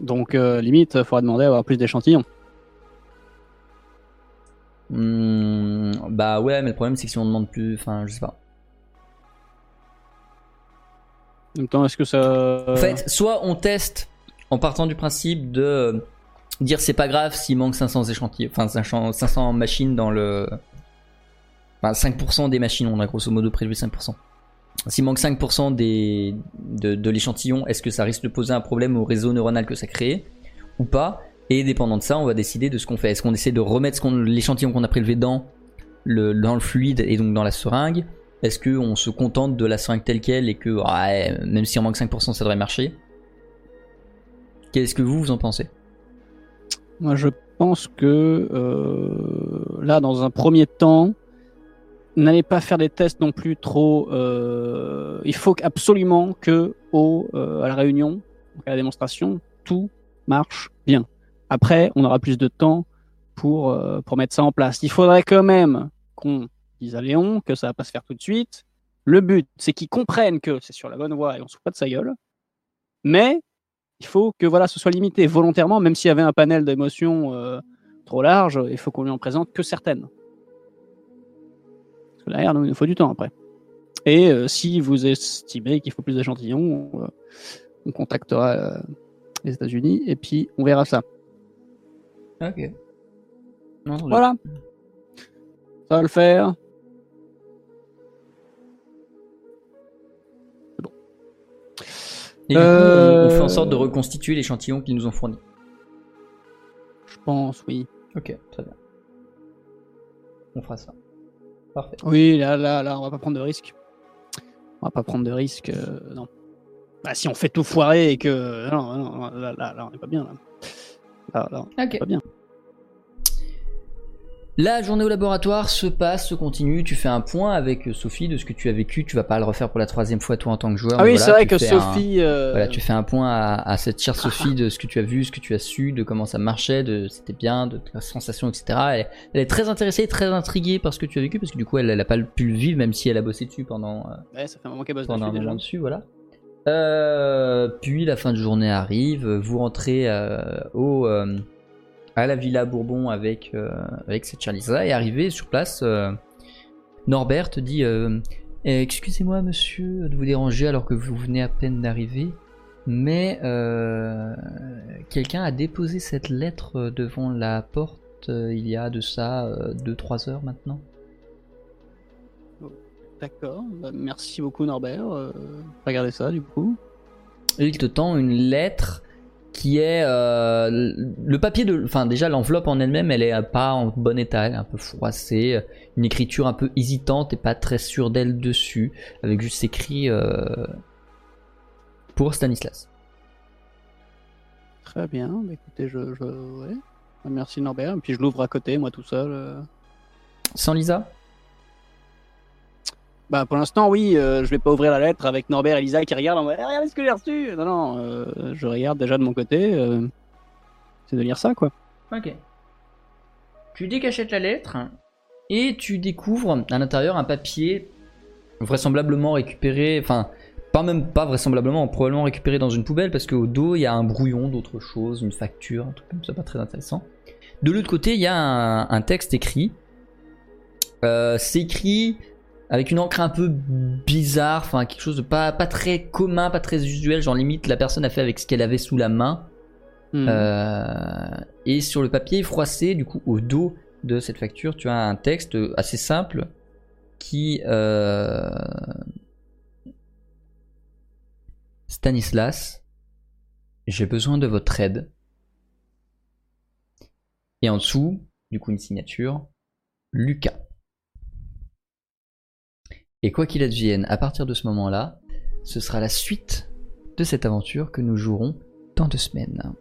Donc euh, limite, il faudra demander à avoir plus d'échantillons. Hmm, bah ouais, mais le problème c'est que si on demande plus, enfin je sais pas. En même temps, est-ce que ça En fait, soit on teste en partant du principe de euh, dire c'est pas grave s'il manque 500 échantillons, enfin 500 500 machines dans le. Enfin 5% des machines, on a grosso modo prélevé 5%. S'il manque 5% des, de, l'échantillon, est-ce que ça risque de poser un problème au réseau neuronal que ça crée ou pas? Et dépendant de ça, on va décider de ce qu'on fait. Est-ce qu'on essaie de remettre l'échantillon qu'on a prélevé dans le, dans le fluide et donc dans la seringue? Est-ce qu'on se contente de la seringue telle qu'elle et que ouais, même s'il en manque 5%, ça devrait marcher? Qu'est-ce que vous, vous en pensez? Moi, je pense que euh, là, dans un premier temps, n'allez pas faire des tests non plus trop. euh, il faut absolument que au, euh, à la réunion, à la démonstration, tout marche bien. Après, on aura plus de temps pour, euh, pour mettre ça en place. Il faudrait quand même qu'on dise à Léon que ça va pas se faire tout de suite. Le but, c'est qu'il comprenne que c'est sur la bonne voie et on se pas de sa gueule. Mais il faut que voilà, ce soit limité volontairement, même s'il y avait un panel d'émotions euh, trop large, il faut qu'on lui en présente que certaines. Nous, il nous faut du temps après. Et euh, si vous estimez qu'il faut plus d'échantillons, euh, on contactera euh, les États-Unis et puis on verra ça. Ok. Non, Voilà. Ça va le faire. Et du coup, on, on fait en sorte de reconstituer l'échantillon qu'ils nous ont fourni. Je pense, oui. Ok, très bien. On fera ça. Parfait. Oui, là, là, là, on va pas prendre de risques. On va pas prendre de risques, euh, non. Bah, si on fait tout foirer et que. Non, non, non, là, là, là, on est pas bien, là. Là, là, on Ok. est pas bien. La journée au laboratoire se passe, se continue. Tu fais un point avec Sophie de ce que tu as vécu. Tu vas pas le refaire pour la troisième fois toi en tant que joueur. Ah oui, voilà, c'est vrai que un- Sophie. euh, Voilà, tu fais un point à, à cette chère Sophie de ce que tu as vu, ce que tu as su, de comment ça marchait, de c'était bien, de ta sensation, etc. Elle, elle est très intéressée, très intriguée par ce que tu as vécu, parce que du coup, elle n'a pas pu le vivre, même si elle a bossé dessus pendant, euh, Ouais, ça fait un moment qu'elle bosse pendant un dessus, déjà. moment dessus, voilà. Euh, puis la fin de journée arrive, vous rentrez euh, au, euh, à la Villa Bourbon avec, euh, avec cette chère Lisa, et arrivé sur place, euh, Norbert dit euh, Eh, Excusez-moi monsieur de vous déranger alors que vous venez à peine d'arriver, mais euh, quelqu'un a déposé cette lettre devant la porte euh, il y a de ça 2-3 heures maintenant. D'accord, bah, merci beaucoup Norbert. Regardez ça du coup. Et il te tend une lettre qui est euh, le papier de enfin déjà l'enveloppe en elle-même elle est pas en bon état elle est un peu froissée une écriture un peu hésitante et pas très sûre d'elle dessus avec juste écrit euh, pour Stanislas Très bien, bah, écoutez, je. je ouais. Bah, Merci Norbert. Et puis je l'ouvre à côté, moi tout seul. euh. sans Lisa? Bah pour l'instant oui, euh, je vais pas ouvrir la lettre avec Norbert et Lisa qui regardent en mode Eh, regardez ce que j'ai reçu. Non non, euh, je regarde déjà de mon côté. euh, c'est de lire ça quoi. ok tu décachettes la lettre et tu découvres à l'intérieur un papier vraisemblablement récupéré enfin pas même pas vraisemblablement probablement récupéré dans une poubelle parce qu'au dos il y a un brouillon d'autre chose une facture un truc comme ça pas très intéressant de l'autre côté il y a un, texte écrit Euh, c'est écrit avec une encre un peu bizarre enfin quelque chose de pas, pas très commun pas très usuel genre limite la personne a fait avec ce qu'elle avait sous la main Hmm. euh, et sur le papier froissé, du coup, au dos de cette facture, tu as un texte assez simple qui. euh, Stanislas, j'ai besoin de votre aide. Et en dessous, du coup, une signature, Lucas. Et quoi qu'il advienne, à partir de ce moment-là, ce sera la suite de cette aventure que nous jouerons dans deux semaines.